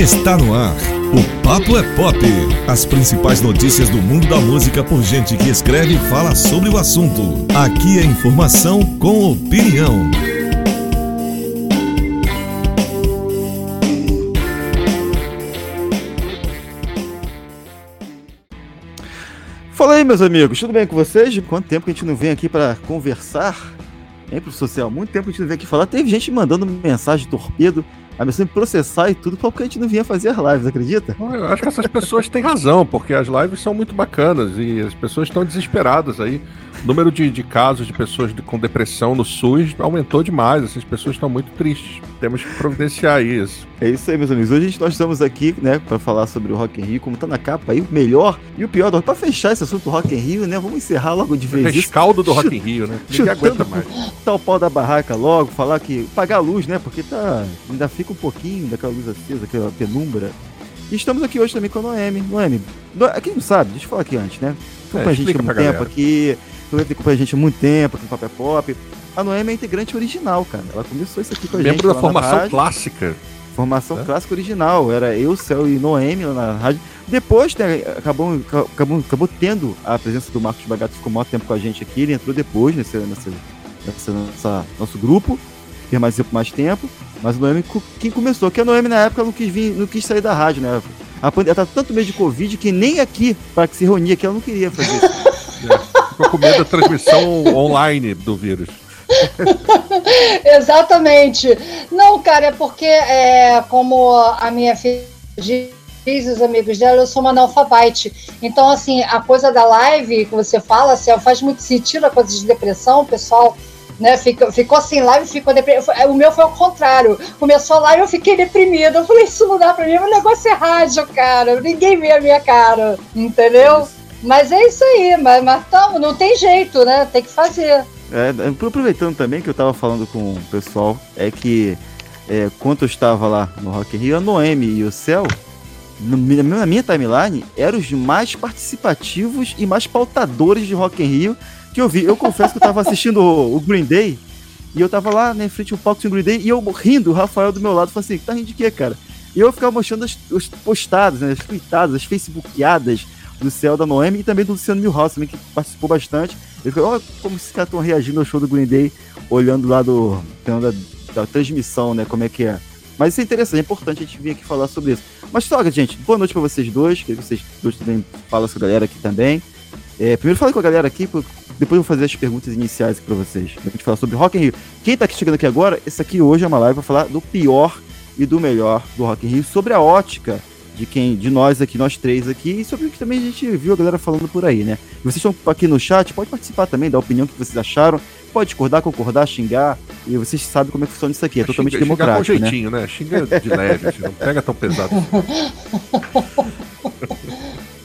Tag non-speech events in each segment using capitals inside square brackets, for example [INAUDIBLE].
Está no ar. O Papo é Pop. As principais notícias do mundo da música por gente que escreve e fala sobre o assunto. Aqui é informação com opinião. Fala aí, meus amigos, tudo bem com vocês? Quanto tempo que a gente não vem aqui para conversar? Hein, pro social? Muito tempo que a gente não vem aqui falar. Teve gente mandando mensagem de torpedo ameaçando processar e tudo porque a gente não vinha fazer as lives, acredita? Eu acho que essas pessoas têm razão, porque as lives são muito bacanas e as pessoas estão desesperadas aí. O número de, de casos de pessoas de, com depressão no SUS aumentou demais, essas pessoas estão muito tristes. Temos que providenciar isso. É isso aí, meus amigos. Hoje nós estamos aqui, né, para falar sobre o Rock in Rio, como tá na capa aí, o melhor e o pior. Para fechar esse assunto do Rock in Rio, né, vamos encerrar logo de vez. Rescaldo do Rock in Rio, né? Ninguém aguenta mais. Tá o pau da barraca logo, falar que pagar a luz, né, porque tá ainda fica um pouquinho daquela luz acesa, aquela penumbra. E estamos aqui hoje também com a Noemi. Noemi, quem não sabe, deixa eu falar aqui antes, né? Ficou é, com a gente há muito tempo aqui, ficou com a gente há muito tempo aqui no Papel Pop. A Noemi é integrante original, cara. Ela começou isso aqui com a Membro gente. Membro da formação clássica. Formação é? clássica original. Era eu, Céu e Noemi lá na rádio. Depois né, acabou, acabou, acabou tendo a presença do Marcos Bagato, ficou muito tempo com a gente aqui. Ele entrou depois nesse, nesse, nesse nossa, nosso grupo, permaneceu por mais tempo. Mas o Noemi, quem começou? Que a Noemi na época não quis vir, não quis sair da rádio, né? A pandemia tá tanto medo de Covid que nem aqui, para que se reunir aqui, ela não queria fazer isso. [LAUGHS] é, ficou com medo da transmissão online do vírus. [LAUGHS] Exatamente. Não, cara, é porque, é, como a minha filha diz, os amigos dela, eu sou uma analfabete. Então, assim, a coisa da live que você fala, assim, faz muito sentido a coisa de depressão, pessoal né? Ficou, ficou sem live, ficou deprimido. O meu foi o contrário. Começou a live, eu fiquei deprimida. Eu falei, isso não dá pra mim, o negócio é rádio, cara. Ninguém vê a minha cara, entendeu? Mas é isso aí, mas, mas tamo, não tem jeito, né? Tem que fazer. É, aproveitando também que eu tava falando com o pessoal, é que é, quando eu estava lá no Rock in Rio, a Noemi e o Céu, na minha timeline, eram os mais participativos e mais pautadores de Rock in Rio que eu vi. Eu confesso que eu tava assistindo o, o Green Day e eu tava lá, né, frente ao palco do Green Day e eu rindo, o Rafael do meu lado, falou assim, tá rindo de quê, cara? E eu ficava mostrando as, os postados, né, as tweetadas, as facebookeadas do Céu da Noemi e também do Luciano Milhouse também, que participou bastante. Olha como esses caras estão reagindo ao show do Green Day, olhando lá do, da, da transmissão, né, como é que é. Mas isso é interessante, é importante a gente vir aqui falar sobre isso. Mas, toca, gente, boa noite para vocês dois, que vocês dois também falam com a galera aqui também. É, primeiro fala com a galera aqui, depois eu vou fazer as perguntas iniciais aqui pra vocês. Depois a gente falar sobre Rock in Rio. Quem tá chegando aqui agora, esse aqui hoje é uma live pra falar do pior e do melhor do Rock in Rio, sobre a ótica de quem, de nós aqui, nós três aqui, e sobre o que também a gente viu a galera falando por aí, né? E vocês estão aqui no chat, pode participar também, dar a opinião que vocês acharam, pode discordar, concordar, xingar, e vocês sabem como é que funciona isso aqui, é totalmente xinga, democrático, xinga com jeitinho, né? né? Xinga de leve, assim, não pega tão pesado. [LAUGHS]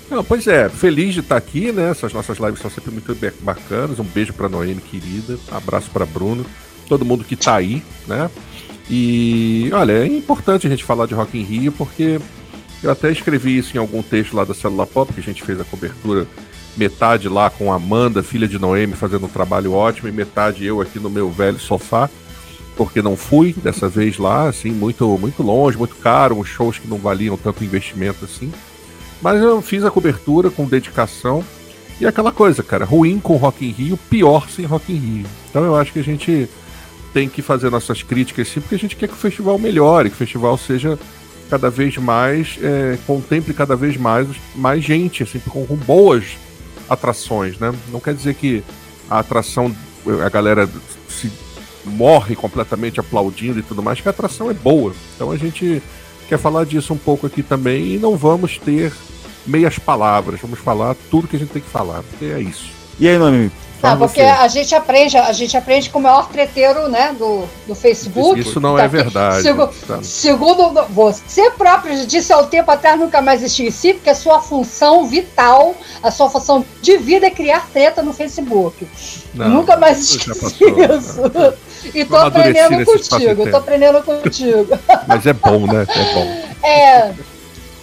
Não, pois é, feliz de estar aqui, né? Essas nossas lives são sempre muito bacanas. Um beijo para Noemi, querida. Abraço para Bruno. Todo mundo que tá aí, né? E olha, é importante a gente falar de Rock in Rio porque eu até escrevi isso em algum texto lá da Célula Pop, que a gente fez a cobertura metade lá com Amanda, filha de Noemi, fazendo um trabalho ótimo, e metade eu aqui no meu velho sofá, porque não fui dessa vez lá, assim, muito, muito longe, muito caro, uns shows que não valiam tanto investimento assim. Mas eu fiz a cobertura com dedicação. E aquela coisa, cara, ruim com Rock in Rio, pior sem Rock in Rio. Então eu acho que a gente tem que fazer nossas críticas sim, porque a gente quer que o festival melhore, que o festival seja cada vez mais, é, contemple cada vez mais, mais gente, assim, com, com boas atrações, né? Não quer dizer que a atração, a galera se morre completamente aplaudindo e tudo mais, que a atração é boa. Então a gente quer falar disso um pouco aqui também e não vamos ter meias palavras, vamos falar tudo que a gente tem que falar, porque é isso. E aí, Nami? Ah, porque você. a gente aprende, a gente aprende com o maior treteiro, né, do, do Facebook. Isso não tá é verdade. Segu, tá. Segundo você próprio disse há um tempo atrás, nunca mais esqueci, porque a sua função vital, a sua função de vida é criar treta no Facebook. Não, nunca mais esqueci passou, isso. [LAUGHS] Não. E tô aprendendo contigo, tô aprendendo contigo. Mas é bom, né? É bom. É,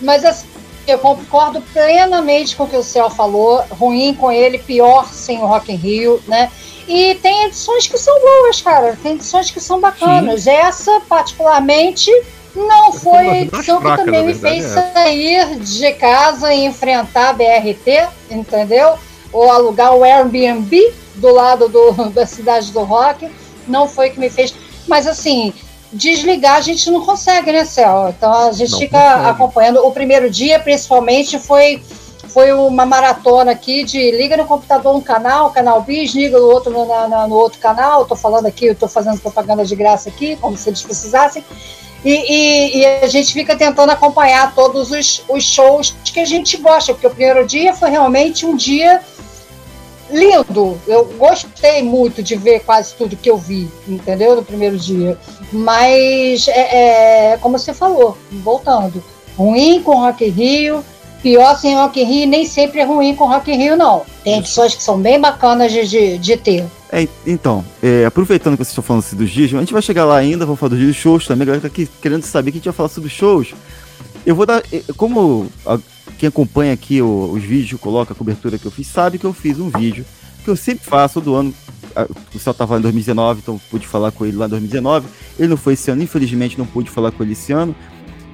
mas assim, eu concordo plenamente com o que o Céu falou. Ruim com ele, pior sem o Rock in Rio, né? E tem edições que são boas, cara. Tem edições que são bacanas. Sim. Essa, particularmente, Não, foi a edição que também me fez é. sair de casa e enfrentar a BRT, entendeu? Ou alugar o Airbnb do lado do, [LAUGHS] da cidade do rock. Não foi que me fez. Mas assim, desligar a gente não consegue, né, Céu? Então a gente não fica consegue. acompanhando. O primeiro dia, principalmente, foi foi uma maratona aqui de liga no computador um canal, canal bis, liga no outro no, no, no outro canal. Estou falando aqui, estou fazendo propaganda de graça aqui, como se eles precisassem. E, e, e, a gente fica tentando acompanhar todos os, os shows que a gente gosta, porque o primeiro dia foi realmente um dia lindo. Eu gostei muito de ver quase tudo que eu vi, entendeu? No primeiro dia. Mas, é, é como você falou, voltando, ruim com Rock in Rio, pior sem Rock in Rio, nem sempre é ruim com Rock in Rio, não. Tem edições que são bem bacanas de, de, de ter. É, então, é, aproveitando que vocês estão falando assim, dos dias, a gente vai chegar lá ainda, vamos falar dos dias dos shows também, a galera tá aqui querendo saber que a gente vai falar sobre shows. Eu vou dar, é, como quem acompanha aqui o, os vídeos, coloca a cobertura que eu fiz, sabe que eu fiz um vídeo que eu sempre faço todo ano. O Céu estava em 2019, então pude falar com ele lá em 2019. Ele não foi esse ano, infelizmente não pude falar com ele esse ano.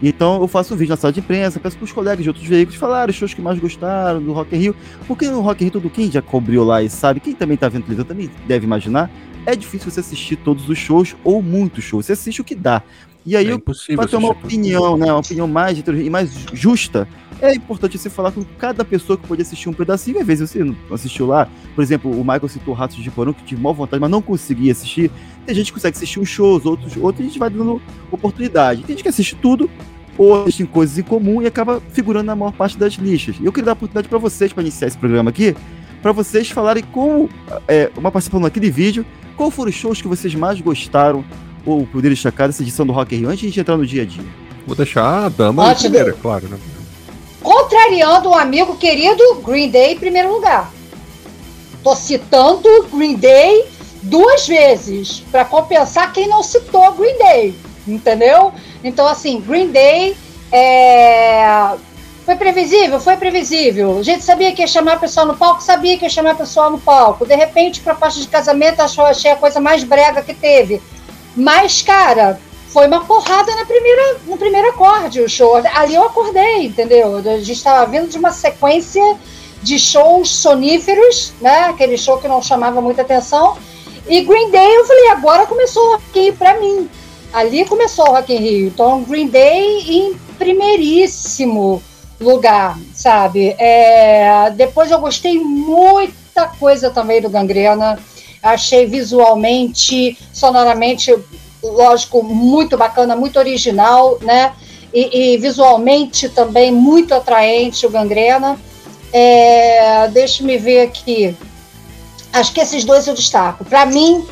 Então eu faço um vídeo na sala de imprensa, peço para os colegas de outros veículos falarem os shows que mais gostaram do Rock in Rio. Porque no Rock in Rio, tudo quem já cobriu lá e sabe, quem também está vendo televisão também deve imaginar, é difícil você assistir todos os shows ou muitos shows. Você assiste o que dá. E aí, é para ter uma opinião, né, uma opinião mais e mais justa, é importante você falar com cada pessoa que pode assistir um pedacinho. Às vezes você não assistiu lá. Por exemplo, o Michael citou Ratos de Porão, que tive mal vontade, mas não conseguia assistir. Tem gente que consegue assistir os shows, outros, outros a gente vai dando oportunidade. Tem gente que assiste tudo, ou assistem coisas em comum e acaba figurando na maior parte das listas. E eu queria dar a oportunidade para vocês, para iniciar esse programa aqui, para vocês falarem como, é, uma participação naquele vídeo, qual foram os shows que vocês mais gostaram ou poderam destacar dessa edição do Rock Rio, antes de a gente entrar no dia a dia. Vou deixar a dama primeira, claro, né? Contrariando um amigo querido, Green Day em primeiro lugar. Tô citando Green Day duas vezes, para compensar quem não citou Green Day, entendeu? Então, assim, Green Day é... foi previsível? Foi previsível. A gente sabia que ia chamar a pessoa no palco, sabia que ia chamar a pessoa no palco. De repente, para a faixa de casamento, achou, achei a coisa mais brega que teve. Mas, cara, foi uma porrada na primeira, no primeiro acorde o show. Ali eu acordei, entendeu? A gente estava vindo de uma sequência de shows soníferos, né? Aquele show que não chamava muita atenção. E Green Day, eu falei, agora começou o Rock in Rio pra mim. Ali começou o Rock in Rio. Então, Green Day em primeiríssimo lugar, sabe? É, depois eu gostei muita coisa também do Gangrena. Achei visualmente, sonoramente lógico, muito bacana, muito original, né? E, e visualmente também muito atraente o Gangrena. É, Deixa-me ver aqui. Acho que esses dois eu destaco. Para mim,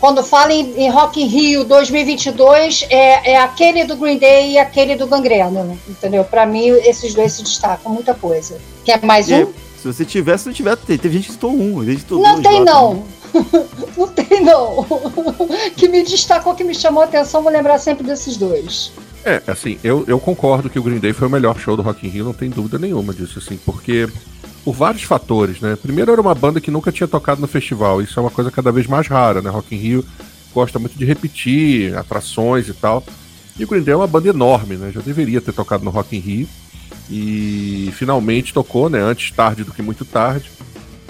quando fala em, em, Rock in Rio 2022, é, é aquele do Green Day e aquele do Gangrena, entendeu? Para mim, esses dois se destacam, muita coisa. Quer mais um? Se você tivesse, se não tiver, teve gente que citou um, gente citou Não dois, tem, não. [LAUGHS] não tem, não. [LAUGHS] que me destacou, que me chamou a atenção, vou lembrar sempre desses dois. É, assim, eu, eu concordo que o Green Day foi o melhor show do Rock in Rio, não tem dúvida nenhuma disso, assim, porque por vários fatores, né? Primeiro era uma banda que nunca tinha tocado no festival, isso é uma coisa cada vez mais rara, né? Rock in Rio gosta muito de repetir atrações e tal. E o Green Day é uma banda enorme, né? Já deveria ter tocado no Rock in Rio. E finalmente tocou, né? Antes tarde do que muito tarde.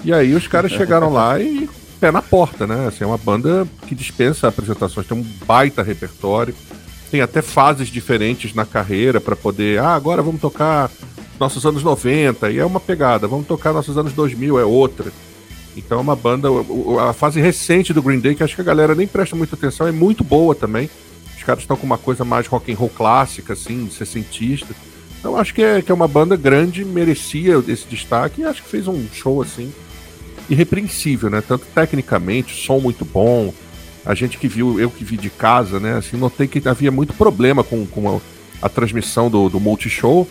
E aí os caras chegaram lá e pé na porta, né? Assim, é uma banda que dispensa apresentações, tem um baita repertório, tem até fases diferentes na carreira para poder, ah, agora vamos tocar nossos anos 90, e é uma pegada, vamos tocar nossos anos 2000, é outra. Então é uma banda, a fase recente do Green Day, que acho que a galera nem presta muita atenção, é muito boa também. Os caras estão com uma coisa mais rock and roll clássica, assim, sessentista. Então acho que é, que é uma banda grande, merecia esse destaque, e acho que fez um show, assim, irrepreensível, né? Tanto tecnicamente, som muito bom. A gente que viu, eu que vi de casa, né? Assim, notei que havia muito problema com, com a, a transmissão do, do Multishow.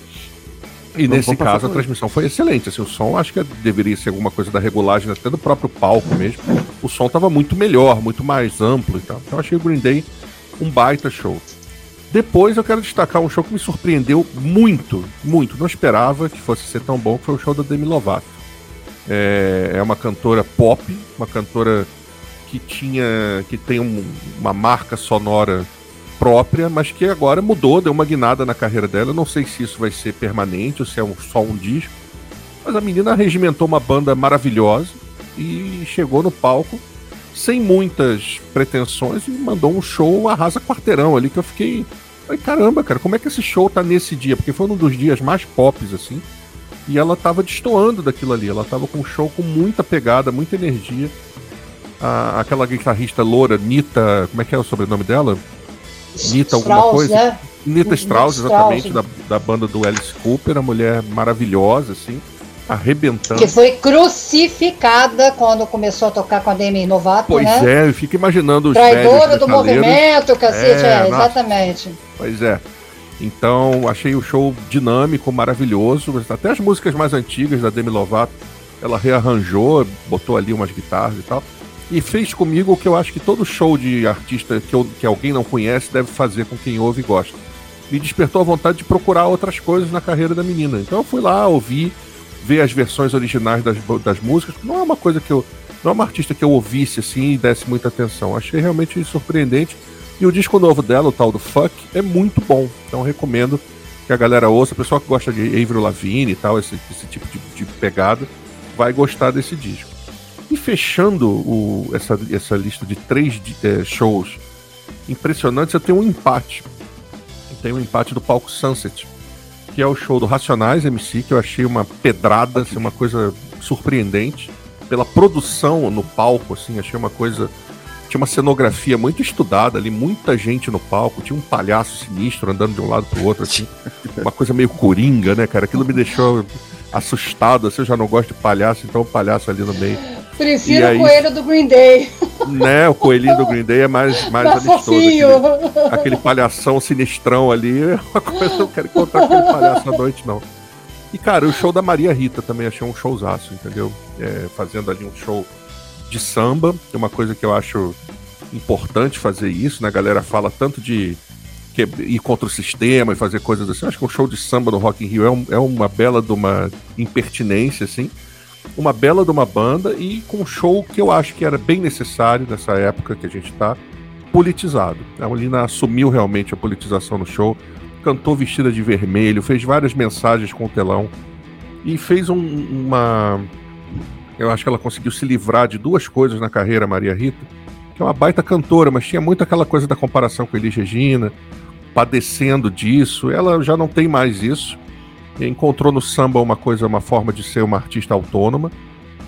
E Não, nesse caso a transmissão foi excelente. Assim, o som acho que deveria ser alguma coisa da regulagem, até do próprio palco mesmo. O som estava muito melhor, muito mais amplo e tal. Então achei o Green Day um baita show. Depois eu quero destacar um show que me surpreendeu muito, muito. Não esperava que fosse ser tão bom, que foi o show da Demi Lovato. É, é uma cantora pop, uma cantora que tinha que tem um, uma marca sonora própria, mas que agora mudou, deu uma guinada na carreira dela. Eu não sei se isso vai ser permanente ou se é um, só um disco. Mas a menina regimentou uma banda maravilhosa e chegou no palco sem muitas pretensões e mandou um show arrasa quarteirão ali que eu fiquei. Ai, caramba, cara, como é que esse show tá nesse dia? Porque foi um dos dias mais pops, assim. E ela tava destoando daquilo ali. Ela tava com um show com muita pegada, muita energia. A, aquela guitarrista loura, Nita. Como é que é o sobrenome dela? Nita alguma Strauss, coisa? né? Nita Strauss, Strauss. exatamente, da, da banda do Alice Cooper, a mulher maravilhosa, assim, arrebentando. Que foi crucificada quando começou a tocar com a Demi Novato, Pois né? é, eu fico imaginando os Traidora do movimento, cacete, É, é, exatamente. Pois é. Então, achei o show dinâmico, maravilhoso. Até as músicas mais antigas da Demi Lovato, ela rearranjou, botou ali umas guitarras e tal. E fez comigo o que eu acho que todo show de artista que, eu- que alguém não conhece deve fazer com quem ouve e gosta. Me despertou a vontade de procurar outras coisas na carreira da menina. Então eu fui lá, ouvi, ver as versões originais das, das músicas. Não é uma coisa que eu. Não é uma artista que eu ouvisse assim e desse muita atenção. Achei realmente surpreendente. E o disco novo dela, o tal do Fuck, é muito bom. Então recomendo que a galera ouça. O pessoal que gosta de Avril Lavigne e tal, esse, esse tipo de, de pegada, vai gostar desse disco. E fechando o- essa, essa lista de três eh, shows impressionantes, eu tenho um empate. Tem um empate do palco Sunset, que é o show do Racionais MC, que eu achei uma pedrada, assim, uma coisa surpreendente. Pela produção no palco, assim, achei uma coisa. Tinha uma cenografia muito estudada ali, muita gente no palco, tinha um palhaço sinistro andando de um lado pro outro, assim. [LAUGHS] Uma coisa meio coringa, né, cara? Aquilo me deixou assustado, assim, eu já não gosto de palhaço, então o palhaço ali no meio. Prefiro aí- o coelho do Green Day. Né, o coelhinho do Green Day é mais, [LAUGHS] mais Tá amistoso. Aquele, aquele palhação sinistrão ali é uma coisa, eu não quero encontrar aquele palhaço à noite, não. E, cara, o show da Maria Rita também achei um showzaço, entendeu? É, fazendo ali um show de samba, é uma coisa que eu acho importante fazer isso, né? A galera fala tanto de que- ir contra o sistema e fazer coisas assim. Eu acho que um show de samba no Rock in Rio é, um- é uma bela de uma impertinência, assim. Uma bela de uma banda e com um show que eu acho que era bem necessário nessa época que a gente tá, politizado. A Molina assumiu realmente a politização no show, cantou vestida de vermelho, fez várias mensagens com o telão e fez um- uma. Eu acho que ela conseguiu se livrar de duas coisas na carreira, Maria Rita, que é uma baita cantora, mas tinha muito aquela coisa da comparação com Elis Regina, padecendo disso. Ela já não tem mais isso. Encontrou no samba uma coisa, uma forma de ser uma artista autônoma.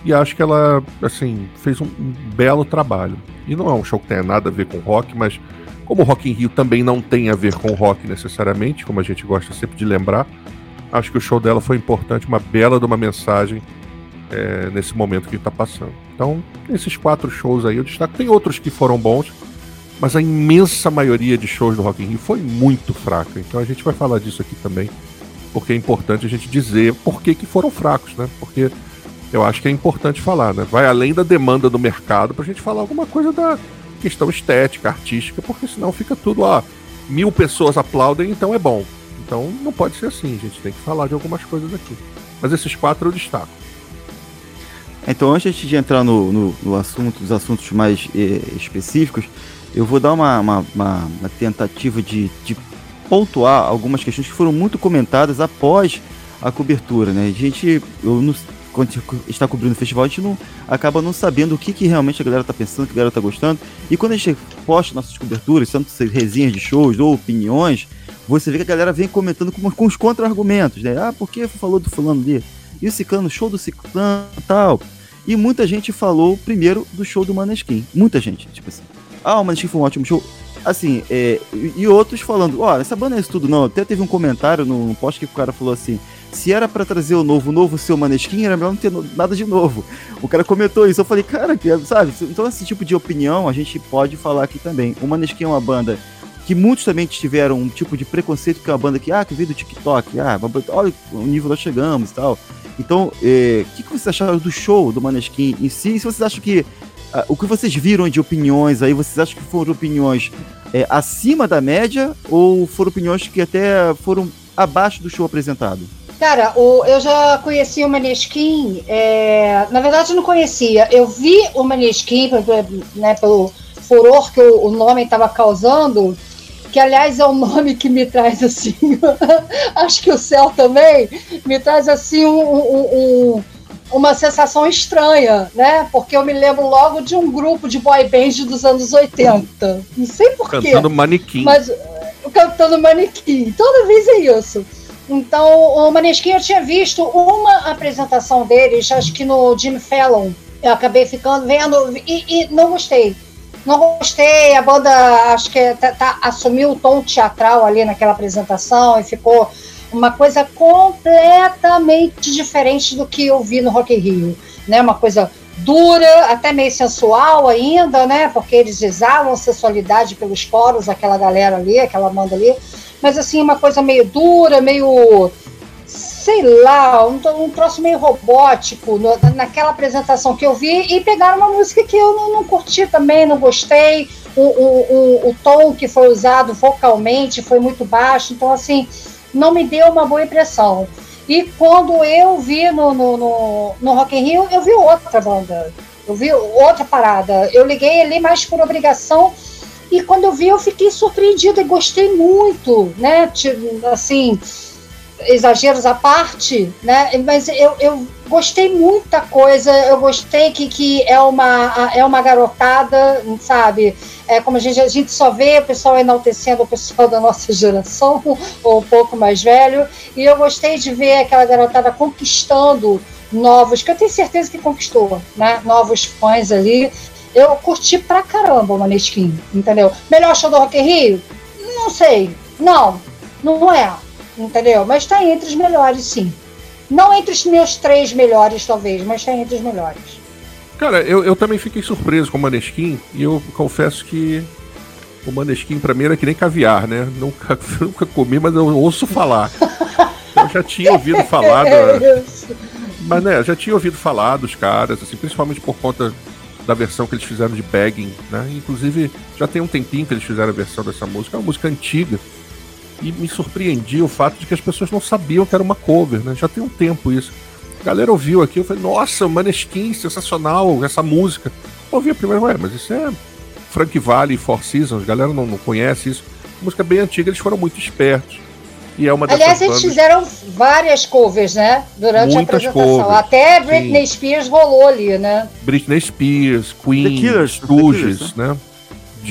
E acho que ela, assim, fez um, um belo trabalho. E não é um show que tenha nada a ver com rock, mas como o Rock in Rio também não tem a ver com rock necessariamente, como a gente gosta sempre de lembrar, acho que o show dela foi importante, uma bela de uma mensagem é, nesse momento que está passando. Então, esses quatro shows aí eu destaco. Tem outros que foram bons, mas a imensa maioria de shows do Rock in Rio foi muito fraca. Então a gente vai falar disso aqui também, porque é importante a gente dizer por que, que foram fracos, né? Porque eu acho que é importante falar, né? Vai além da demanda do mercado pra gente falar alguma coisa da questão estética, artística, porque senão fica tudo, ó, mil pessoas aplaudem, então é bom. Então não pode ser assim, a gente tem que falar de algumas coisas aqui. Mas esses quatro eu destaco. Então, antes de entrar no, no, no assunto, dos assuntos mais eh, específicos, eu vou dar uma, uma, uma- uma tentativa de, de pontuar algumas questões que foram muito comentadas após a cobertura, né? A gente, eu não, quando está cobrindo o festival, a gente não acaba não sabendo o que, que realmente a galera tá pensando, o que a galera tá gostando. E quando a gente posta nossas coberturas, tanto se- resenhas de shows ou opiniões, você vê que a galera vem comentando com, com os contra-argumentos, né? Ah, por que falou do fulano ali? E o ciclano, show do ciclano tal. E muita gente falou primeiro do show do Maneskin. Muita gente, tipo assim. Ah, o Maneskin foi um ótimo show. Assim, é, e, outros falando, ó, essa banda é isso tudo não. Até teve um comentário no, post que o cara falou assim, se era pra trazer o novo, o novo seu Maneskin, era melhor não ter nada de novo. O cara comentou isso, eu falei, cara, que- sabe? Então esse tipo de opinião a gente pode falar aqui também. O Maneskin é uma banda que muitos também tiveram um tipo de preconceito, que é uma banda que, ah, que veio do TikTok, ah, olha o nível nós chegamos e tal. Então, é, o que, que vocês acharam do show do Maneskin em si? E se vocês acham que ah, o que vocês viram de opiniões aí, vocês acham que foram opiniões é, acima da média ou foram opiniões que até foram abaixo do show apresentado? Cara, o- eu já conheci o Maneskin, é, na verdade não conhecia. Eu vi o Maneskin, né, pelo furor que o, o nome estava causando, que aliás é um nome que me traz assim, [LAUGHS] acho que o céu também me traz assim um, um, um, uma sensação estranha, né? Porque eu me lembro logo de um grupo de boy band dos anos 80. Não sei porquê. Cantando manequim. Mas cantando manequim. Toda vez é isso. Então, o Maneskin eu tinha visto uma apresentação deles, acho que no Jim Fallon. Eu acabei ficando vendo e, e não gostei não gostei, a banda acho que tá, tá, assumiu o tom teatral ali naquela apresentação e ficou uma coisa completamente diferente do que eu vi no Rock in Rio, né? Uma coisa dura, até meio sensual ainda, né? Porque eles exalam sensualidade pelos coros, aquela galera ali, aquela banda ali, mas assim uma coisa meio dura, meio sei lá, um, um troço meio robótico no, naquela apresentação que eu vi e pegaram uma música que eu não, não curti também, não gostei. O, o, o, o, tom que foi usado vocalmente foi muito baixo, então assim, não me deu uma boa impressão. E quando eu vi no, no, no, no Rock in Rio, eu vi outra banda, eu vi outra parada. Eu liguei ali mais por obrigação e quando eu vi eu fiquei surpreendida e gostei muito, né? Assim, exageros à parte, né? Mas eu, eu gostei muita coisa, eu gostei que, que é, uma, é uma garotada, sabe? É como a gente, a gente só vê o pessoal enaltecendo o pessoal da nossa [LAUGHS] geração, ou um pouco mais velho, e eu gostei de ver aquela garotada conquistando novos, que eu tenho certeza que conquistou, né? Novos fãs ali. Eu curti pra caramba o Maneskin, entendeu? Melhor show do Rock in Rio? Não sei. Não, não é entendeu? Mas está entre os melhores, sim. Não entre os meus três melhores, talvez, mas está entre os melhores. Cara, eu, eu também fiquei surpreso com o Maneskin e eu confesso que o Maneskin pra mim era que nem caviar, né? [LAUGHS] Nunca, nunca comi, mas eu ouço falar. Eu já tinha ouvido falar [LAUGHS] da... Mas né, já tinha ouvido falar dos caras, assim, principalmente por conta da versão que eles fizeram de Bagging, né? Inclusive, já tem um tempinho que eles fizeram a versão dessa música, é uma música antiga. E me surpreendia o fato de que as pessoas não sabiam que era uma cover, né? Já tem um tempo isso. A galera ouviu aqui, eu falei, nossa, Maneskin, sensacional, essa música. Eu ouvi a primeira, ué, mas isso é Frank Valley, Four Seasons, a galera não, não conhece isso. Música bem antiga, eles foram muito espertos. E é uma Aliás, eles bandas... fizeram várias covers, né? Durante Muitas a apresentação. Covers, Até Britney sim. Spears rolou ali, né? Britney Spears, Queen, The Killers, Stooges, né? né?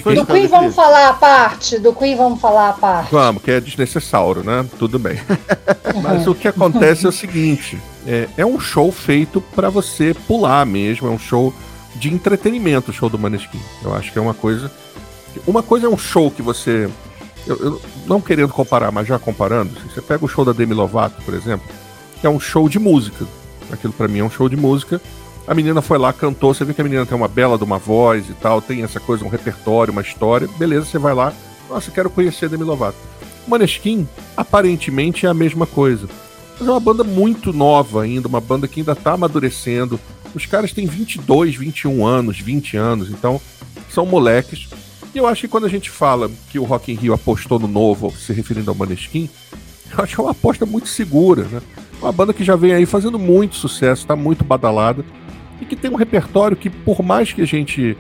Do Queen vamos falar a parte, do Queen vamos falar a parte. Vamos, que é desnecessário, né? Tudo bem. [LAUGHS] Mas o que acontece é o seguinte: é, é um show feito para você pular mesmo, é um show de entretenimento, o show do Maneskin. Eu acho que é uma coisa. Uma coisa é um show que você. Eu, eu, não querendo comparar, mas já comparando, você pega o show da Demi Lovato, por exemplo, que é um show de música. Aquilo para mim é um show de música a menina foi lá, cantou, você vê que a menina tem uma bela de uma voz e tal, tem essa coisa, um repertório, uma história. Beleza, você vai lá, nossa, quero conhecer Demi Lovato. Maneskin, aparentemente, é a mesma coisa. Mas é uma banda muito nova ainda, uma banda que ainda está amadurecendo. Os caras têm 22, 21 anos, 20 anos, então são moleques. E eu acho que quando a gente fala que o Rock in Rio apostou no novo, se referindo ao Maneskin, eu acho que é uma aposta muito segura, né? Uma banda que já vem aí fazendo muito sucesso, está muito badalada e que tem um repertório que, por mais que a gente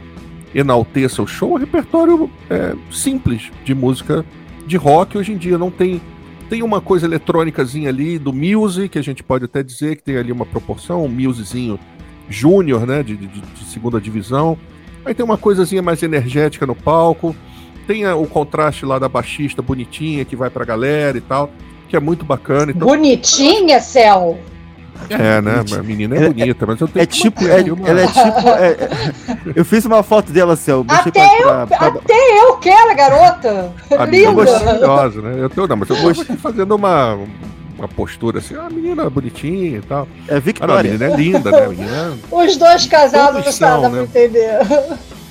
enalteça o show, é um repertório é, simples de música de rock hoje em dia. Não tem. Tem uma coisa eletrônicazinha ali do Muse, que a gente pode até dizer que tem ali uma proporção, um Musezinho júnior, né, de, de, de, segunda divisão. Aí tem uma coisazinha mais energética no palco. Tem a, o contraste lá da baixista bonitinha que vai pra galera e tal, que é muito bacana. Então, bonitinha, Céu? É, né? A menina é bonita, mas eu tenho é tipo, é, Ela é tipo. É, é, eu fiz uma foto dela assim, eu até, pra, eu, pra, pra... até eu quero a garota! A Linda! É maravilhosa, né? Eu tô, não, mas eu tô aqui fazendo uma, uma postura assim, a menina bonitinha e tal. É Victoria. Ah, a menina é linda, né? Menina... [LAUGHS] Os dois casados não sabem né? entender.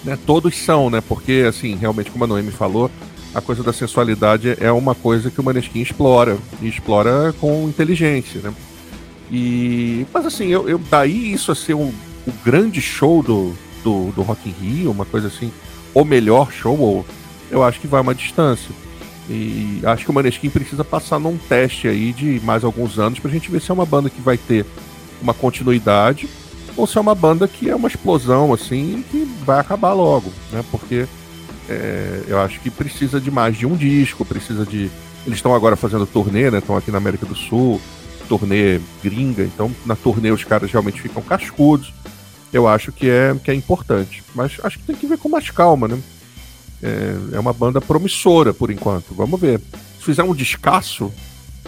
Né? Todos são, né? Porque, assim, realmente, como a Noemi falou, a coisa da sensualidade é uma coisa que o Maneskin explora. E explora com inteligência, né? E, mas assim, eu, eu daí isso a ser o grande show do, do, do Rock in Rio, uma coisa assim, o melhor show, ou, eu acho que vai uma distância. E acho que o Maneskin precisa passar num teste aí de mais alguns anos pra gente ver se é uma banda que vai ter uma continuidade ou se é uma banda que é uma explosão assim que vai acabar logo, né? Porque É, eu acho que precisa de mais de um disco, precisa de. Eles estão agora fazendo turnê, né? Estão aqui na América do Sul, turnê gringa, então na turnê os caras realmente ficam cascudos. Eu acho que é, que é importante. Mas acho que tem que ver com mais calma, né? É, é uma banda promissora por enquanto. Vamos ver. Se fizer um descasso,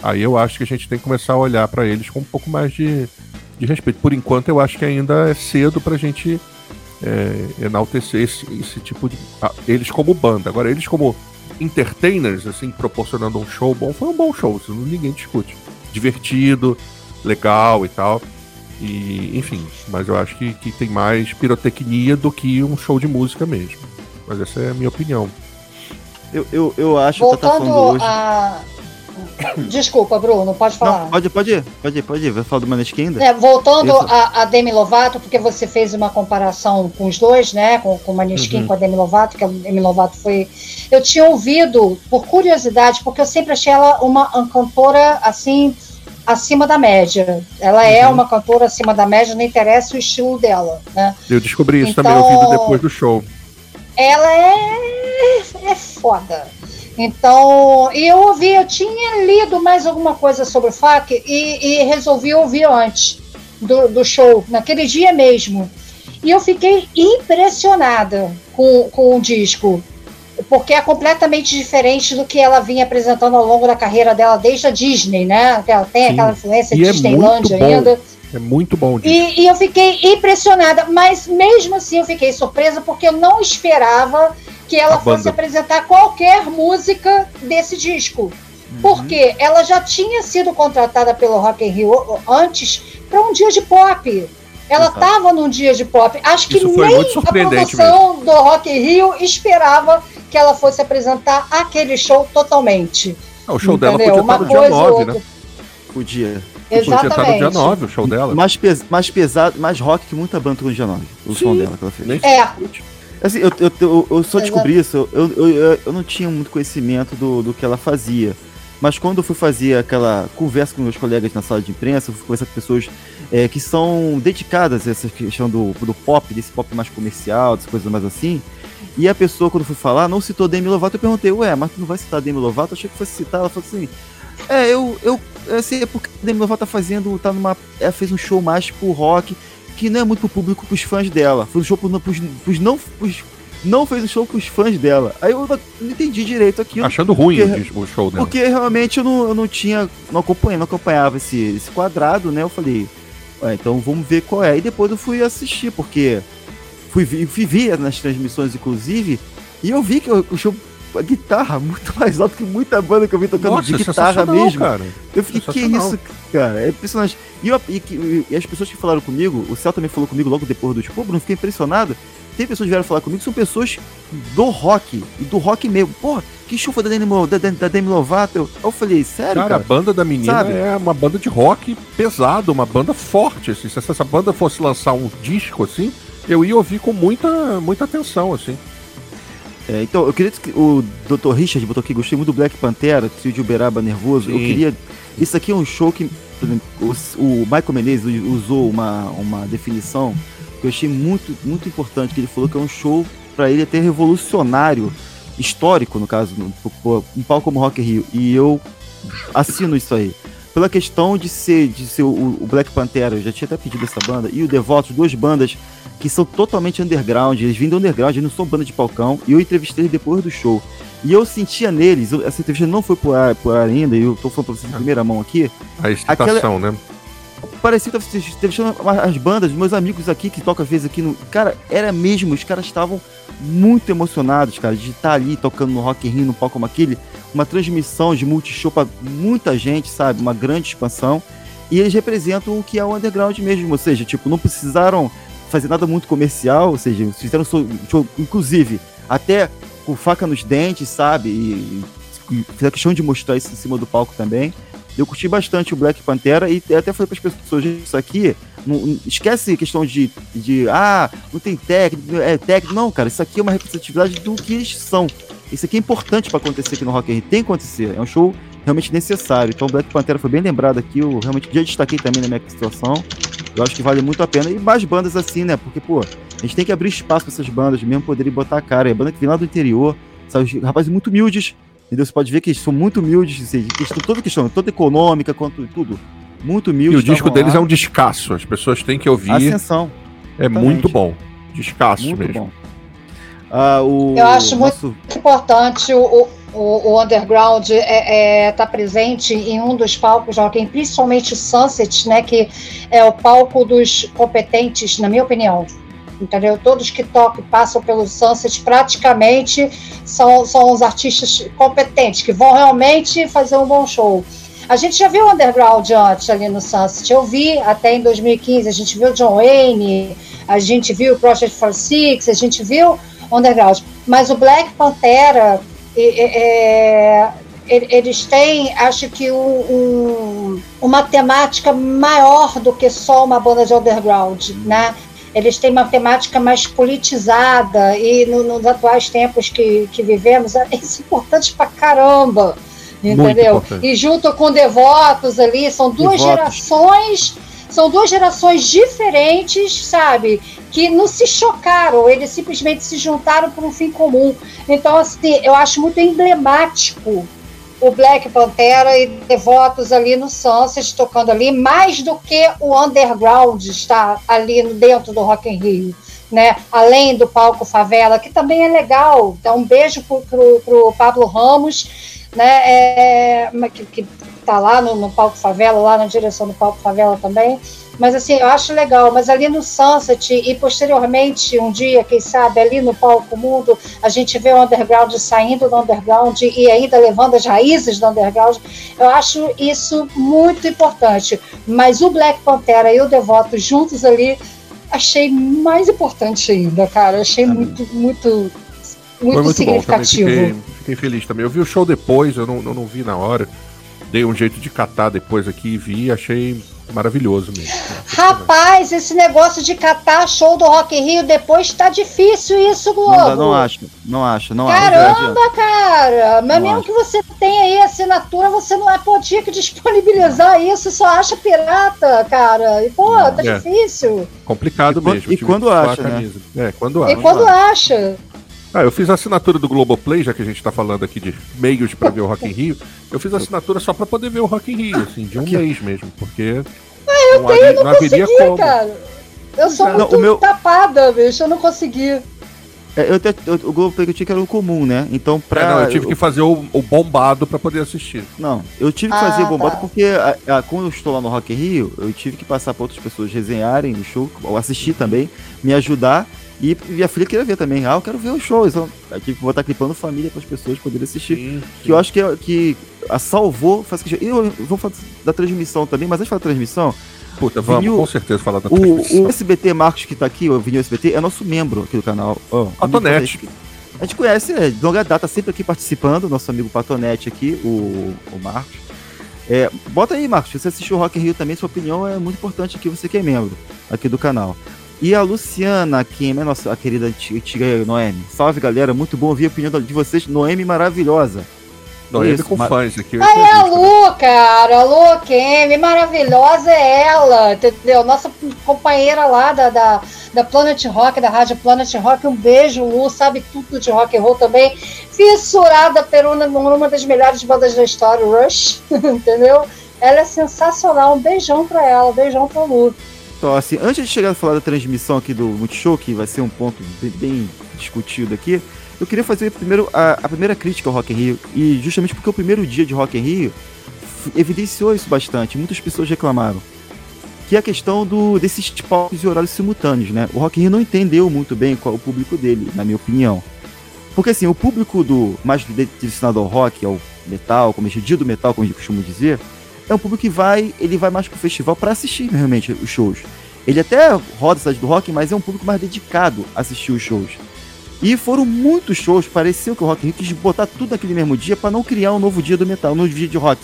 aí eu acho que a gente tem que começar a olhar para eles com um pouco mais de, de respeito. Por enquanto, eu acho que ainda é cedo pra gente é, enaltecer esse, esse tipo de. Ah, eles como banda. Agora, eles como entertainers, assim, proporcionando um show bom, foi um bom show, isso ninguém discute. Divertido, legal e tal. E, enfim, mas eu acho que, que tem mais pirotecnia do que um show de música mesmo. Mas essa é a minha opinião. Eu, eu, eu acho que tá falando hoje. A... Desculpa, Bruno, pode falar. Não, pode, pode ir, pode ir, pode ir. Vai falar do Maneskin ainda? É, voltando a, a, Demi Lovato, porque você fez uma comparação com os dois, né? Com, com o Maneskin uhum. com a Demi Lovato, que a Demi Lovato foi. Eu tinha ouvido, por curiosidade, porque eu sempre achei ela uma cantora assim acima da média. Ela é uhum. é uma cantora acima da média, não interessa o estilo dela, né? Eu descobri isso então, também ouvindo depois do show. Ela é, é foda. Então, e eu ouvi, eu tinha lido mais alguma coisa sobre o FAC e, e resolvi ouvir antes do, do show, naquele dia mesmo. E eu fiquei impressionada com, com o disco, porque é completamente diferente do que ela vinha apresentando ao longo da carreira dela desde a Disney, né? Ela tem Sim. aquela influência de é Disneylandia ainda. É muito bom. E, e, eu fiquei impressionada, mas mesmo assim eu fiquei surpresa porque eu não esperava que ela fosse apresentar qualquer música desse disco. Uhum. Porque ela já tinha sido contratada pelo Rock in Rio antes para um dia de pop. Ela estava num dia de pop. Acho que nem a produção mesmo. do Rock in Rio esperava que ela fosse apresentar aquele show totalmente. Ah, o show Entendeu? dela podia Uma estar no dia 9, né? Podia. Exatamente. Estar no dia 9 o show dela. Mais, pes mais pesado, mais rock que muita banda no dia 9. O Sim. som dela que ela fez. É. Assim, eu, eu, eu, eu só descobri isso, eu, eu, eu, não tinha muito conhecimento do, do que ela fazia. Mas quando eu fui fazer aquela conversa com meus colegas na sala de imprensa, eu fui conversar com pessoas é, que são dedicadas a essa questão do, do pop, desse pop mais comercial, dessas coisas mais assim. E a pessoa, quando foi falar, não citou Demi Lovato. Eu perguntei, ué, mas tu não vai citar Demi Lovato? Eu achei que fosse citar. Ela falou assim: É, eu. eu assim, é porque Demi Lovato tá fazendo. tá numa. É, fez um show mais pro rock que não é muito pro público, pros fãs dela. Foi um show pros, pros, pros não. Pros, não fez um show pros fãs dela. Aí eu não entendi direito aquilo. Achando ruim porque, o show dela. Porque realmente eu não, eu não tinha. Não acompanhava, não acompanhava esse, esse quadrado, né? Eu falei, ué, então vamos ver qual é. E depois eu fui assistir, porque fui, fui ver nas transmissões, inclusive, e eu vi que o show a guitarra [LAUGHS] muito mais alto que muita banda que eu vi tocando Nossa, de guitarra mesmo. Cara. Eu fiquei, que isso, cara? É impressionante. E, eu, e, e, as pessoas que falaram comigo, o Céu também falou comigo logo depois do tipo, Bruno, fiquei impressionado. Tem pessoas que vieram falar comigo que são pessoas do rock, e do rock mesmo. Pô, que show foi da Demi, da, da Demi Lovato? Eu, eu falei, sério, cara? cara? a banda da menina Sabe? é uma banda de rock pesado, uma banda forte, assim. Se essa banda fosse lançar um disco, assim, eu ia ouvir com muita, muita atenção, assim. É, então, eu queria que o Dr. Richard botou aqui, gostei muito do Black Pantera, trio de Uberaba Nervoso. Sim. Eu queria. Isso aqui é um show que. O, o Michael Menezes usou uma, uma definição que eu achei muito, muito importante, que ele falou que é um show para ele até revolucionário, histórico, no caso, um palco como Rock Rio. E eu assino isso aí. Pela questão de ser, de ser o, o Black Pantera, eu já tinha até pedido essa banda, e o Devotos, duas bandas que são totalmente underground, eles vêm do underground, eles não são banda de palcão, e eu entrevistei eles depois do show. E eu sentia neles, essa entrevista não foi pro ar, pro ar ainda, e eu tô falando pra vocês em primeira mão aqui. A excitação, aquela... né? Parecia que eu entrevistando as bandas, meus amigos aqui que tocam às vezes aqui no. Cara, era mesmo, os caras estavam muito emocionados, cara, de estar ali tocando no Rock in Rio, no palco como aquele, uma transmissão de multishow pra muita gente, sabe? Uma grande expansão. E eles representam o que é o underground mesmo, ou seja, tipo, não precisaram fazer nada muito comercial, ou seja, fizeram show, inclusive, até com faca nos dentes, sabe? E, e fizeram questão de mostrar isso em cima do palco também. Eu curti bastante o Black Pantera e até falei para as pessoas, isso aqui, não, esquece questão de, de, ah, não tem técnico, é técnico. Não, cara, isso aqui é uma representatividade do que eles são. Isso aqui é importante para acontecer aqui no Rock Rio, tem que acontecer. É um show realmente necessário. Então, Black Pantera foi bem lembrado aqui, eu realmente já destaquei também na minha situação. Eu acho que vale muito a pena. E mais bandas assim, né? Porque, pô, A gente tem que abrir espaço para essas bandas mesmo poderem botar a cara. É banda que vem lá do interior, sabe, rapazes muito humildes, entendeu? Você pode ver que eles são muito humildes, assim, questão, toda questão, toda econômica, quanto tudo. Muito humildes. E o disco deles lá. é um descasso, as pessoas têm que ouvir. Ascensão. É Exatamente. muito bom. Descasso muito mesmo. Bom. Ah, o, Eu acho nosso... muito importante o, o, o underground está é, é, tá presente em um dos palcos Joaquim, principalmente o Sunset, né, que é o palco dos competentes, na minha opinião. Entendeu? Todos que tocam passam pelo Sunset praticamente são, são os artistas competentes, que vão realmente fazer um bom show. A gente já viu o underground antes ali no Sunset. Eu vi até em 2015, a gente viu John Wayne, a gente viu o Project 46, a gente viu underground. Mas o Black Pantera, é, eles têm, acho que, um, um, uma temática maior do que só uma banda de underground, né? Eles têm uma temática mais politizada e no, nos atuais tempos que, que vivemos, é [LAUGHS] importante pra caramba, entendeu? E junto com devotos ali, são duas devotos. gerações são duas gerações diferentes, sabe? Que não se chocaram, eles simplesmente se juntaram por um fim comum. Então, assim, eu acho muito emblemático o Black Pantera e Devotos ali no Sunset, tocando ali, mais do que o underground está ali dentro do Rock in Rio. Né? Além do palco Favela, que também é legal. Então, um beijo pro, pro, Pablo Ramos, né? É, que, que tá lá no, no palco Favela, lá na direção do palco Favela também. Mas assim, eu acho legal. Mas ali no Sunset e posteriormente, um dia, quem sabe, ali no palco Mundo, a gente vê o underground saindo do underground e ainda levando as raízes do underground. Eu acho isso muito importante. Mas o Black Pantera e o Devoto juntos ali, achei mais importante ainda, cara. Achei muito, muito, muito, muito significativo. Fiquei, fiquei, feliz também. Eu vi o show depois, eu não, eu não vi na hora dei um jeito de catar depois aqui e vi, achei maravilhoso mesmo. Rapaz, esse negócio de catar show do Rock in Rio depois tá difícil isso, Globo. Não, não acho, não acho, não Caramba, acho. cara! Mas não mesmo acho. que você tenha aí assinatura, você não é podia que disponibilizar isso, só acha pirata, cara. E, pô, não, tá é. difícil. Complicado e mesmo. E quando acha, né? É, quando acha. E quando acha. Ah, eu fiz a assinatura do Globoplay, já que a gente tá falando aqui de meios para ver o Rock in Rio. Eu fiz a assinatura só para poder ver o Rock in Rio, assim, de um aqui. mês mesmo, porque. Ah, eu não tenho, não, não consegui, como. cara. Eu sou não, muito meu... tapada, bicho, eu não consegui. É, eu, eu, o Globoplay que eu tinha que era o comum, né? Então, pra. É, não, eu tive eu... que fazer o, o bombado para poder assistir. Não, eu tive que fazer ah, o bombado tá. porque a, a, quando eu estou lá no Rock in Rio, eu tive que passar para outras pessoas resenharem o show, ou assistir também, me ajudar. E minha filha queria ver também. Ah, eu quero ver os shows. Então, aqui vou estar clipando família para as pessoas poderem assistir. Sim, sim. Que eu acho que, que a salvou. Faz que, eu vou falar da transmissão também, mas antes de falar da transmissão. Puta, vamos Vinil, com certeza falar da transmissão. O, o SBT Marcos que está aqui, o Vinil SBT, é nosso membro aqui do canal. Oh, Patonete. A gente conhece, é, de longa data, sempre aqui participando, nosso amigo Patonete aqui, o, o Marcos. É, bota aí, Marcos, se você assistiu o Rock in Rio também, sua opinião é muito importante aqui, você que é membro aqui do canal. E a Luciana Kim, é nossa a querida antiga Noemi. Salve galera, muito bom ouvir a opinião de vocês. Noemi maravilhosa. Noemi Isso, com mar... fãs aqui. Ah, é a Lu, cara. A Lu Kim, maravilhosa é ela, entendeu? Nossa companheira lá da, da, da Planet Rock, da Rádio Planet Rock. Um beijo, Lu, sabe tudo de rock and roll também. Fissurada por uma, uma das melhores bandas da história, Rush, [LAUGHS] entendeu? Ela é sensacional. Um beijão pra ela, um beijão pra Lu. Assim, antes de chegar a falar da transmissão aqui do Multishow, que vai ser um ponto bem, discutido aqui, eu queria fazer primeiro a, a, primeira crítica ao Rock in Rio, e justamente porque o primeiro dia de Rock in Rio evidenciou isso bastante, muitas pessoas reclamaram, que é a questão do, desses palcos e horários simultâneos, né? O Rock in Rio não entendeu muito bem qual o público dele, na minha opinião. Porque assim, o público do mais destinado ao rock, ao metal, como é do metal, como eu costumo dizer, é um público que vai, ele vai mais pro festival para assistir realmente os shows. Ele até roda a cidade do rock, mas é um público mais dedicado a assistir os shows. E foram muitos shows, pareceu que o Rock in quis botar tudo naquele mesmo dia para não criar um novo dia do metal, um novo dia de rock.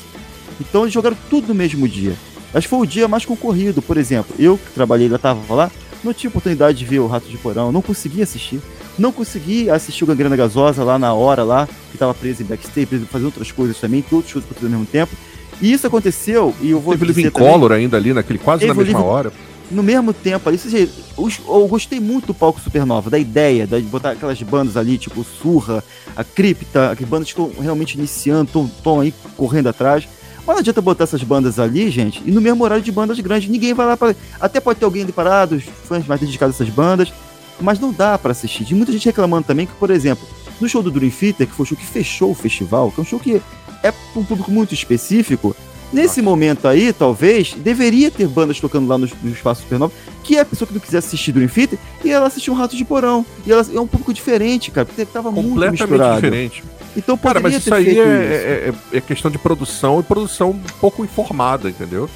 Então eles jogaram tudo no mesmo dia. Mas foi o dia mais concorrido, por exemplo. Eu que trabalhei lá, tava lá, não tinha oportunidade de ver o Rato de Porão, não consegui assistir. Não consegui assistir o Gangrena Gasosa lá na hora, lá, que tava preso em backstage, preso fazendo outras coisas também, todos os shows ao mesmo tempo. E isso aconteceu, e eu vou Teve o Living Color ainda ali, naquele, quase na mesma hora. no mesmo tempo ali, seja, eu gostei muito do palco Supernova, da ideia de botar aquelas bandas ali, tipo Surra, a Cripta, que bandas que estão realmente iniciando, estão aí correndo atrás. Mas não adianta botar essas bandas ali, gente, e no mesmo horário de bandas grandes. Ninguém vai lá para. Até pode ter alguém ali parado, os fãs mais dedicados a essas bandas, mas não dá para assistir. De muita gente reclamando também que, por exemplo, no show do Dream Theater, que foi o show que fechou o festival, que é um show que é para um público muito específico, Nesse momento aí, talvez, deveria ter bandas tocando lá no, no Espaço Supernova, que é a pessoa que não quiser assistir Dream Theater, e ela assistir um Rato de Porão. E ela é um público diferente, cara, porque tava muito misturado. diferente. Então Cara, mas isso aí é, é, é, é, questão de produção e produção um pouco informada, entendeu?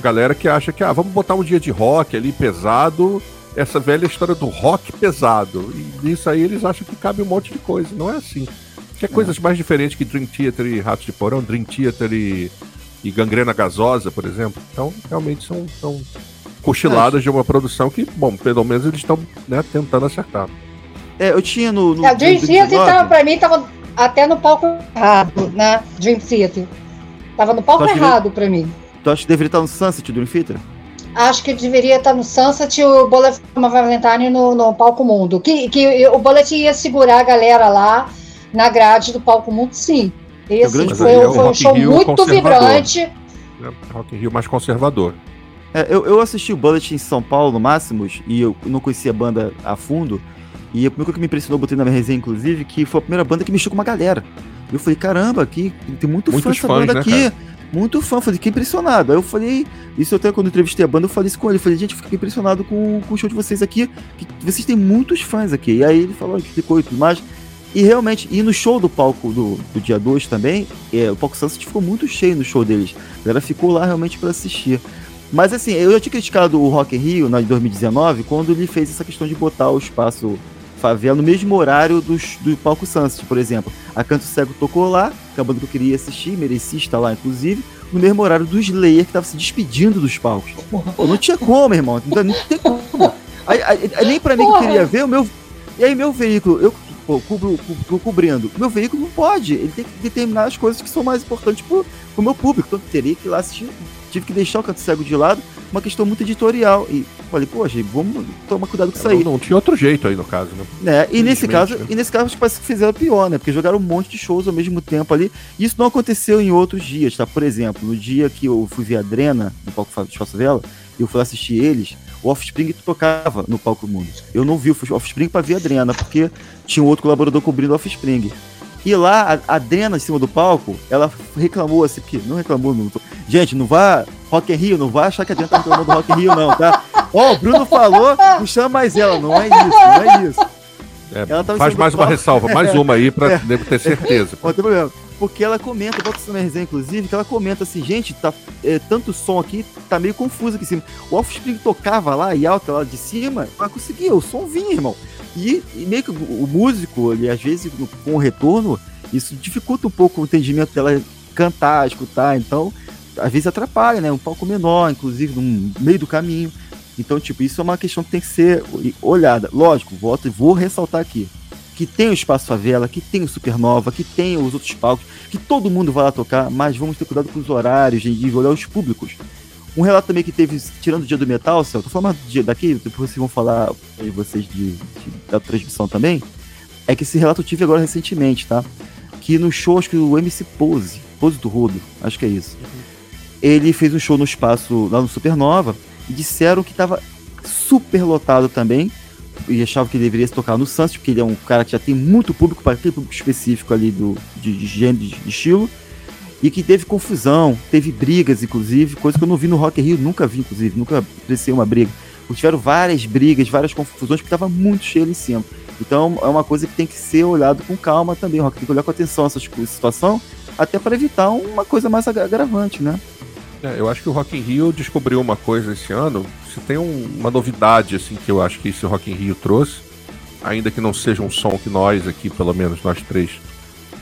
Galera que acha que, ah, vamos botar um dia de rock ali pesado, essa velha história do rock pesado. E nisso aí eles acham que cabe um monte de coisa. Não é assim. Quer é. coisas mais diferentes que Dream Theater e Ratos de Porão, Dream Theater e e gangrena gasosa, por exemplo. Então, realmente são, são cochiladas é. de uma produção que, bom, pelo menos eles estão né, tentando acertar. É, eu tinha no. no é, Dream Theater, tava, pra mim, tava até no palco errado, né? Dream Theater. Tava no palco errado devia... pra mim. Tu acha que deveria estar no Sunset, Dream Theater? Acho que deveria estar no Sunset e o Bullet Valentine no, no palco mundo. Que, que o Bullet ia segurar a galera lá na grade do palco mundo, sim. Esse foi, foi, é um show Rio muito vibrante. É, Rock in Rio mais conservador. É, eu, eu assisti o Bullet em São Paulo, no Máximos, e eu não conhecia a banda a fundo. E a primeira coisa que me impressionou, botei na minha resenha, inclusive, que foi a primeira banda que mexeu com uma galera. Eu falei, caramba, aqui tem muito Muitos fã essa banda né, aqui. Cara? Muito fã, falei, fiquei impressionado. Aí eu falei, isso até quando eu entrevistei a banda, eu falei isso com ele. Eu falei, gente, eu fiquei impressionado com, com o show de vocês aqui, que vocês têm muitos fãs aqui. E aí ele falou, explicou e tudo mais. E realmente, e no show do palco do, do dia 2 também, é, o palco Sunset ficou muito cheio no show deles. A galera ficou lá realmente para assistir. Mas assim, eu já tinha criticado o Rock in Rio na, em 2019, quando ele fez essa questão de botar o espaço favela no mesmo horário dos, do palco Sunset, por exemplo. A Canto Cego tocou lá, é a banda que eu queria assistir, merecia estar lá, inclusive, no mesmo horário do Slayer, que estava se despedindo dos palcos. Pô, não tinha como, irmão. Não, não tem como. Aí, aí, nem pra mim que eu queria ver, o meu. E aí, meu veículo, eu pô, cubro, cubro, cobrindo. Meu veículo não pode. Ele tem que determinar as coisas que são mais importantes pro, pro meu público. Então teria que ir lá assistir. Tive que deixar o canto cego de lado. Uma questão muito editorial. E falei, poxa, vamos tomar cuidado com isso aí. Não, não, tinha outro jeito aí no caso, né? É, e nesse caso, né? e nesse caso, parece que fizeram pior, né? Porque jogaram um monte de shows ao mesmo tempo ali. E isso não aconteceu em outros dias, tá? Por exemplo, no dia que eu fui ver a Drena, no palco de Faço Vela, eu fui assistir eles o Offspring tocava no palco mundo. Eu não vi o Offspring para ver a Adrena, porque tinha um outro colaborador cobrindo o Offspring. E lá, a Adrena em cima do palco, ela reclamou assim, porque não reclamou, não. Gente, não vá, Rock in Rio, não vai achar que a Adrena tá reclamando do Rock in Rio, não, tá? Ó, oh, o Bruno falou, não chama mais ela, não é isso, não é isso. É, faz mais uma ressalva, mais uma aí pra [LAUGHS] é. ter certeza. Não tem problema porque ela comenta, bota isso na resenha, inclusive, que ela comenta assim, gente, tá é, tanto som aqui, tá meio confuso aqui em cima. O Offspring tocava lá e alta lá de cima, mas conseguia, o som vinha, irmão. E, e meio que o, músico, ele, às vezes, com o retorno, isso dificulta um pouco o entendimento dela cantar, escutar, então, às vezes atrapalha, né? Um palco menor, inclusive, no meio do caminho. Então, tipo, isso é uma questão que tem que ser olhada. Lógico, volto e vou ressaltar aqui que tem o Espaço Favela, que tem o Supernova, que tem os outros palcos, que todo mundo vai lá tocar, mas vamos ter cuidado com os horários, de olhar os públicos. Um relato também que teve, tirando o dia do metal, Céu, tô falando daqui, depois vocês vão falar de vocês de, de, da transmissão também, é que esse relato eu tive agora recentemente, tá? Que no show, acho que o MC Pose, Pose do Rodo, acho que é isso. Ele fez um show no espaço lá no Supernova e disseram que estava super lotado também e achava que ele deveria se tocar no Sunset, porque ele é um cara que já tem muito público para aquele público específico ali do, de, de gênero, de, de, estilo, e que teve confusão, teve brigas, inclusive, coisa que eu não vi no Rock Rio, nunca vi, inclusive, nunca presenciei uma briga. Tiveram várias brigas, várias confusões, porque estava muito cheio ali em cima. Então é uma coisa que tem que ser olhado com calma também, Rock tem que olhar com atenção essa situação, até para evitar uma coisa mais agravante, né? É, eu acho que o Rock in Rio descobriu uma coisa esse ano. Se tem um, uma novidade assim que eu acho que esse Rock in Rio trouxe, ainda que não seja um som que nós aqui, pelo menos nós três,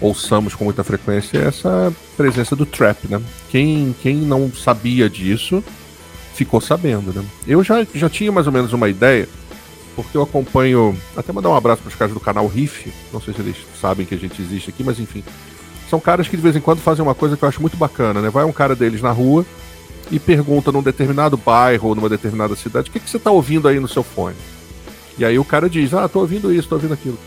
ouçamos com muita frequência, é essa presença do trap, né? Quem, quem não sabia disso ficou sabendo, né? Eu já, já tinha mais ou menos uma ideia, porque eu acompanho. Até mandar um abraço para os caras do canal Riff. Não sei se eles sabem que a gente existe aqui, mas enfim são caras que de vez em quando fazem uma coisa que eu acho muito bacana, né? Vai um cara deles na rua e pergunta num determinado bairro ou numa determinada cidade, o que, que você está ouvindo aí no seu fone? E aí o cara diz, ah, tô ouvindo isso, tô ouvindo aquilo.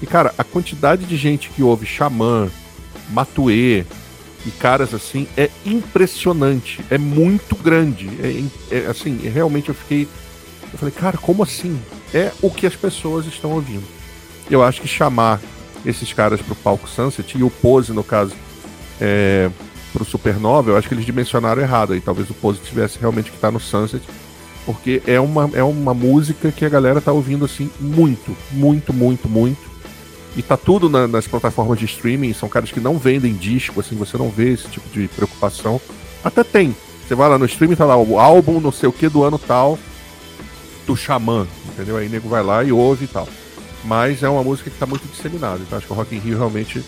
E cara, a quantidade de gente que ouve Xamã, Matuê e caras assim é impressionante, é muito grande. É, é assim, realmente eu fiquei. Eu falei, cara, como assim? É o que as pessoas estão ouvindo. Eu acho que chamar esses caras pro palco Sunset e o Pose, no caso, é, pro Supernova, eu acho que eles dimensionaram errado. E talvez o Pose tivesse realmente que estar tá no Sunset. Porque é uma, é uma música que a galera tá ouvindo assim muito, muito, muito, muito. E tá tudo na, nas plataformas de streaming, são caras que não vendem disco, assim, você não vê esse tipo de preocupação. Até tem. Você vai lá no streaming, tá lá o álbum não sei o que do ano tal do Xamã, entendeu? Aí o nego vai lá e ouve e tal. Mas é uma música que tá muito disseminada, então acho que o Rock in Rio realmente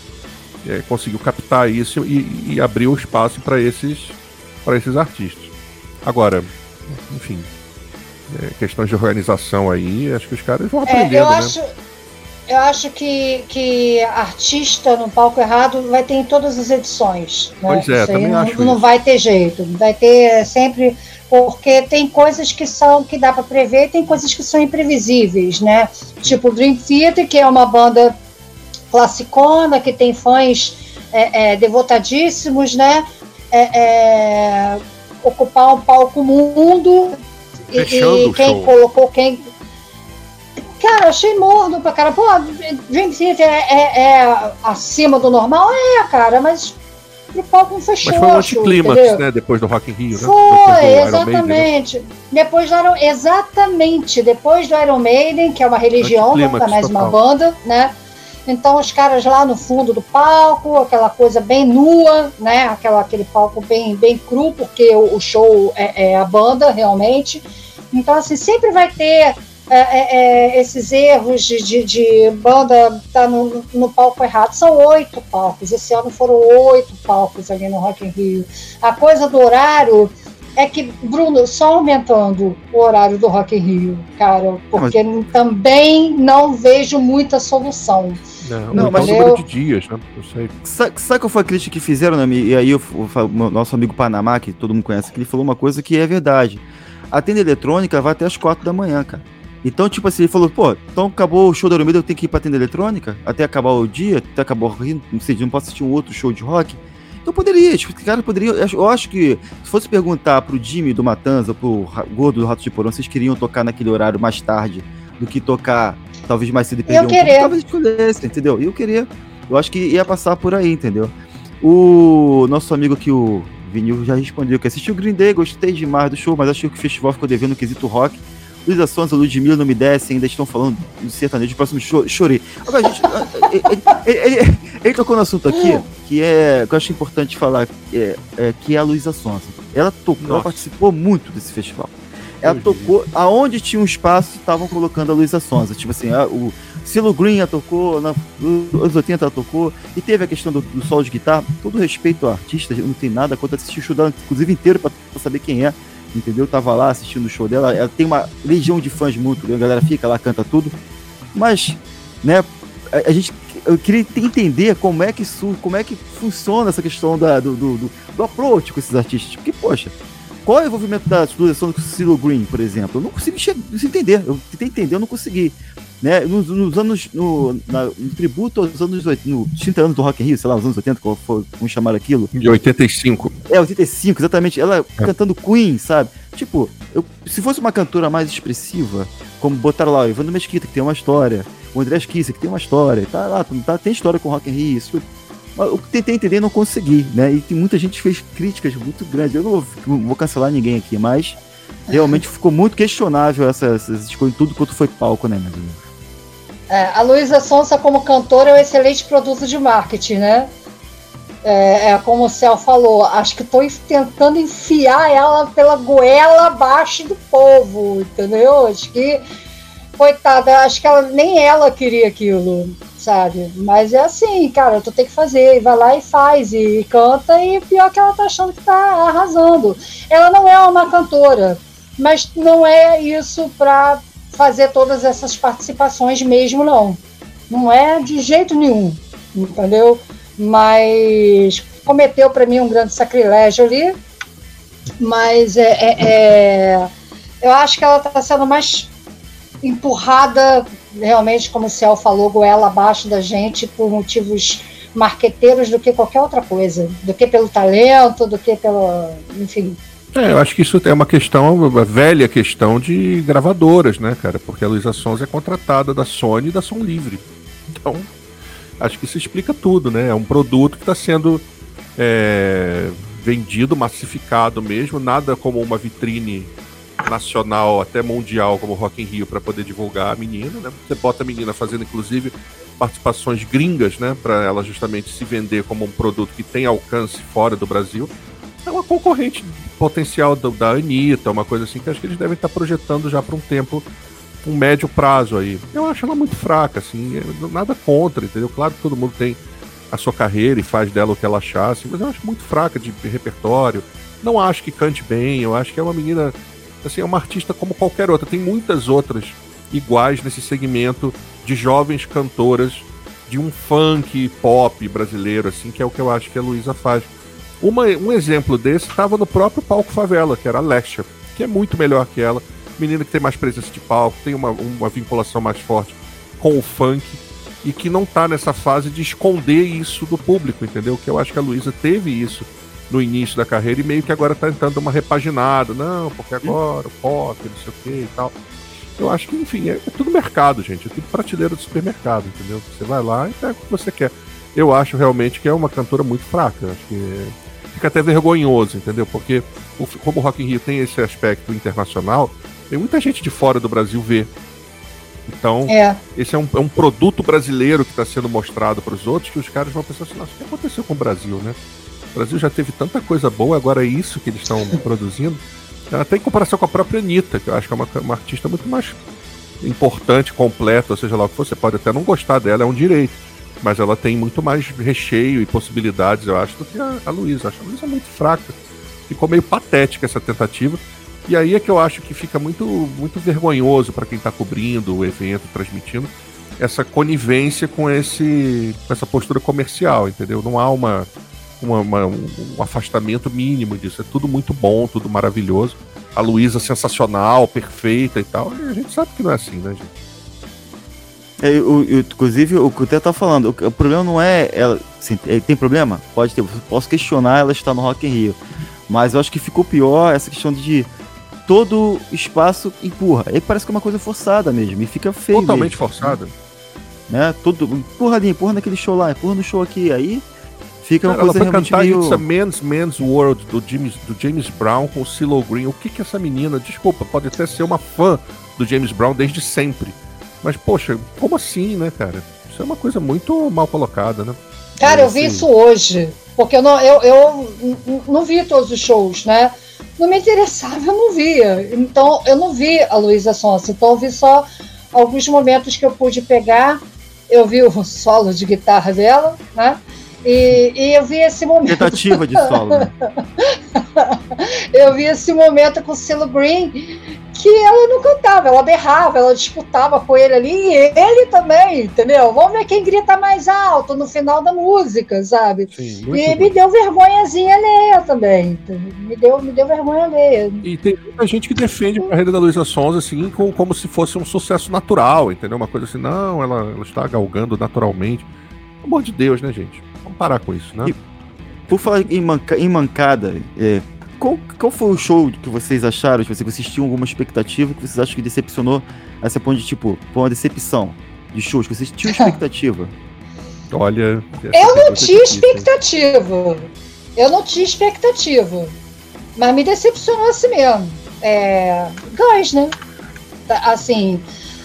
é, conseguiu captar isso e, e abriu espaço para esses, para esses artistas. Agora, enfim, é, questões de organização aí, acho que os caras vão aprendendo, é, eu né? Acho, eu acho que, que artista no palco errado vai ter em todas as edições. Né? Pois é, também não, acho não isso. vai ter jeito. Vai ter sempre. Porque tem coisas que são que dá para prever e tem coisas que são imprevisíveis, né? Tipo Dream Theater, que é uma banda classicona, que tem fãs é, é, devotadíssimos, né? É, é ocupar um palco mundo e, e quem show. colocou quem Cara, achei morno pra cara. Pô, Dream Theater é, é, é, acima do normal? É, cara, mas o palco não fechou. Mas foi um anticlímax, né? Depois do Rock in Rio, né? Foi, exatamente. Depois do Iron, exatamente. Depois do Iron Maiden, que é uma religião, não tá mais uma banda, né? Então os caras lá no fundo do palco, aquela coisa bem nua, né? Aquela, aquele palco bem, bem cru, porque o, o show é, é a banda realmente. Então, assim, sempre vai ter é, é, é, esses erros de, de, de banda tá no, no, palco errado. São oito palcos. Esse ano foram oito palcos ali no Rock in Rio. A coisa do horário é que, Bruno, só aumentando o horário do Rock in Rio, cara, porque mas... também não vejo muita solução. Não, não mas número de dias, né? Eu sei. Sabe, sabe qual foi a crítica que fizeram, né? E aí o, o, nosso amigo Panamá, que todo mundo conhece, que ele falou uma coisa que é verdade. A tenda eletrônica vai até as quatro da manhã, cara. Então, tipo assim, ele falou, pô, então acabou o show da Aeromeda, eu tenho que ir pra tenda eletrônica até acabar o dia, até acabar o rio, não sei, não posso assistir um outro show de rock. Então poderia, tipo, cara poderia. Eu acho que se fosse perguntar pro Jimmy do Matanza, pro Gordo do Rato de Porão, vocês queriam tocar naquele horário mais tarde do que tocar talvez mais cedo e perder eu um querer. pouco, talvez escolhesse, entendeu? E eu queria. Eu acho que ia passar por aí, entendeu? O nosso amigo aqui, o Vinil, já respondeu que assistiu o Green Day, gostei demais do show, mas acho que o festival ficou devendo no quesito rock. Luísa Sonza, Ludmilla não me desce, ainda estão falando do sertanejo, próximo show, chorei. Agora, gente, [LAUGHS] ele, ele, ele, ele, tocou no assunto aqui, que é, que eu acho importante falar, é, é, que é a Luísa Sonza. Ela tocou, ela participou muito desse festival. Ela tocou, aonde tinha um espaço, estavam colocando a Luísa Sonza. Tipo assim, a, o Silo Green ela tocou, na, nos anos 80 ela tocou, e teve a questão do, do solo de guitarra. Todo respeito ao artista, não tem nada contra assistir o show dela, inclusive inteiro, pra, pra saber quem é entendeu? Tava lá assistindo o show dela, ela tem uma legião de fãs muito, a galera fica lá, canta tudo, mas, né, a, a gente, eu queria entender como é que isso, como é que funciona essa questão da, do, do, do, do approach com esses artistas, porque, poxa, qual é o envolvimento da exploração do Ciro Green, por exemplo? Eu não consegui entender, eu tentei entender, eu não consegui né, nos, nos anos, no, na, no, tributo aos anos, no 30 anos do Rock in Rio, sei lá, os anos 80, como, como chamaram aquilo. De 85. É, 85, exatamente, ela é. cantando Queen, sabe? Tipo, eu, se fosse uma cantora mais expressiva, como botaram lá o Evandro Mesquita, que tem uma história, o André Esquissa, que tem uma história, tá lá, tá, tem história com o Rock in Rio, isso mas eu tentei entender e não consegui, né? E tem muita gente fez críticas muito grandes. Eu não vou, não vou cancelar ninguém aqui, mas [LAUGHS] realmente ficou muito questionável essas, escolhas, tudo quanto foi palco, né, meu? É, a Luísa Sonsa, como cantora, é um excelente produto de marketing, né? É, é como o Céu falou, acho que estou tentando enfiar ela pela goela abaixo do povo, entendeu? Acho que, coitada, acho que ela, nem ela queria aquilo, sabe? Mas é assim, cara, tu tem que fazer, e vai lá e faz, e, canta, e pior que ela tá achando que tá arrasando. Ela não é uma cantora, mas não é isso pra fazer todas essas participações mesmo, não. Não é de jeito nenhum, entendeu? Mas cometeu para mim um grande sacrilégio ali, Mas é, é, é eu acho que ela está sendo mais empurrada, realmente, como o Céu falou, goela abaixo da gente por motivos marqueteiros do que qualquer outra coisa, do que pelo talento, do que pelo. enfim. É, eu acho que isso é uma questão, uma velha questão de gravadoras, né, cara? Porque a Luísa Sons é contratada da Sony e da Som Livre. Então, acho que isso explica tudo, né? É um produto que está sendo é, vendido, massificado mesmo, nada como uma vitrine nacional até mundial como Rock in Rio para poder divulgar a menina, né? Você bota a menina fazendo inclusive participações gringas, né, para ela justamente se vender como um produto que tem alcance fora do Brasil. É uma concorrente potencial do, da Anitta, uma coisa assim que acho que eles devem estar projetando já para um tempo, um médio prazo aí. Eu acho ela muito fraca, assim, nada contra, entendeu? Claro que todo mundo tem a sua carreira e faz dela o que ela achasse, mas eu acho muito fraca de repertório. Não acho que cante bem, eu acho que é uma menina assim, é uma artista como qualquer outra. Tem muitas outras iguais nesse segmento de jovens cantoras de um funk pop brasileiro, assim, que é o que eu acho que a Luísa faz. Uma, um exemplo desse estava no próprio palco Favela, que era a Lexia, que é muito melhor que ela. Menina que tem mais presença de palco, tem uma, uma vinculação mais forte com o funk e que não está nessa fase de esconder isso do público, entendeu? Que eu acho que a Luísa teve isso no início da carreira e meio que agora tá tentando uma repaginada. Não, porque agora, o pop, não sei o que e tal. Eu acho que, enfim, é, é, tudo mercado, gente. É tudo prateleira do supermercado, entendeu? Você vai lá e pega o que você quer. Eu acho realmente que é uma cantora muito fraca. Acho que fica até vergonhoso, entendeu? Porque como o Rock in Rio tem esse aspecto internacional, tem muita gente de fora do Brasil ver. Então, é. esse é um, é um produto brasileiro que está sendo mostrado para os outros que os caras vão pensar assim, nossa, o que aconteceu com o Brasil, né? O Brasil já teve tanta coisa boa, agora é isso que eles estão [LAUGHS] produzindo. Até em comparação com a própria Anitta, que eu acho que é uma, uma artista muito mais importante, completa, ou seja lá o que for. Você pode até não gostar dela, é um direito. Mas ela tem muito mais recheio e possibilidades, eu acho, do que a, a Luísa. Acho a Luísa muito fraca. Ficou meio patética essa tentativa. E aí é que eu acho que fica muito, muito vergonhoso para quem está cobrindo o evento, transmitindo, essa conivência com, esse, com essa postura comercial, entendeu? Não há uma, uma, uma, um afastamento mínimo disso. É tudo muito bom, tudo maravilhoso. A Luísa sensacional, perfeita e tal. E a gente sabe que não é assim, né, gente? É, o, o, inclusive, o que o Té tá falando, o, o, problema não é ela. Assim, é, tem problema? Pode ter. Posso questionar ela estar no Rock in Rio. Mas eu acho que ficou pior essa questão de todo espaço empurra. Aí parece que é uma coisa forçada mesmo. E fica feio. Totalmente mesmo. forçada. Né? Todo, empurra ali, empurra naquele show lá, empurra no show aqui. Aí Fica uma Cara, coisa ela foi cantar meio... It's a Man's Man's World do James, do James Brown com o CeeLo Green. O que que essa menina, desculpa, pode até ser uma fã do James Brown desde sempre. Mas, poxa, como assim, né, cara? Isso é uma coisa muito mal colocada, né? Cara, eu vi assim. isso hoje. Porque eu não, eu, eu não vi todos os shows, né? Não me interessava, eu não via. Então, eu não vi a Luísa Sonsa. Então, eu vi só alguns momentos que eu pude pegar. Eu vi o [LAUGHS] solo de guitarra dela, né? E, e, eu vi esse momento. Tentativa de solo. Né? [LAUGHS] eu vi esse momento com o Silo Green, que ela não cantava, ela berrava, ela disputava com ele ali, e ele também, entendeu? Vamos ver quem grita mais alto no final da música, sabe? Sim, e bom. me deu vergonhazinha alheia também. Me deu, me deu vergonha alheia. E tem muita gente que defende a carreira da Luísa Sons assim, como, como se fosse um sucesso natural, entendeu? Uma coisa assim, não, ela, ela está galgando naturalmente. Pelo amor de Deus, né, gente? Vamos parar com isso, né? E, por falar em, manca, em mancada, é, qual, qual foi o show que vocês acharam? Que vocês tinham alguma expectativa que vocês acham que decepcionou a esse ponto de tipo, foi uma decepção de shows que vocês tinham [LAUGHS] expectativa? Olha. Eu não tinha expectativa. Eu não tinha expectativa. Mas me decepcionou assim mesmo. É, gás, né? Assim.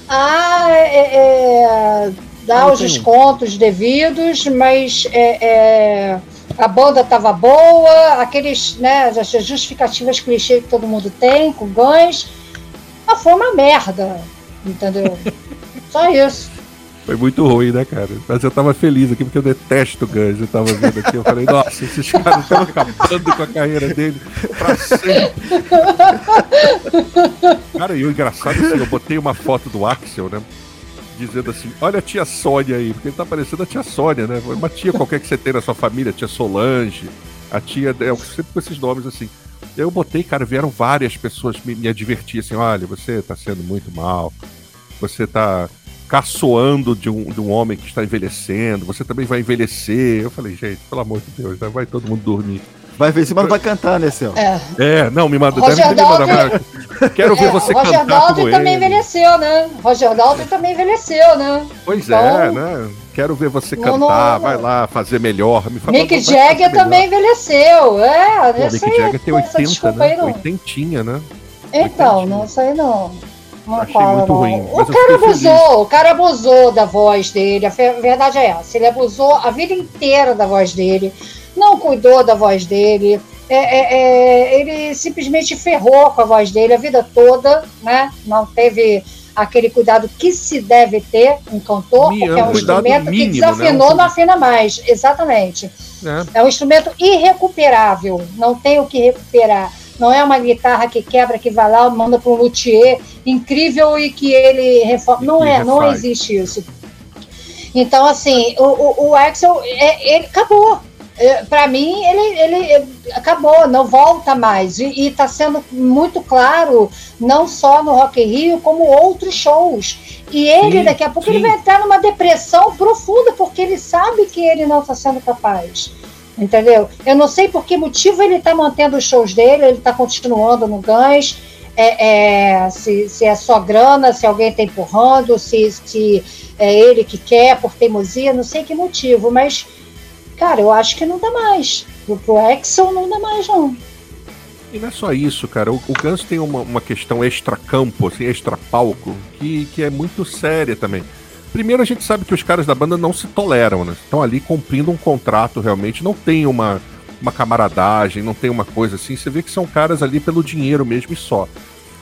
Ah, é, é dar os descontos devidos, mas é, é, a banda estava boa, aqueles, né, as justificativas clichê que todo mundo tem, com ganhos, mas foi uma merda, entendeu? [LAUGHS] Só isso. Foi muito ruim, né, cara? Mas eu tava feliz aqui porque eu detesto o Guns. Eu tava vendo aqui, eu falei, nossa, esses [LAUGHS] caras estão acabando com a carreira dele pra sempre. [LAUGHS] cara, e o engraçado é assim, eu botei uma foto do Axel, né? Dizendo assim: Olha a tia Sônia aí, porque ele tá parecendo a tia Sônia, né? Uma tia qualquer que você tem na sua família, tia Solange, a tia. É, sempre com esses nomes assim. Eu botei, cara, vieram várias pessoas me, me advertir assim: olha, você tá sendo muito mal, você tá caçoando de um, de um homem que está envelhecendo, você também vai envelhecer. Eu falei, gente, pelo amor de Deus, né? vai todo mundo dormir. Vai ver, mas não vai cantar, né, Céu? É. É, não, me manda. Roger deve ter me Daltrey- mandado, Quero ver É, você Roger cantar Daltrey como também ele. envelheceu, né? Roger Daltrey também envelheceu, né? Pois Então- é, né? Quero ver você Não, cantar, não, vai não. lá fazer melhor. Me fala, Mick vai fazer Jagger melhor. também envelheceu. É, Pô, Mick aí, Jagger tem essa 80, desculpa aí né? não. 80, né? Então, Oitentinha. não, isso aí não. Não Achei fala, muito não. ruim, O cara abusou, o cara abusou da voz dele. A verdade é essa. Ele abusou a vida inteira da voz dele, não cuidou da voz dele. É, é, é, ele simplesmente ferrou com a voz dele a vida toda, né? Não teve aquele cuidado que se deve ter um cantor, Mi- porque é um instrumento que mínimo, né? desafinou, Um- não afina mais. Exatamente. É. É um instrumento irrecuperável, não tem o que recuperar. Não é uma guitarra que quebra, que vai lá, manda para um luthier incrível e que ele reforma. Não que é, não refaz. existe isso. Então, assim, o, o, o Axel, é, ele acabou. Para mim, ele, ele acabou, não volta mais. E está sendo muito claro, não só no Rock in Rio, como outros shows. E ele, Sim, daqui a pouco, sim. ele vai entrar numa depressão profunda, porque ele sabe que ele não está sendo capaz. Entendeu? Eu não sei por que motivo ele está mantendo os shows dele, ele está continuando no Guns. É, é, se, se é só grana, se alguém está empurrando, se, se é ele que quer por teimosia, não sei que motivo, mas, cara, eu acho que não dá mais. Pro, pro Axel não dá mais, não. E não é só isso, cara. O, o Guns tem uma, uma questão extra-campo, assim, extra-palco, que, que é muito séria também. Primeiro, a gente sabe que os caras da banda não se toleram, né? Estão ali cumprindo um contrato realmente, não tem uma, uma camaradagem, não tem uma coisa assim. Você vê que são caras ali pelo dinheiro mesmo e só.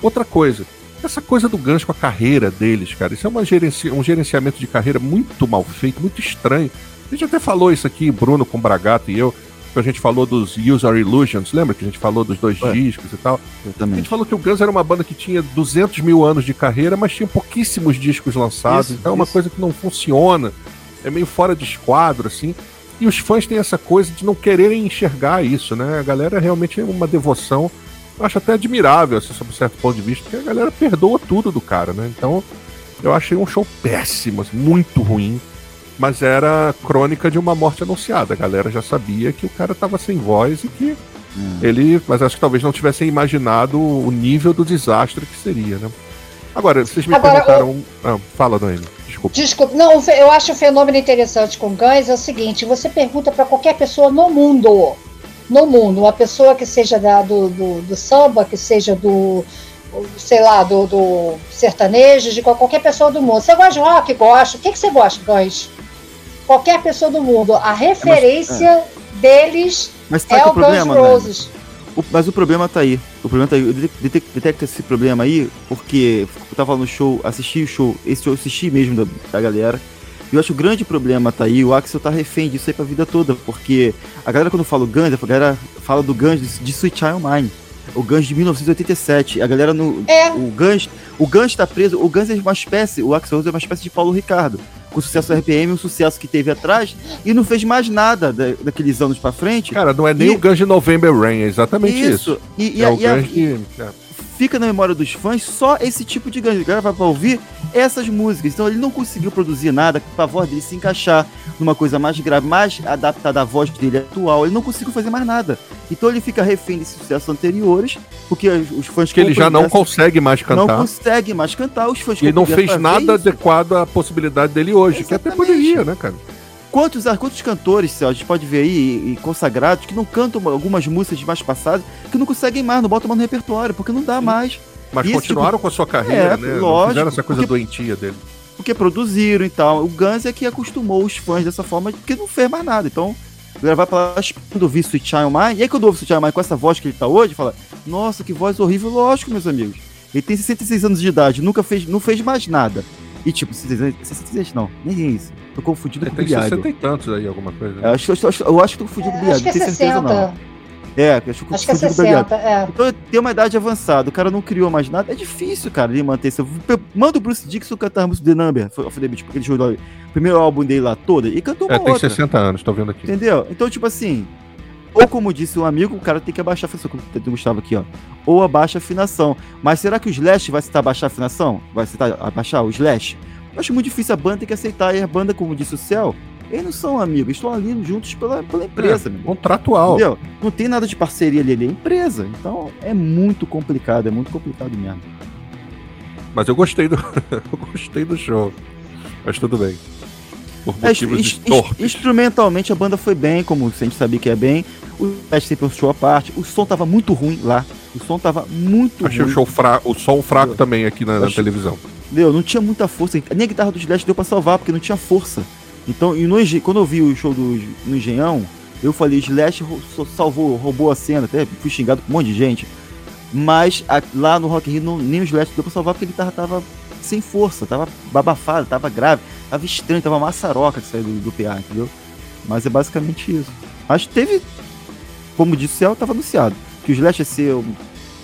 Outra coisa, essa coisa do Guns com a carreira deles, cara, isso é uma gerenci- um gerenciamento de carreira muito mal feito, muito estranho. A gente até falou isso aqui, Bruno com Bragato e eu, que a gente falou dos User Illusions, lembra que a gente falou dos dois É. discos e tal? A gente Exatamente. falou que o Guns era uma banda que tinha 200 mil anos de carreira, mas tinha pouquíssimos discos lançados, Isso, então é uma coisa que não funciona, é meio fora de esquadro, assim. E os fãs têm essa coisa de não quererem enxergar isso, né? A galera realmente é uma devoção, eu acho até admirável, assim, sob um certo ponto de vista, porque a galera perdoa tudo do cara, né? Então, eu achei um show péssimo, assim, muito ruim, mas era crônica de uma morte anunciada. A galera já sabia que o cara tava sem voz e que Hum. ele, mas acho que talvez não tivessem imaginado o nível do desastre que seria, né? Agora, vocês me Agora, perguntaram. Ah, fala, Noemi, desculpa. Desculpa, não, o eu acho o fenômeno interessante com Guns é o seguinte: você pergunta para qualquer pessoa no mundo, no mundo, uma pessoa que seja da- do, do, do samba, que seja do, sei lá, do, do sertanejo, de qual- qualquer pessoa do mundo. Você gosta de rock? Gosta. O que, que você gosta, Guns? Qualquer pessoa do mundo. A referência deles Mas sabe é que o o problema, Guns né? Roses. O- mas o problema tá aí. O problema tá aí. Eu detec- detec- detecto esse problema aí porque eu tava no show, assisti o show, esse show eu assisti mesmo da, da galera. E eu acho que o grande problema tá aí, o Axel tá refém disso aí pra vida toda, porque a galera quando fala o Guns, a galera fala do Guns de, de Sweet Child Mine. O Guns de 1987. A galera no. É. O Guns. O Guns tá preso. O Guns é uma espécie. O Axel Rose é uma espécie de Paulo Ricardo. Com o sucesso do RPM, o sucesso que teve atrás, e não fez mais nada da- daqueles anos pra frente. Cara, não é nem E- o Guns de November Rain, é exatamente isso. E, e é o Guns de. é. Fica na memória dos fãs só esse tipo de ganho. A galera vai pra ouvir essas músicas. Então ele não conseguiu produzir nada pra voz dele se encaixar numa coisa mais grave, mais adaptada à voz dele atual. Ele não conseguiu fazer mais nada. Então ele fica refém desses sucessos anteriores, porque os, fãs Que ele já não consegue mais dessa- não cantar. consegue mais cantar. Os fãs E ele não fez nada vez. adequado à possibilidade dele hoje, que até Exatamente. poderia, né, cara? Quantos, quantos cantores, Céu, a gente pode ver aí, e, e consagrados, que não cantam algumas músicas mais passadas, que não conseguem mais, não botam mais no repertório, porque não dá mais. Mas Isso, continuaram com a sua carreira, É, né? não lógico, fizeram essa coisa porque- doentia dele. porque produziram e tal. O Guns é que acostumou os fãs dessa forma, porque não fez mais nada. Então, vai pra lá quando ouvir Sweet Child Mine, e aí quando ouve Sweet Child Mine com essa voz que ele tá hoje, fala, nossa, que voz horrível, lógico, meus amigos. Ele tem 66 anos de idade, nunca fez, não fez mais nada. E tipo, 66, 66 não, nem é isso. Tô confundindo Ele com o tem Billy 60 Idol. e tantos aí, alguma coisa. né? Eu acho, eu acho- eu acho que tô confundindo com o Billy Acho que Idol, é não tenho certeza 60. não. É, acho que eu Acho que é confundi com o Billy Idol. 60, é. Então tem uma idade avançada, o cara não criou mais nada. É difícil, cara, ele manter isso. Manda o Bruce Dixon cantar a música The Number, foi of the Beat, porque ele jogou o primeiro álbum dele lá todo, e cantou uma É, tem outra. 60 anos, tô vendo aqui. Entendeu? Então, tipo assim, Ou como disse um amigo, o cara tem que abaixar a afinação, como o Gustavo aqui, ó. Ou abaixa a afinação. Mas será que o Slash vai citar abaixar a afinação? Vai citar abaixar o Slash? Eu acho muito difícil a banda ter que aceitar. E a banda, como disse o Céu, eles não são amigos, estão ali juntos pela, pela empresa. É, contratual. Entendeu? Não tem nada de parceria ali, é empresa. Então é muito complicado, é muito complicado mesmo. Mas eu gostei do, [LAUGHS] eu gostei do show. Mas tudo bem. Por é, motivos é, Instrumentalmente a banda foi bem, como a gente sabia que é bem. O teste sempre um show à parte. O som tava muito ruim lá. O som tava muito Achei ruim. Achei o, fra o som fraco também aqui na, na televisão. Deu, não tinha muita força. Nem a guitarra do Slash deu pra salvar, porque não tinha força. Então, e no, quando eu vi o show do, no Engenhão, eu falei, Slash salvou, roubou a cena, até fui xingado por um monte de gente. Mas a, lá no Rock in Rio, nem o Slash deu pra salvar porque a guitarra tava sem força, tava babafada, tava grave, tava estranho, tava maçaroca que saiu do, do PA, entendeu? Mas é basicamente isso. Mas teve, como disse o Céu, tava anunciado, que o Slash ia ser,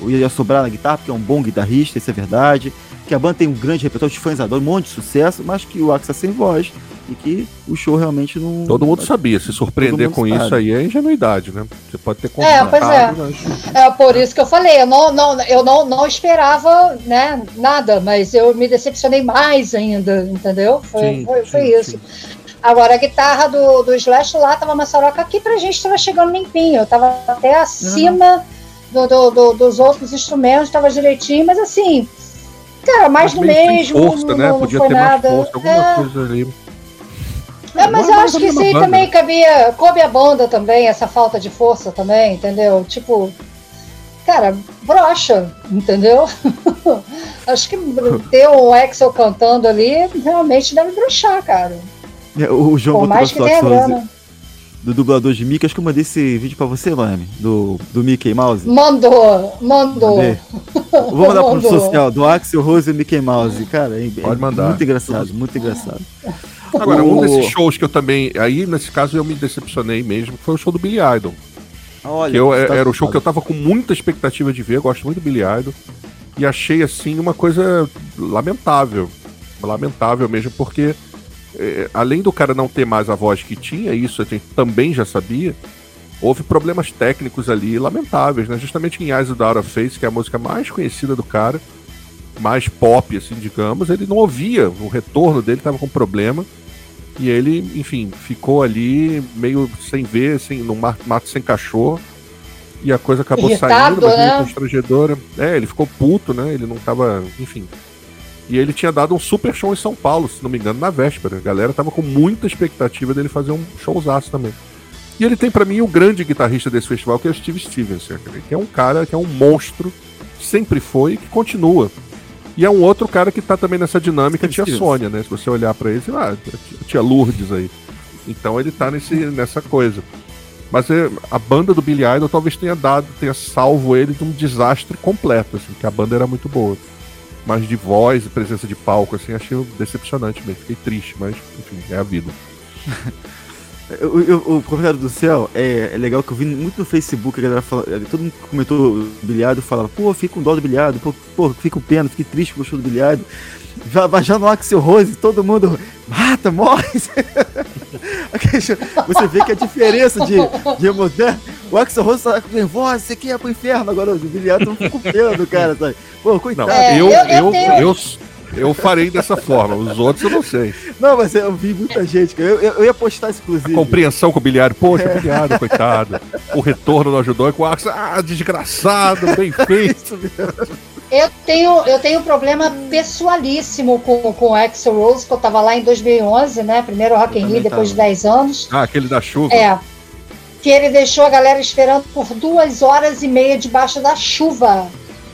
ia sobrar na guitarra, porque é um bom guitarrista, isso é verdade. Que a banda tem um grande repertório, os fãs adoram, um monte de sucesso, mas que o Axa sem voz e que o show realmente não. Todo mundo sabia, se surpreender com sabe. isso aí é ingenuidade, né? Você pode ter É, pois é. Mas... É por isso que eu falei, eu não, não, eu não, não esperava né, nada, mas eu me decepcionei mais ainda, entendeu? Foi, sim, foi, foi sim, isso. Sim. Agora, a guitarra do, do Slash lá tava uma soroca aqui pra gente tava chegando limpinho, tava até acima uhum. do, do, do, dos outros instrumentos, tava direitinho, mas assim, cara, mais do mesmo. Força, não, né? não, Podia não ter nada. mais força, alguma é... coisa ali. É, mas eu acho que isso aí também cabia, coube a banda também, essa falta de força também, entendeu? Tipo, cara, brocha, entendeu? [LAUGHS] acho que ter um Axel cantando ali realmente deve brochar, cara. É, o João Por mais que tenha grana. Do dublador de Mickey, acho que eu mandei esse vídeo pra você, Lame, do, do Mickey Mouse. Mandou, mandou. Vou mandar mandou. pro social, do Axel Rose e Mickey Mouse. Cara, é, Pode mandar. muito engraçado, muito engraçado. Agora, um desses shows que eu também. Aí, nesse caso, eu me decepcionei mesmo, foi o show do Billy Idol. Olha, que eu, tá era o show que eu tava com muita expectativa de ver, gosto muito do Billy Idol. E achei, assim, uma coisa lamentável. Lamentável mesmo, porque é, além do cara não ter mais a voz que tinha, isso a gente também já sabia, houve problemas técnicos ali lamentáveis, né? Justamente em Eyes of the Out of Face, que é a música mais conhecida do cara, mais pop, assim, digamos, ele não ouvia, o retorno dele estava com problema. E ele, enfim, ficou ali meio sem ver, sem, no mato sem cachorro. E a coisa acabou Irritado, saindo, mas né? constrangedora. É, ele ficou puto, né? Ele não tava. Enfim. E ele tinha dado um super show em São Paulo, se não me engano, na véspera. A galera tava com muita expectativa dele fazer um showzaço também. E ele tem para mim o grande guitarrista desse festival, que é o Steve Stevens, que é um cara que é um monstro, sempre foi e que continua. E é um outro cara que tá também nessa dinâmica, tia Sônia, né? Se você olhar para ele, você ah, tia Lourdes aí. Então ele tá nesse, nessa coisa. Mas é, a banda do Billy Idol talvez tenha dado, tenha salvo ele de um desastre completo, assim, que a banda era muito boa. Mas de voz e presença de palco, assim, achei decepcionante mesmo. Fiquei triste, mas enfim, é a vida. [LAUGHS] O, o, comentário do céu é, é, legal que eu vi muito no Facebook, a galera todo mundo comentou bilhado falava, pô, fico com dó do bilhado, pô, pô fico com pena, fiquei triste com o show do bilhado. Já no Axel Rose, todo mundo mata, morre. [LAUGHS] Você vê que a diferença de, de moderno. O Axel Rose tá nervoso, você quer ir pro inferno agora, o bilhado não fica com pena do cara, sabe? Pô, coitado. Não, é, eu, eu, eu, eu, farei dessa forma, os outros eu não sei. Não, mas eu vi muita gente, eu, eu, eu ia postar isso, inclusive. A compreensão com o bilhar, poxa, é. bilhar, coitado. O retorno não ajudou, e com o Axel, ah, desgraçado, bem [LAUGHS] feito. Eu tenho, eu tenho um problema pessoalíssimo com, com o Axel Rose, que eu tava lá em 2011, né? Primeiro Rock in Rio, depois de 10 anos. Ah, aquele da chuva. É. Que ele deixou a galera esperando por duas horas e meia debaixo da chuva.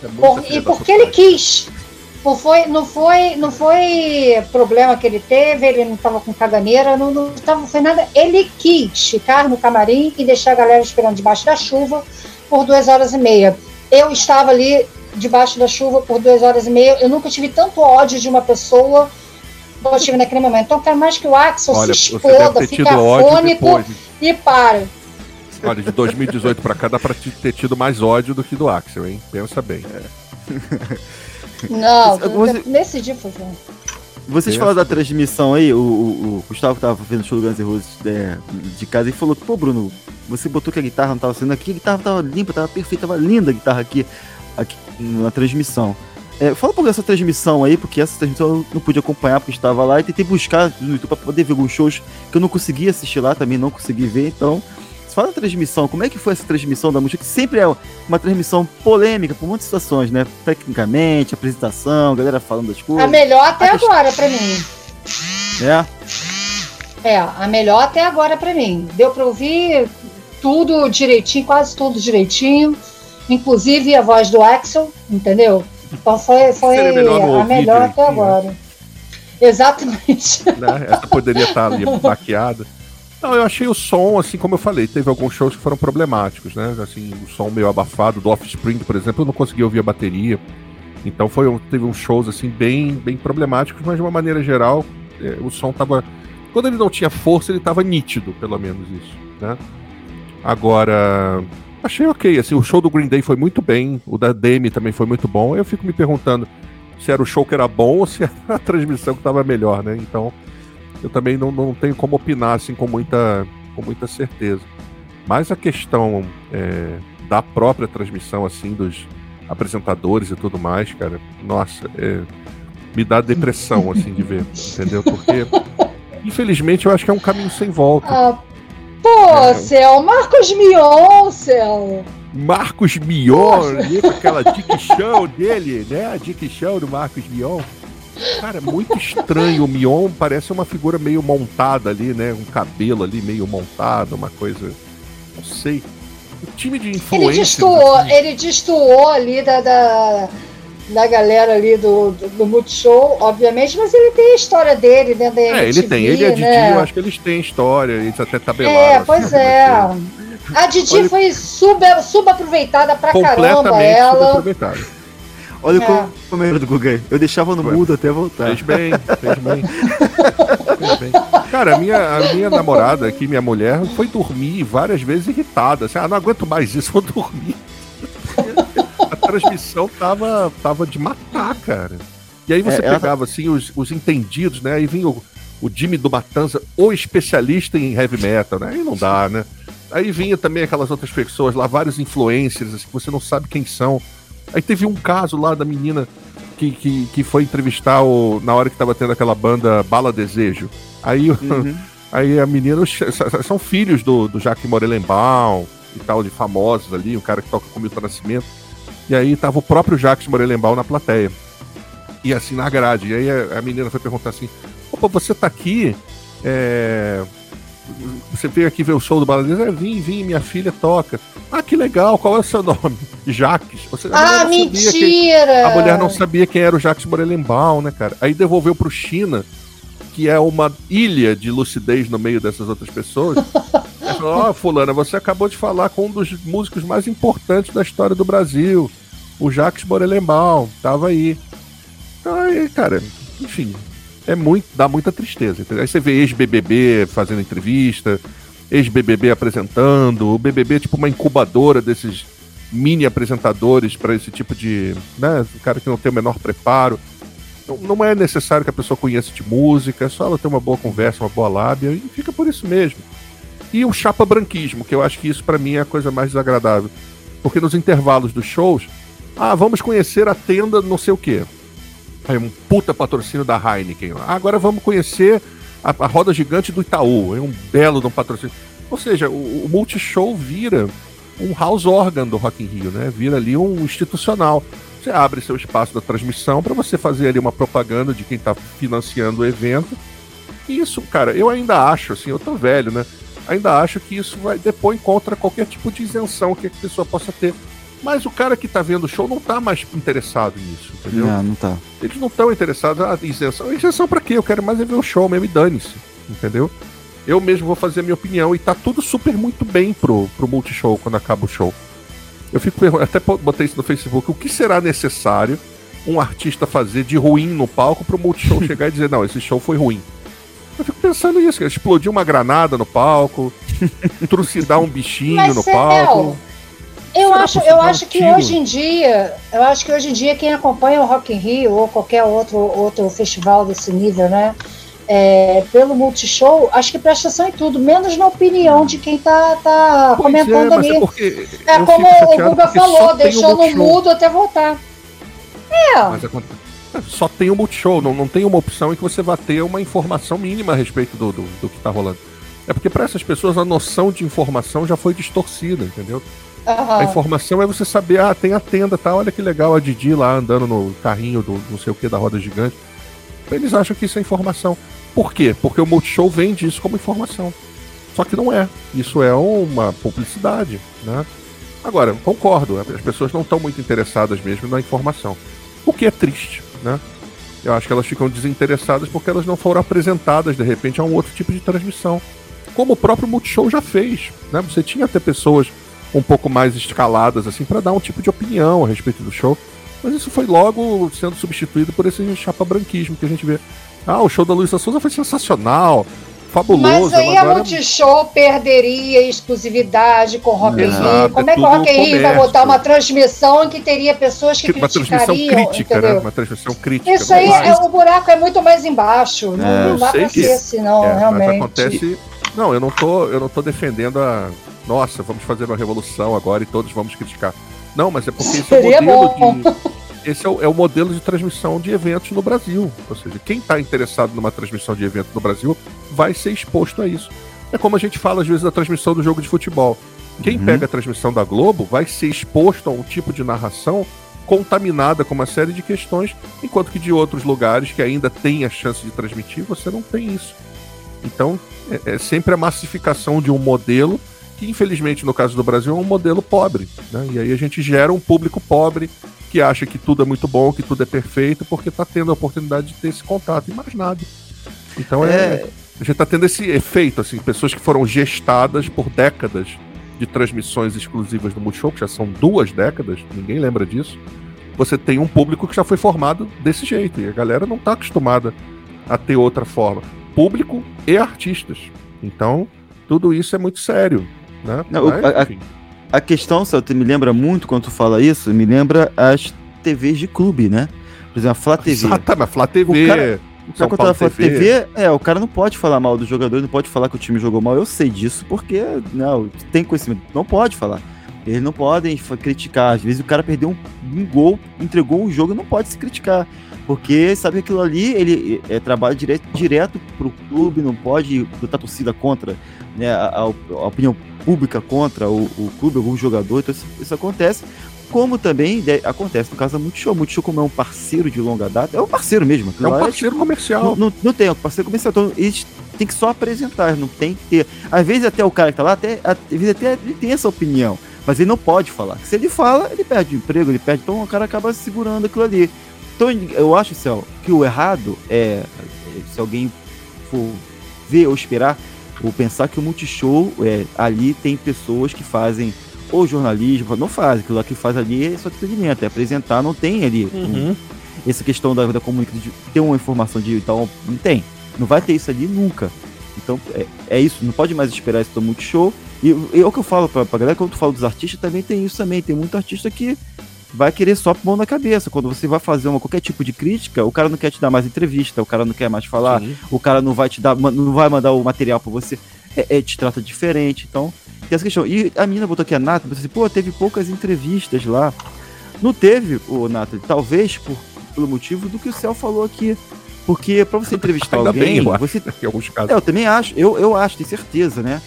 É por, e porque ele quis. Não foi, não foi, não foi problema que ele teve, ele não estava com caganeira, não, não tava, foi nada. Ele quis ficar no camarim e deixar a galera esperando debaixo da chuva por duas horas e meia. Eu estava ali debaixo da chuva por duas horas e meia. Eu nunca tive tanto ódio de uma pessoa como eu tive naquele momento. Então, quero mais que o Axel Olha, se exploda, fica afônico e para. Olha, de 2018 para cá dá para ter tido mais ódio do que do Axel, hein? Pensa bem. É. Não, você... nesse dia foi Vocês falaram da transmissão aí, o, o, o Gustavo tava vendo o show do Guns N' Roses é, de casa e falou que, pô, Bruno, você botou que a guitarra não tava sendo aqui, a guitarra tava limpa, tava perfeita, tava linda a guitarra aqui, aqui na transmissão. É, fala um pouco dessa transmissão aí, porque essa transmissão eu não pude acompanhar porque estava lá e tentei buscar no YouTube para poder ver alguns shows que eu não consegui assistir lá, também não consegui ver, então. Fala da transmissão, como é que foi essa transmissão da música? Que sempre é uma transmissão polêmica por muitas situações, né? Tecnicamente, apresentação, galera falando das coisas. A melhor até a agora para mim. É? É, a melhor até agora para mim. Deu para ouvir tudo direitinho, quase tudo direitinho. Inclusive a voz do Axel, entendeu? Então foi, foi a melhor até agora. Exatamente. Né? Essa poderia estar ali [LAUGHS] maquiada. Não, eu achei o som, assim como eu falei, teve alguns shows que foram problemáticos, né? Assim, o som meio abafado, do Offspring, por exemplo, eu não consegui ouvir a bateria. Então foi, teve uns shows assim bem, bem problemáticos, mas de uma maneira geral, é, o som tava. Quando ele não tinha força, ele tava nítido, pelo menos isso, né? Agora, achei ok, assim, o show do Green Day foi muito bem, o da Demi também foi muito bom. Eu fico me perguntando se era o show que era bom ou se era [LAUGHS] a transmissão que estava melhor, né? Então, eu também não, não tenho como opinar assim com muita, com muita certeza. Mas a questão é, da própria transmissão, assim, dos apresentadores e tudo mais, cara, nossa, é, me dá depressão, assim, de ver, entendeu? Porque, [LAUGHS] infelizmente, eu acho que é um caminho sem volta. Ah, pô, é. Céu, Marcos Mion, Céu. Marcos Mion, com aquela dick show dele, né? A dick show do Marcos Mion. Cara, é muito estranho. O Mion parece uma figura meio montada ali, né? Um cabelo ali meio montado, uma coisa. Não sei. O time de influência. Ele destoou, ele destoou ali da, da, da galera ali do, do, do, Multishow, obviamente, mas ele tem a história dele dentro da É, ele tem. Ele e a Didi, né? eu acho que eles têm história, eles até tabelaram. É, assim, pois é. A Didi Olha... foi sub, subaproveitada pra caramba, ela. Subaproveitada. Olha é. como, como era do Guga. Eu deixava no mudo até voltar. Fez bem, fez bem. fez bem. Cara, a minha, a minha namorada aqui, minha mulher, foi dormir várias vezes irritada. Assim, ah, não aguento mais isso, vou dormir. A transmissão tava, tava de matar, cara. E aí você é, pegava, assim, os, os entendidos, né? Aí vinha o, o Jimmy do Matanza, o especialista em heavy metal, né? Aí não dá, né? Aí vinha também aquelas outras pessoas lá, vários influencers, assim, que você não sabe quem são. Aí teve um caso lá da menina que, que, que foi entrevistar o, na hora que tava tendo aquela banda Bala Desejo. Aí, [LAUGHS] uhum. aí a menina, são filhos do, do Jacques Morelenbaum e tal, de famosos ali, o cara que toca com o Milton Nascimento. E aí tava o próprio Jacques Morelenbaum na plateia. E assim, na grade. E aí a, a menina foi perguntar assim: opa, você tá aqui? É, você veio aqui ver o show do Baladinho? É, vim, vim, minha filha toca. Ah, que legal, qual é o seu [LAUGHS] nome? Jaques. Você, ah, mentira! Quem, a mulher não sabia quem era o Jaques Morelenbaum, né, cara? Aí devolveu pro China, que é uma ilha de lucidez no meio dessas outras pessoas. [LAUGHS] Ó, oh, fulana, você acabou de falar com um dos músicos mais importantes da história do Brasil, o Jacques Morelenbaum, tava aí. Então aí, cara, enfim, é muito, dá muita tristeza. Aí você vê ex-BBB fazendo entrevista, ex-BBB apresentando, o BBB é tipo uma incubadora desses mini apresentadores para esse tipo de, né, o cara que não tem o menor preparo. Não, não é necessário que a pessoa conheça de música, é só ela ter uma boa conversa, uma boa lábia e fica por isso mesmo. E o chapa branquismo, que eu acho que isso para mim é a coisa mais desagradável. Porque nos intervalos dos shows, ah, vamos conhecer a tenda não sei o quê. Aí um puta patrocínio da Heineken. agora vamos conhecer a, a, roda gigante do Itaú. É um belo de um patrocínio. Ou seja, o, o Multishow vira um house organ do Rock in Rio, né? Vira ali um institucional. Você abre seu espaço da transmissão para você fazer ali uma propaganda de quem está financiando o evento. E isso, cara, eu ainda acho, assim, eu tô velho, né? Ainda acho que isso vai depor contra qualquer tipo de isenção que a pessoa possa ter mas o cara que tá vendo o show não tá mais interessado nisso, entendeu? Não, não tá. Eles não estão interessados. Ah, isenção. Isenção pra quê? Eu quero mais é ver o show mesmo e dane-se, entendeu? Eu mesmo vou fazer a minha opinião e tá tudo super muito bem pro, pro Multishow quando acaba o show. Eu fico até botei isso no Facebook, o que será necessário um artista fazer de ruim no palco pro Multishow [LAUGHS] chegar e dizer, não, esse show foi ruim. Eu fico pensando nisso, explodir uma granada no palco, [LAUGHS] trucidar um bichinho Mas no palco. Eu acho, eu acho que hoje em dia, eu acho que hoje em dia quem acompanha o Rock in Rio ou qualquer outro outro festival desse nível, né? É, pelo Multishow, acho que presta atenção em tudo, menos na opinião de quem tá, tá comentando é, ali. É, é como o Guga falou, deixou no mudo até voltar. É. Mas só tem o Multishow, não, não tem uma opção em que você vá ter uma informação mínima a respeito do, do, do que tá rolando. É porque para essas pessoas a noção de informação já foi distorcida, entendeu? Uhum. A informação é você saber, ah, tem a tenda, tá? Olha que legal a Didi lá andando no carrinho do não sei o que da roda gigante. Eles acham que isso é informação. Por quê? Porque o Multishow vende isso como informação. Só que não é. Isso é uma publicidade, né? Agora, concordo, as pessoas não estão muito interessadas mesmo na informação. O que é triste, né? Eu acho que elas ficam desinteressadas porque elas não foram apresentadas, de repente, a um outro tipo de transmissão. Como o próprio Multishow já fez, né? Você tinha até pessoas um pouco mais escaladas, assim, para dar um tipo de opinião a respeito do show. Mas isso foi logo sendo substituído por esse chapa-branquismo que a gente vê. Ah, o show da Luísa Souza foi sensacional, fabuloso. Mas aí a Multishow perderia exclusividade com o Rock in Rio. Como é que o Rock in Rio vai botar uma transmissão em que teria pessoas que uma transmissão crítica, né? entendeu? né? Uma transmissão crítica. Isso aí, é, o buraco é muito mais embaixo. É, não, não dá pra ser assim, não, é, realmente. Mas acontece... Não, eu não tô, eu não tô defendendo a nossa, vamos fazer uma revolução agora e todos vamos criticar. Não, mas é porque esse é o modelo bom. de. Esse é o, é o, modelo de transmissão de eventos no Brasil. Ou seja, quem está interessado numa transmissão de evento no Brasil vai ser exposto a isso. É como a gente fala às vezes da transmissão do jogo de futebol. Quem uhum. pega a transmissão da Globo vai ser exposto a um tipo de narração contaminada com uma série de questões, enquanto que de outros lugares que ainda tem a chance de transmitir, você não tem isso. Então, é, é sempre a massificação de um modelo que infelizmente no caso do Brasil é um modelo pobre. Né? E aí a gente gera um público pobre que acha que tudo é muito bom, que tudo é perfeito, porque está tendo a oportunidade de ter esse contato e mais nada. Então é. é a gente está tendo esse efeito, assim, pessoas que foram gestadas por décadas de transmissões exclusivas do Multishow, que já são duas décadas, ninguém lembra disso. Você tem um público que já foi formado desse jeito, e a galera não está acostumada a ter outra forma. Público e artistas. Então, tudo isso é muito sério. Né? Não, Mas, a, a, questão, me lembra muito quando tu fala isso, me lembra as TVs de clube, né? Por exemplo, a Flá TV. Exatamente, Flá TV. O cara, São quando ela fala TV. TV, é, o cara não pode falar mal do jogador, não pode falar que o time jogou mal. Eu sei disso porque, não, tem conhecimento. Não pode falar. Eles não podem criticar. Às vezes o cara perdeu um, um gol, entregou um jogo, não pode se criticar. Porque sabe que aquilo ali, ele é, trabalha direto, direto pro clube, não pode botar torcida contra né, a, a, a opinião pública contra o, o clube, algum jogador, então isso, isso acontece. Como também de, acontece no caso da Multishow. Multishow, como é um parceiro de longa data, é um parceiro mesmo. É um é parceiro é, comercial. Não, não, não, tem, é um parceiro comercial. Então eles têm que só apresentar, não tem que ter. Às vezes até o cara que tá lá, até, às vezes até ele tem essa opinião, mas ele não pode falar. Se ele fala, ele perde o emprego, ele perde. Então o cara acaba segurando aquilo ali. Então eu acho, Céu, que o errado é, se alguém for ver ou esperar, ou pensar que o Multishow, é, ali tem pessoas que fazem ou jornalismo, não faz, aquilo lá que faz ali é só entretenimento, é apresentar, não tem ali uhum. um, essa questão da, da comunicação, de ter uma informação de tal, não tem, não vai ter isso ali nunca. Então é, é isso, não pode mais esperar isso do Multishow. E, e é o que eu falo pra, pra galera, quando tu fala dos artistas, também tem isso também, tem muito artista que vai querer só mão na cabeça. Quando você vai fazer uma, qualquer tipo de crítica, o cara não quer te dar mais entrevista, o cara não quer mais falar, Sim. o cara não vai te dar, não vai mandar o material para você. É, é, te trata diferente. Então, tem essa questão. E a menina botou aqui a Nata, assim, pô, teve poucas entrevistas lá. Não teve, o Nata, talvez por, pelo motivo do que o Céu falou aqui. Porque para você entrevistar Ainda alguém, bem, você. Em alguns casos. É, eu também acho, eu, eu acho, tenho certeza, né?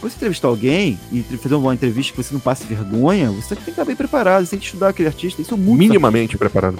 Você entrevistar alguém e fazer uma entrevista que você não passe vergonha, você tem que estar bem preparado, você tem que estudar aquele artista. Isso é muito. Minimamente preparado.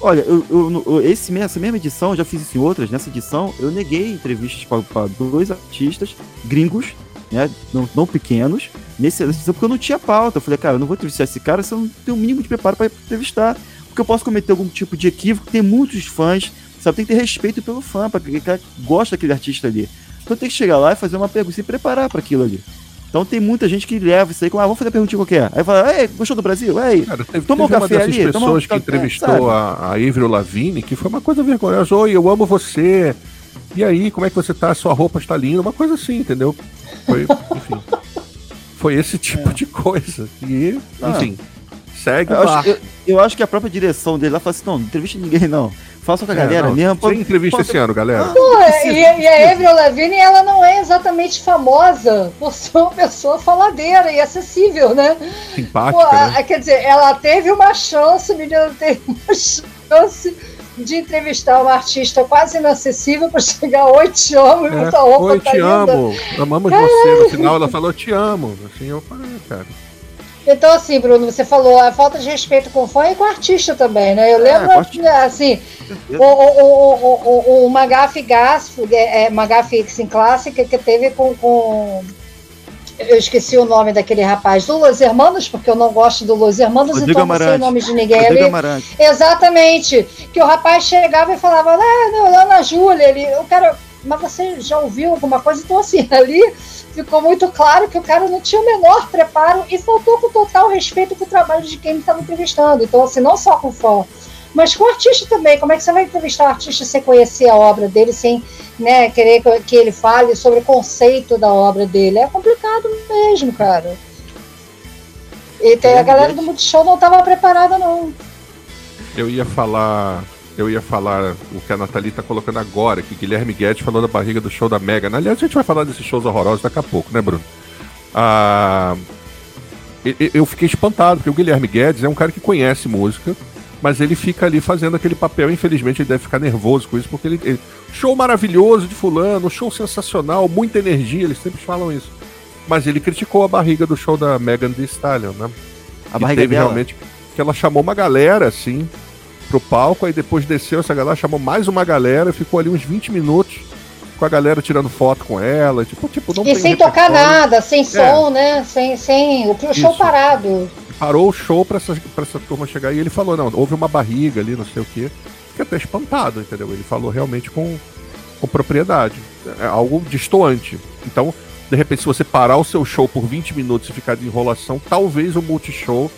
Olha, eu, eu, esse, essa mesma edição, já fiz isso em outras, nessa edição, eu neguei entrevistas para dois artistas gringos, né? Não, não pequenos, nessa edição, porque eu não tinha pauta. Eu falei, cara, eu não vou entrevistar esse cara se eu não tenho o um mínimo de preparo para entrevistar. Porque eu posso cometer algum tipo de equívoco, tem muitos fãs, sabe? Tem que ter respeito pelo fã, para quem gosta daquele artista ali. Então tem que chegar lá e fazer uma pergunta, se preparar para aquilo ali. Então tem muita gente que leva isso aí como, ah, vamos fazer a pergunta qualquer. Aí fala, ei, gostou do Brasil? Ei, Cara, teve, toma um café ali. pessoas que entrevistou a, a Avril Lavigne, que foi uma coisa vergonhosa. Oi, eu amo você. E aí, como é que você tá? Sua roupa está linda. Uma coisa assim, entendeu? Foi, enfim. Foi esse tipo é. de coisa. E, ah. enfim, segue eu acho, eu, eu, acho que a própria direção dele lá falou assim: não, não entrevista ninguém, não. Faça com a é, galera não, mesmo. Tem entrevista esse ano, galera. Pô, e, e, a Avril Lavigne, ela não é exatamente famosa [LAUGHS] por ser uma pessoa faladeira e acessível, né? Simpática. Pô, né? Quer dizer, ela teve uma chance, o menino teve [LAUGHS] uma chance de entrevistar uma artista quase inacessível para chegar, oi, te amo, e é, muita roupa Oi, tá te linda. amo, amamos Caralho. você. No final ela falou, te amo. Assim, eu falei, cara. Então, assim, Bruno, você falou a falta de respeito com o fã e com o artista também, né? Eu é, lembro, é, assim, o, o, o, o, o Magaf Gas, é, é, Magaf Sim clássica que teve com, com eu esqueci o nome daquele rapaz, do Los Hermanos, porque eu não gosto do Los Hermanos, Rodrigo então Amarante. não sei o nome de ninguém Rodrigo ali. Amarante. Exatamente. Que o rapaz chegava e falava, ah, não, Ana Júlia, ele, o cara, mas você já ouviu alguma coisa? Então, assim, ali ficou muito claro que o cara não tinha o menor preparo e faltou com total respeito com o trabalho de quem ele estava entrevistando. Então, assim, não só com o fã, mas com o artista também. Como é que você vai entrevistar o artista sem conhecer a obra dele, sem né, querer que ele fale sobre o conceito da obra dele? É complicado mesmo, cara. E tem, a galera do Multishow não estava preparada, não. Eu ia falar. Eu ia falar o que a Nathalie está colocando agora, que Guilherme Guedes falou da barriga do show da Mega. Aliás, a gente vai falar desses shows horrorosos daqui a pouco, né, Bruno? Ah, eu fiquei espantado, porque o Guilherme Guedes é um cara que conhece música, mas ele fica ali fazendo aquele papel. Infelizmente, ele deve ficar nervoso com isso, porque ele, ele, Show maravilhoso de Fulano, show sensacional, muita energia, eles sempre falam isso. Mas ele criticou a barriga do show da Megan Thee Stallion, né? A barriga teve dela. realmente. Que ela chamou uma galera, assim, pro palco, aí depois desceu essa galera, chamou mais uma galera, ficou ali uns 20 minutos com a galera tirando foto com ela, tipo, tipo não E sem tocar nada, sem é. som, né? Sem, sem. O show Isso. parado parou o show pra essa, pra essa turma chegar e ele falou, não, houve uma barriga ali, não sei o quê. Fiquei até espantado, entendeu? Ele falou realmente com, com propriedade. É algo distoante. Então, de repente, se você parar o seu show por 20 minutos e ficar de enrolação, talvez o Multishow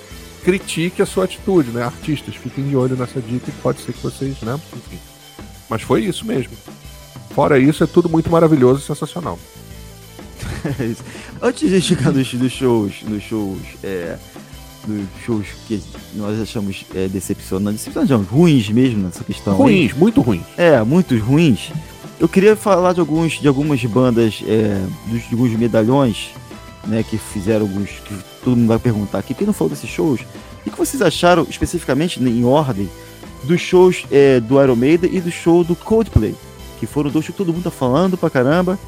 critique a sua atitude, né? Artistas, fiquem de olho nessa dica, pode ser que vocês, né? Enfim. Mas foi isso mesmo. Fora isso, é tudo muito maravilhoso e sensacional. [LAUGHS] Antes de chegar nos, nos shows, nos shows é, dos shows que nós achamos é, decepcionantes, decepcionantes, ruins mesmo nessa questão. Ruins, aí. muito ruins. É, muitos ruins. Eu queria falar de, alguns, de algumas bandas, é, dos, de alguns medalhões, né, que fizeram alguns, que todo mundo vai perguntar aqui, quem não falou desses shows? O que vocês acharam, especificamente em ordem, dos shows é, do Iron Maiden e do show do Coldplay? Que foram dois shows que todo mundo tá falando pra caramba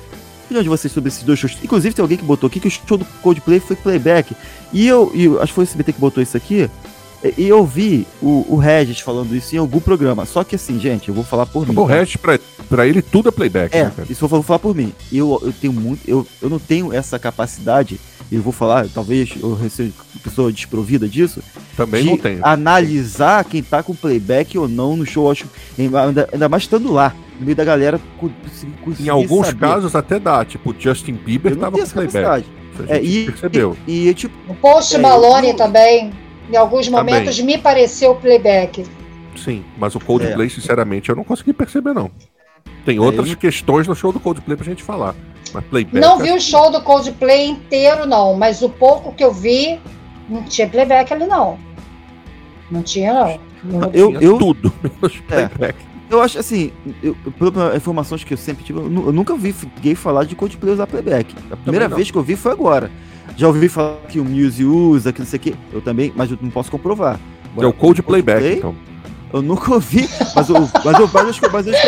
opinião de vocês sobre esses dois shows. Inclusive, tem alguém que botou aqui que o show do Coldplay foi playback. E eu, e acho que foi o SBT que botou isso aqui. E eu vi o, o Regis falando isso em algum programa. Só que assim, gente, eu vou falar por mim. O tá? Regis, pra, pra ele, tudo é playback. É, né, isso eu vou falar por mim. Eu, eu tenho muito. Eu, eu não tenho essa capacidade. Eu vou falar, talvez eu seja pessoa desprovida disso. Também de não tenho. Analisar quem tá com playback ou não no show. Acho, ainda, ainda mais estando lá no meio da galera. Em alguns saber. casos até dá, tipo, Justin Bieber tava com playback. É, e, percebeu. E, e, tipo, o Post é, Malone eu... também, em alguns momentos, também. me pareceu playback. Sim, mas o Coldplay, é. sinceramente, eu não consegui perceber, não. Tem outras é. questões no show do Coldplay pra gente falar. Mas playback. Não vi o show do Coldplay inteiro, não, mas o pouco que eu vi, não tinha playback ali, não. Não tinha, não. não eu, eu, tudo, [LAUGHS] menos é. playback. Eu acho assim, eu, pelas informações que eu sempre tive, eu, nunca vi gay falar de Coldplay usar playback. A primeira vez que eu vi foi agora. Já ouvi falar que o Muse usa, que não sei o que. Eu também, mas eu não posso comprovar. Agora, é o Cold Playback, então. Eu nunca ouvi, mas eu, mas eu, mas eu, mas eu, [LAUGHS]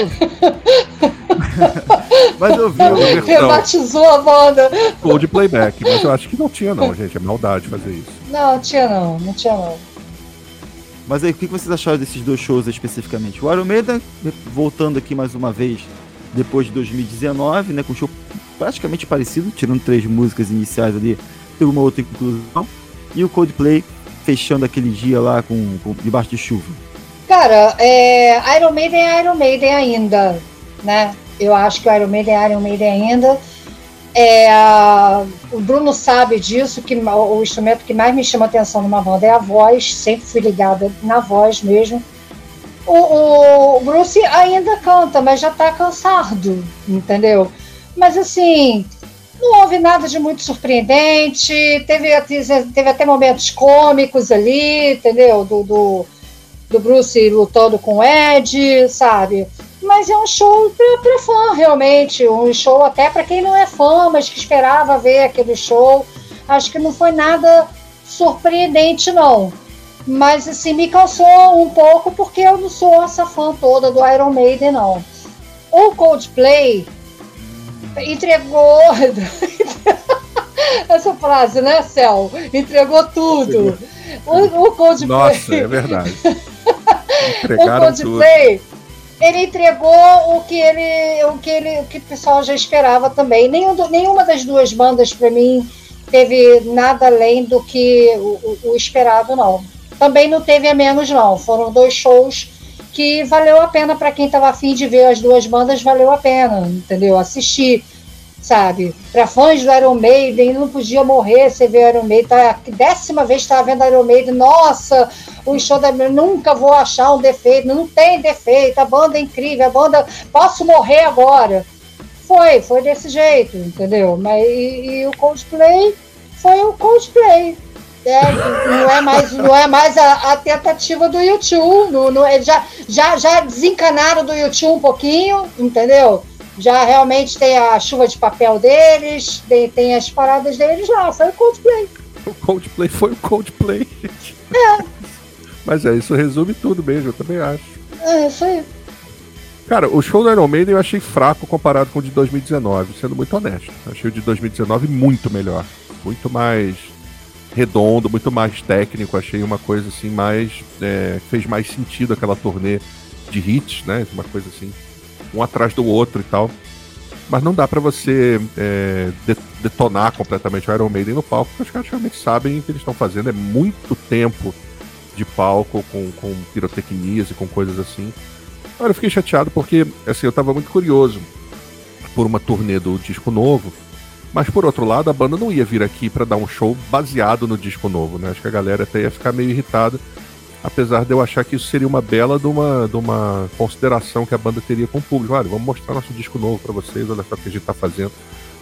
mas eu vi. Eu, Rebatizou a banda. Cold Playback, mas eu acho que não tinha não, gente. É maldade fazer isso. Não, tinha não, não tinha não. Mas aí, o que vocês acharam desses dois shows especificamente? O Iron Maiden, voltando aqui mais uma vez, depois de 2019, né, com um show praticamente parecido, tirando três músicas iniciais ali, teve uma outra inclusão. E o Coldplay fechando aquele dia lá com, com debaixo de chuva. Cara, é, Iron Maiden é Iron Maiden ainda, né? Eu acho que o Iron Maiden é Iron Maiden ainda. É, o Bruno sabe disso, que o instrumento que mais me chama atenção numa banda é a voz, sempre fui ligada na voz mesmo. O, o Bruce ainda canta, mas já tá cansado, entendeu? Mas assim, não houve nada de muito surpreendente, teve, teve até momentos cômicos ali, entendeu? Do, do, do Bruce lutando com o Ed, sabe? Mas é um show para fã, realmente. Um show até para quem não é fã, mas que esperava ver aquele show. Acho que não foi nada surpreendente, não. Mas, assim, me cansou um pouco porque eu não sou essa fã toda do Iron Maiden, não. O Coldplay entregou. [LAUGHS] essa frase, né, Cel? Entregou tudo. O, o Coldplay. Nossa, é verdade. O Coldplay. Tudo ele entregou o que ele, o que ele, o que o pessoal já esperava também. Nenhum, nenhuma das duas bandas para mim teve nada além do que o, o, esperado, não. Também não teve a menos, não. Foram dois shows que valeu a pena para quem estava afim de ver as duas bandas, valeu a pena, entendeu? Assistir sabe? Para fãs do Iron Maiden, não podia morrer sem ver Iron Maiden. Tá, décima vez estava vendo Iron Maiden, nossa, o show da nunca vou achar um defeito, não tem defeito, a banda é incrível, a banda posso morrer agora. Foi, foi desse jeito, entendeu? Mas e, e o Coldplay foi o Coldplay. É, não é mais, não é mais a, a tentativa do YouTube. No, no, já, já, já desencanaram do YouTube um pouquinho, entendeu? já realmente tem a chuva de papel deles, tem, tem as paradas deles lá. Foi o Coldplay. O Coldplay foi o Coldplay, gente. É. Mas é, isso resume tudo mesmo, eu também acho. É, isso aí. Cara, o show do Iron Maiden eu achei fraco comparado com o de 2019, sendo muito honesto. achei o de 2019 muito melhor. Muito mais redondo, muito mais técnico. Achei uma coisa assim mais. É, fez mais sentido aquela turnê de hits, né? Uma coisa assim um atrás do outro e tal. Mas não dá para você é, detonar completamente o Iron Maiden no palco, porque os caras realmente sabem o que eles estão fazendo. É muito tempo de palco com, com pirotecnias e com coisas assim. Agora eu fiquei chateado porque assim, eu tava muito curioso por uma turnê do disco novo. Mas por outro lado, a banda não ia vir aqui para dar um show baseado no disco novo, né? Acho que a galera até ia ficar meio irritada apesar de eu achar que isso seria uma bela de uma, de uma consideração que a banda teria com o público. Olha, vamos mostrar nosso disco novo para vocês, olha só o que a gente está fazendo.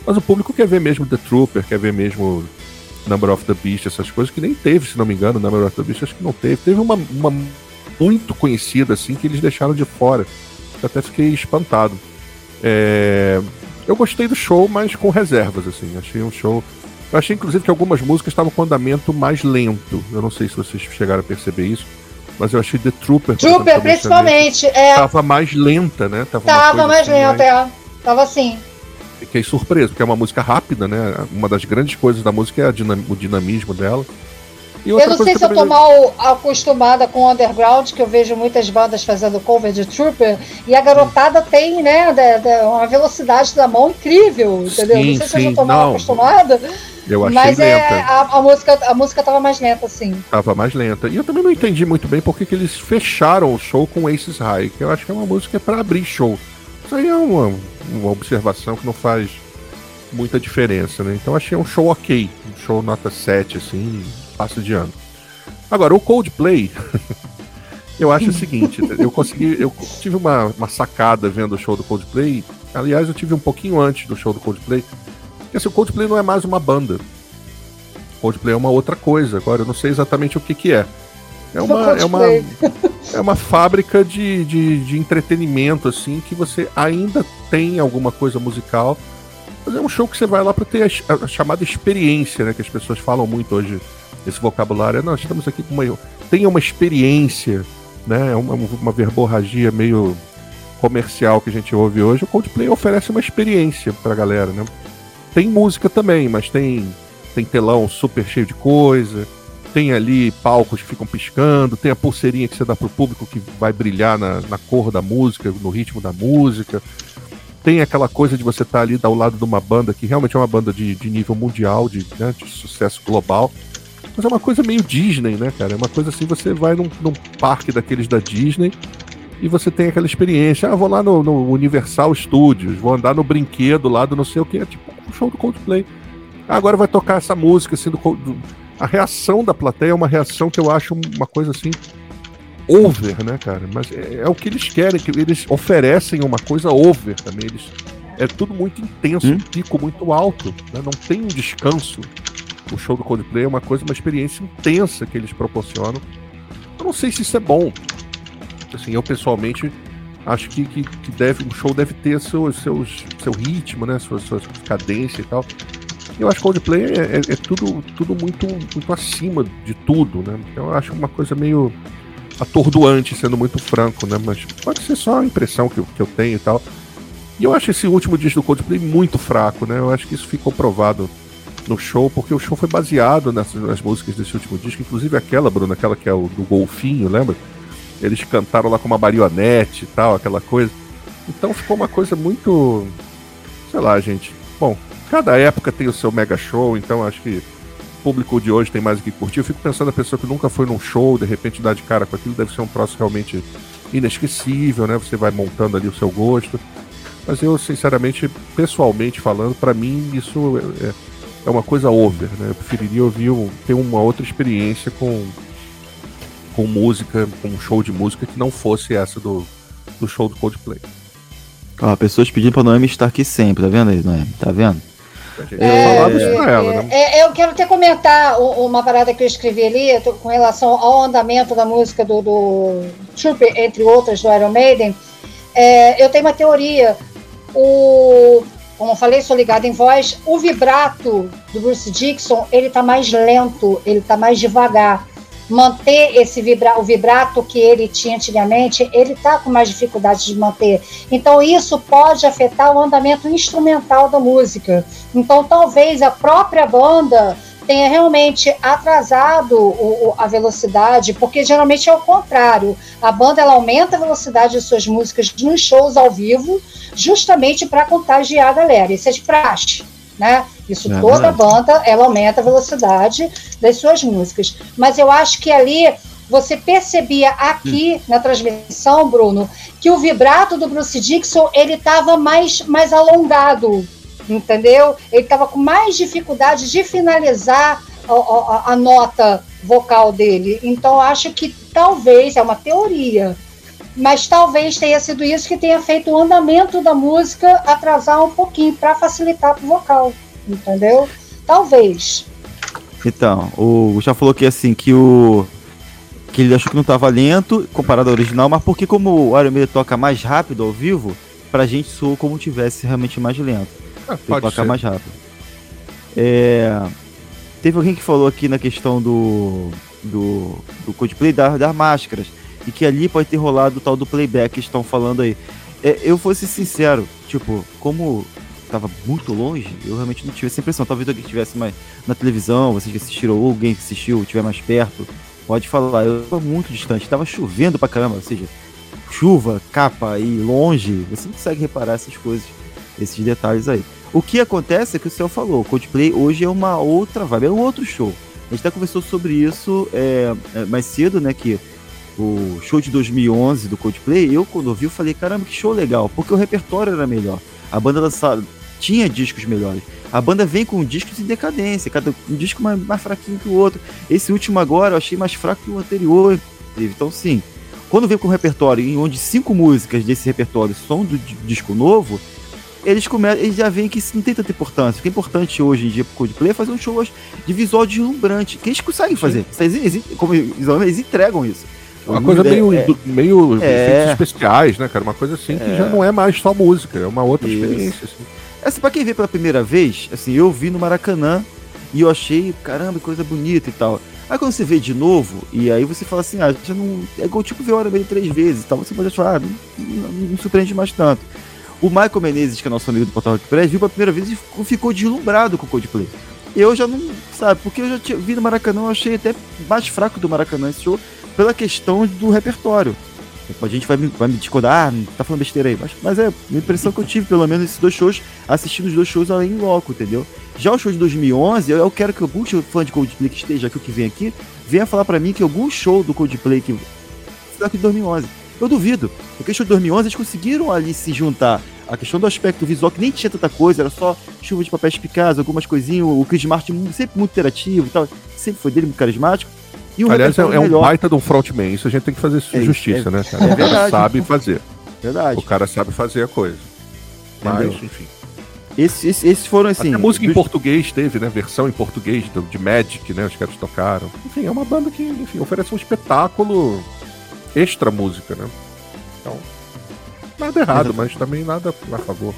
Mas o público quer ver mesmo The Trooper, quer ver mesmo Number of the Beast, essas coisas que nem teve, se não me engano, Number of the Beast acho que não teve. Teve uma, uma muito conhecida assim que eles deixaram de fora. Eu até fiquei espantado. É... Eu gostei do show, mas com reservas, assim. Achei um show eu achei, inclusive, que algumas músicas estavam com andamento mais lento. Eu não sei se vocês chegaram a perceber isso. Mas eu achei The Trooper. Trooper, principalmente. É... Tava mais lenta, né? Tava, tava mais assim, lenta, mais... é. Tava assim. Fiquei surpreso, porque é uma música rápida, né? Uma das grandes coisas da música é dinam... o dinamismo dela. Eu não sei se eu tô mal acostumada com o underground, que eu vejo muitas bandas fazendo cover de Trooper, e a garotada tem, né, uma velocidade da mão incrível, entendeu? Sim, não sei se eu já tô mal acostumada. Eu achei Mas é, lenta. É, a, a, música, a música tava mais lenta, sim. Tava mais lenta. E eu também não entendi muito bem porque que eles fecharam o show com Aces High, que eu acho que é uma música para abrir show. Isso aí é uma, uma observação que não faz muita diferença, né? Então achei um show ok. Um show nota 7, assim, passo de ano. Agora, o Coldplay. [LAUGHS] eu acho o seguinte, eu consegui. Eu tive uma, uma sacada vendo o show do Coldplay. Aliás, eu tive um pouquinho antes do show do Coldplay porque assim, o Coldplay não é mais uma banda. Coldplay é uma outra coisa. Agora, eu não sei exatamente o que, que é. É uma, é uma, [LAUGHS] é uma fábrica de, de, de, entretenimento, assim, que você ainda tem alguma coisa musical, mas é um show que você vai lá para ter a, a, chamada experiência, né? Que as pessoas falam muito hoje, esse vocabulário. Nós estamos aqui com uma. Tenha uma experiência, né? É uma, uma verborragia meio comercial que a gente ouve hoje. O Coldplay oferece uma experiência pra galera, né? Tem música também, mas tem, tem telão super cheio de coisa. Tem ali palcos que ficam piscando, tem a pulseirinha que você dá pro público que vai brilhar na, na cor da música, no ritmo da música. Tem aquela coisa de você estar tá ali ao lado de uma banda que realmente é uma banda de, de nível mundial, de, né, de sucesso global. Mas é uma coisa meio Disney, né, cara? É uma coisa assim, você vai num, num parque daqueles da Disney e você tem aquela experiência. Ah, vou lá no, no Universal Studios, vou andar no brinquedo lá do não sei o que. É tipo um show do Coldplay. Ah, agora vai tocar essa música assim do, do, A reação da plateia é uma reação que eu acho uma coisa assim. Over, né, cara? Mas é, é o que eles querem, que eles oferecem uma coisa over também. Eles é tudo muito intenso, Hum? pico muito alto, né? não tem um descanso. O show do Coldplay é uma coisa, uma experiência intensa que eles proporcionam. Eu não sei se isso é bom. Assim, eu pessoalmente acho que, que, que deve, um show deve ter seus, seus, seu ritmo, né? Sua, sua cadência e tal. Eu acho que Coldplay é, é, é tudo, tudo muito, muito acima de tudo, né? Eu acho uma coisa meio atordoante, sendo muito franco, né? Mas pode ser só a impressão que que eu tenho e tal. E eu acho esse último disco do Coldplay muito fraco, né? Eu acho que isso ficou provado no show, porque o show foi baseado nessas, nas músicas desse último disco, inclusive aquela, Bruno, aquela que é o do golfinho, lembra? Eles cantaram lá com uma marionete e tal, aquela coisa. Então ficou uma coisa muito. Sei lá, gente. Bom, cada época tem o seu mega show, então acho que o público de hoje tem mais o que curtir. Eu fico pensando a pessoa que nunca foi num show, de repente dá de cara com aquilo, deve ser um troço realmente inesquecível, né? Você vai montando ali o seu gosto. Mas eu, sinceramente, pessoalmente falando, para mim isso é, é, é uma coisa over, né? Eu preferiria ouvir um, ter uma outra experiência com com música, com um show de música que não fosse essa do, do show do Coldplay. Ó, pessoas pedindo pra Noemi estar aqui sempre, tá vendo aí, Noemi? Tá vendo? Gente É, pra ela, né? é, eu quero até comentar uma parada que eu escrevi ali com relação ao andamento da música do, do Trooper, entre outras, do Iron Maiden. É, eu tenho uma teoria. O, como eu falei, sou ligada em voz. O vibrato do Bruce Dixon, ele tá mais lento, ele tá mais devagar. Manter esse vibra, o vibrato que ele tinha antigamente, ele tá com mais dificuldade de manter. Então isso pode afetar o andamento instrumental da música. Então, talvez a própria banda tenha realmente atrasado o- o- a velocidade, porque geralmente é o contrário. A banda ela aumenta a velocidade de suas músicas nos shows ao vivo, justamente para contagiar a galera. Isso é de praxe, né? Isso É toda verdade. banda ela aumenta a velocidade das suas músicas. Mas eu acho que ali você percebia aqui na transmissão, Bruno, que o vibrato do Bruce Dixon ele estava mais, mais alongado, entendeu? Ele estava com mais dificuldade de finalizar a, a- a nota vocal dele. Então, acho que talvez, é uma teoria, mas talvez tenha sido isso que tenha feito o andamento da música atrasar um pouquinho para facilitar para o vocal, entendeu? Talvez. Então, o Gustavo falou que assim, que o. Que ele achou que não tava lento comparado ao original, mas porque como o Iron Maiden toca mais rápido ao vivo, pra gente soou como tivesse realmente mais lento. Ah, pode toca ser. mais rápido. É, Teve alguém que falou aqui na questão do. do, do Coldplay das, das máscaras. E que ali pode ter rolado o tal do playback que estão falando aí. É, eu vou ser sincero, tipo, como tava muito longe, eu realmente não tive essa impressão. Talvez alguém estivesse mais na televisão, vocês que assistiram, ou alguém que assistiu, estiver mais perto, pode falar. Eu tava muito distante, tava chovendo pra caramba, ou seja, chuva, capa e longe, você não consegue reparar essas coisas, esses detalhes aí. O que acontece é que o Céu falou, o Coldplay hoje é uma outra vibe, é um outro show. A gente até conversou sobre isso é, é, mais cedo, né, que o show de 2011 do Coldplay, eu quando ouvi, eu falei, caramba, que show legal, porque o repertório era melhor. A banda tinha discos melhores. A banda vem com discos em decadência, cada um disco mais, mais fraquinho que o outro. Esse último agora eu achei mais fraco que o anterior. Então, sim, quando vem com um repertório em onde cinco músicas desse repertório são do di- disco novo, eles começam, eles já veem que isso não tem tanta importância. O que é importante hoje em dia pro Coldplay é fazer um show de visual deslumbrante, que eles conseguem fazer. Eles, como eles entregam isso. Uma coisa meio, É, meio É. efeitos especiais, né, cara? Uma coisa assim que já não é mais só música, é uma outra Isso. experiência. Assim. Assim, pra quem vê pela primeira vez, assim, eu vi no Maracanã e eu achei, caramba, coisa bonita e tal. Aí quando você vê de novo, e aí você fala assim, ah, já não. É igual tipo ver hora bem três vezes e tal. Você pode achar, ah, não, não, não surpreende mais tanto. O Michael Menezes, que é nosso amigo do Portal Rock Press, viu pela primeira vez e ficou, deslumbrado com o Coldplay. Eu já não, sabe, porque eu já tinha, vi no Maracanã, eu achei até mais fraco do Maracanã esse show, pela questão do repertório. A gente vai me, vai me discordar, ah, tá falando besteira aí, mas, mas é a impressão que eu tive, pelo menos, esses dois shows, assistindo os dois shows em loco, entendeu? Já o show de 2011, eu, eu quero que algum fã de Coldplay que esteja aqui, que vem aqui, venha falar pra mim que algum show do Coldplay que daqui de 2011. Eu duvido, porque o show de 2011 eles conseguiram ali se juntar. A questão do aspecto visual, que nem tinha tanta coisa, era só chuva de papéis picados, algumas coisinhas, o Chris Martin sempre muito interativo e tal, sempre foi dele muito carismático. E o Aliás, é, é um baita de um frontman, isso a gente tem que fazer É, justiça, é- né, cara? é o cara verdade. sabe fazer. Verdade. O cara sabe fazer a coisa. Mas, Entendeu? enfim. Esses, esses, esses foram assim. Até música em português teve, né? Versão em português de Magic, né? Os caras tocaram. Enfim, é uma banda que, enfim, oferece um espetáculo extra música, né? Então, nada errado, mas também nada a favor.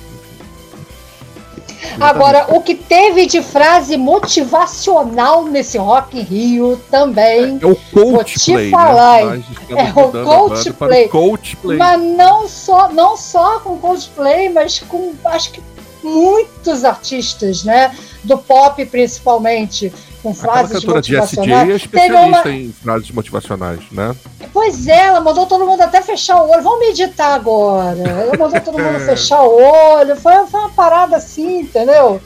Agora, o que teve de frase motivacional nesse Rock in Rio também. É o Vou te Coachplay, falar, né? É o o Coachplay. Mas não só, não só com Coldplay, mas com acho que muitos artistas, né? Do pop principalmente, com Aquela frases cantora Jessie J motivacionais. é especialista em frases motivacionais, né? Pois é, ela mandou todo mundo até fechar o olho. Vamos meditar agora. Ela mandou todo mundo [LAUGHS] É. fechar o olho. Foi, foi uma parada assim, entendeu?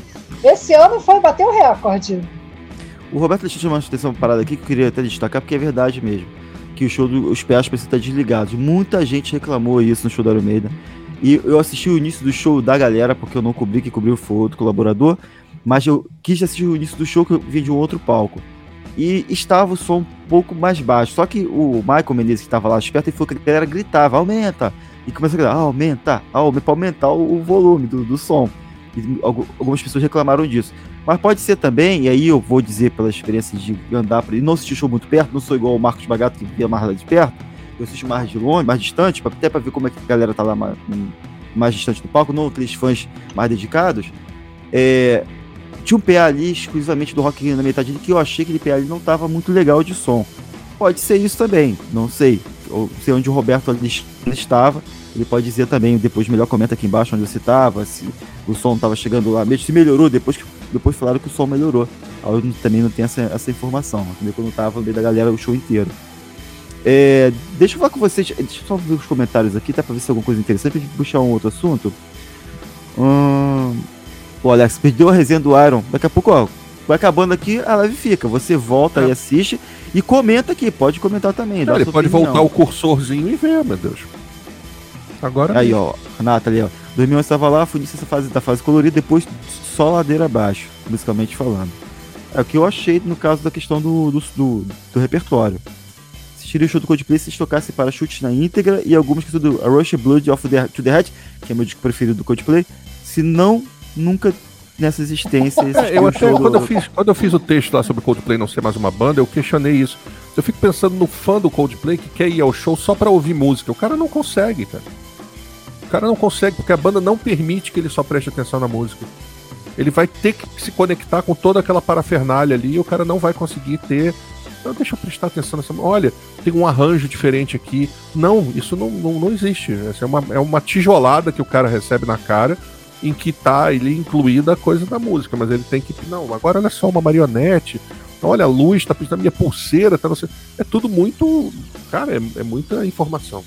Esse ano foi bater o recorde. O Roberto deixou chamar a atenção pra uma parada aqui que eu queria até destacar, porque é verdade mesmo. Que o show dos pés precisam estar desligados. Muita gente reclamou isso no show da Maiden. E eu assisti o início do show da galera, porque eu não cobri, que cobriu foi outro colaborador. Mas eu quis assistir o início do show que eu vi de um outro palco. E estava o som um pouco mais baixo. Só que o Michael Menezes, que estava lá esperto, ele falou que a galera gritava, aumenta! E começou a gritar, "Ah, aumenta, aumenta, para aumentar o, volume do, do som. E algu- algumas pessoas reclamaram disso. Mas pode ser também, e aí eu vou dizer pela experiência de andar aí, não assisti show muito perto, não sou igual o Marcos Bagato que via mais lá de perto, eu assisto mais de longe, mais distante, até para ver como é que a galera tá lá mais, mais distante do palco, não aqueles fãs mais dedicados. É, tinha um PA ali exclusivamente do Rock na metade que eu achei que aquele PA ali não tava muito legal de som. Pode ser isso também, não sei. Ou sei onde o Roberto estava. Ele pode dizer também, depois melhor comenta aqui embaixo onde você estava, se o som estava chegando lá mesmo, se melhorou, depois, que- depois falaram que o som melhorou. Eu também não tenho essa, essa informação, entendeu? Quando eu tava no meio da galera o show inteiro. É, deixa eu falar com vocês, deixa eu só ver os comentários aqui, tá pra ver se tem alguma coisa interessante, pra gente puxar um outro assunto. Hum, o Alex perdeu a resenha do Iron. Daqui a pouco, ó, vai acabando aqui, a live fica. Você volta e assiste e comenta aqui, pode comentar também. Não, ele pode opinião. voltar o cursorzinho e ver, meu Deus. Agora. Aí, ó, Renata ali, ó. 2011 estava lá, fui dessa fase, da fase colorida, depois só ladeira abaixo, musicalmente falando. É o que eu achei no caso da questão do, do, do, do repertório. Assistiria o show do Coldplay se eles tocassem para chutes na íntegra e algumas que do A Rush Blood of the, to the Head, que é meu disco preferido do Coldplay, se não, nunca nessa existência. É, eu até, quando, eu fiz, quando eu fiz o texto lá sobre o Coldplay não ser mais uma banda, eu questionei isso. Eu fico pensando no fã do Coldplay que quer ir ao show só pra ouvir música. O cara não consegue, cara. O cara não consegue, porque a banda não permite que ele só preste atenção na música. Ele vai ter que se conectar com toda aquela parafernália ali e o cara não vai conseguir ter. Então, deixa eu prestar atenção nessa. Olha, tem um arranjo diferente aqui. Não, isso não, não, não existe. Essa é uma, é uma tijolada que o cara recebe na cara em que tá ali incluída a coisa da música, mas ele tem que. Não, agora olha só, uma marionete. Olha, a luz tá na minha pulseira, tá não sei. É tudo muito. Cara, é, é muita informação.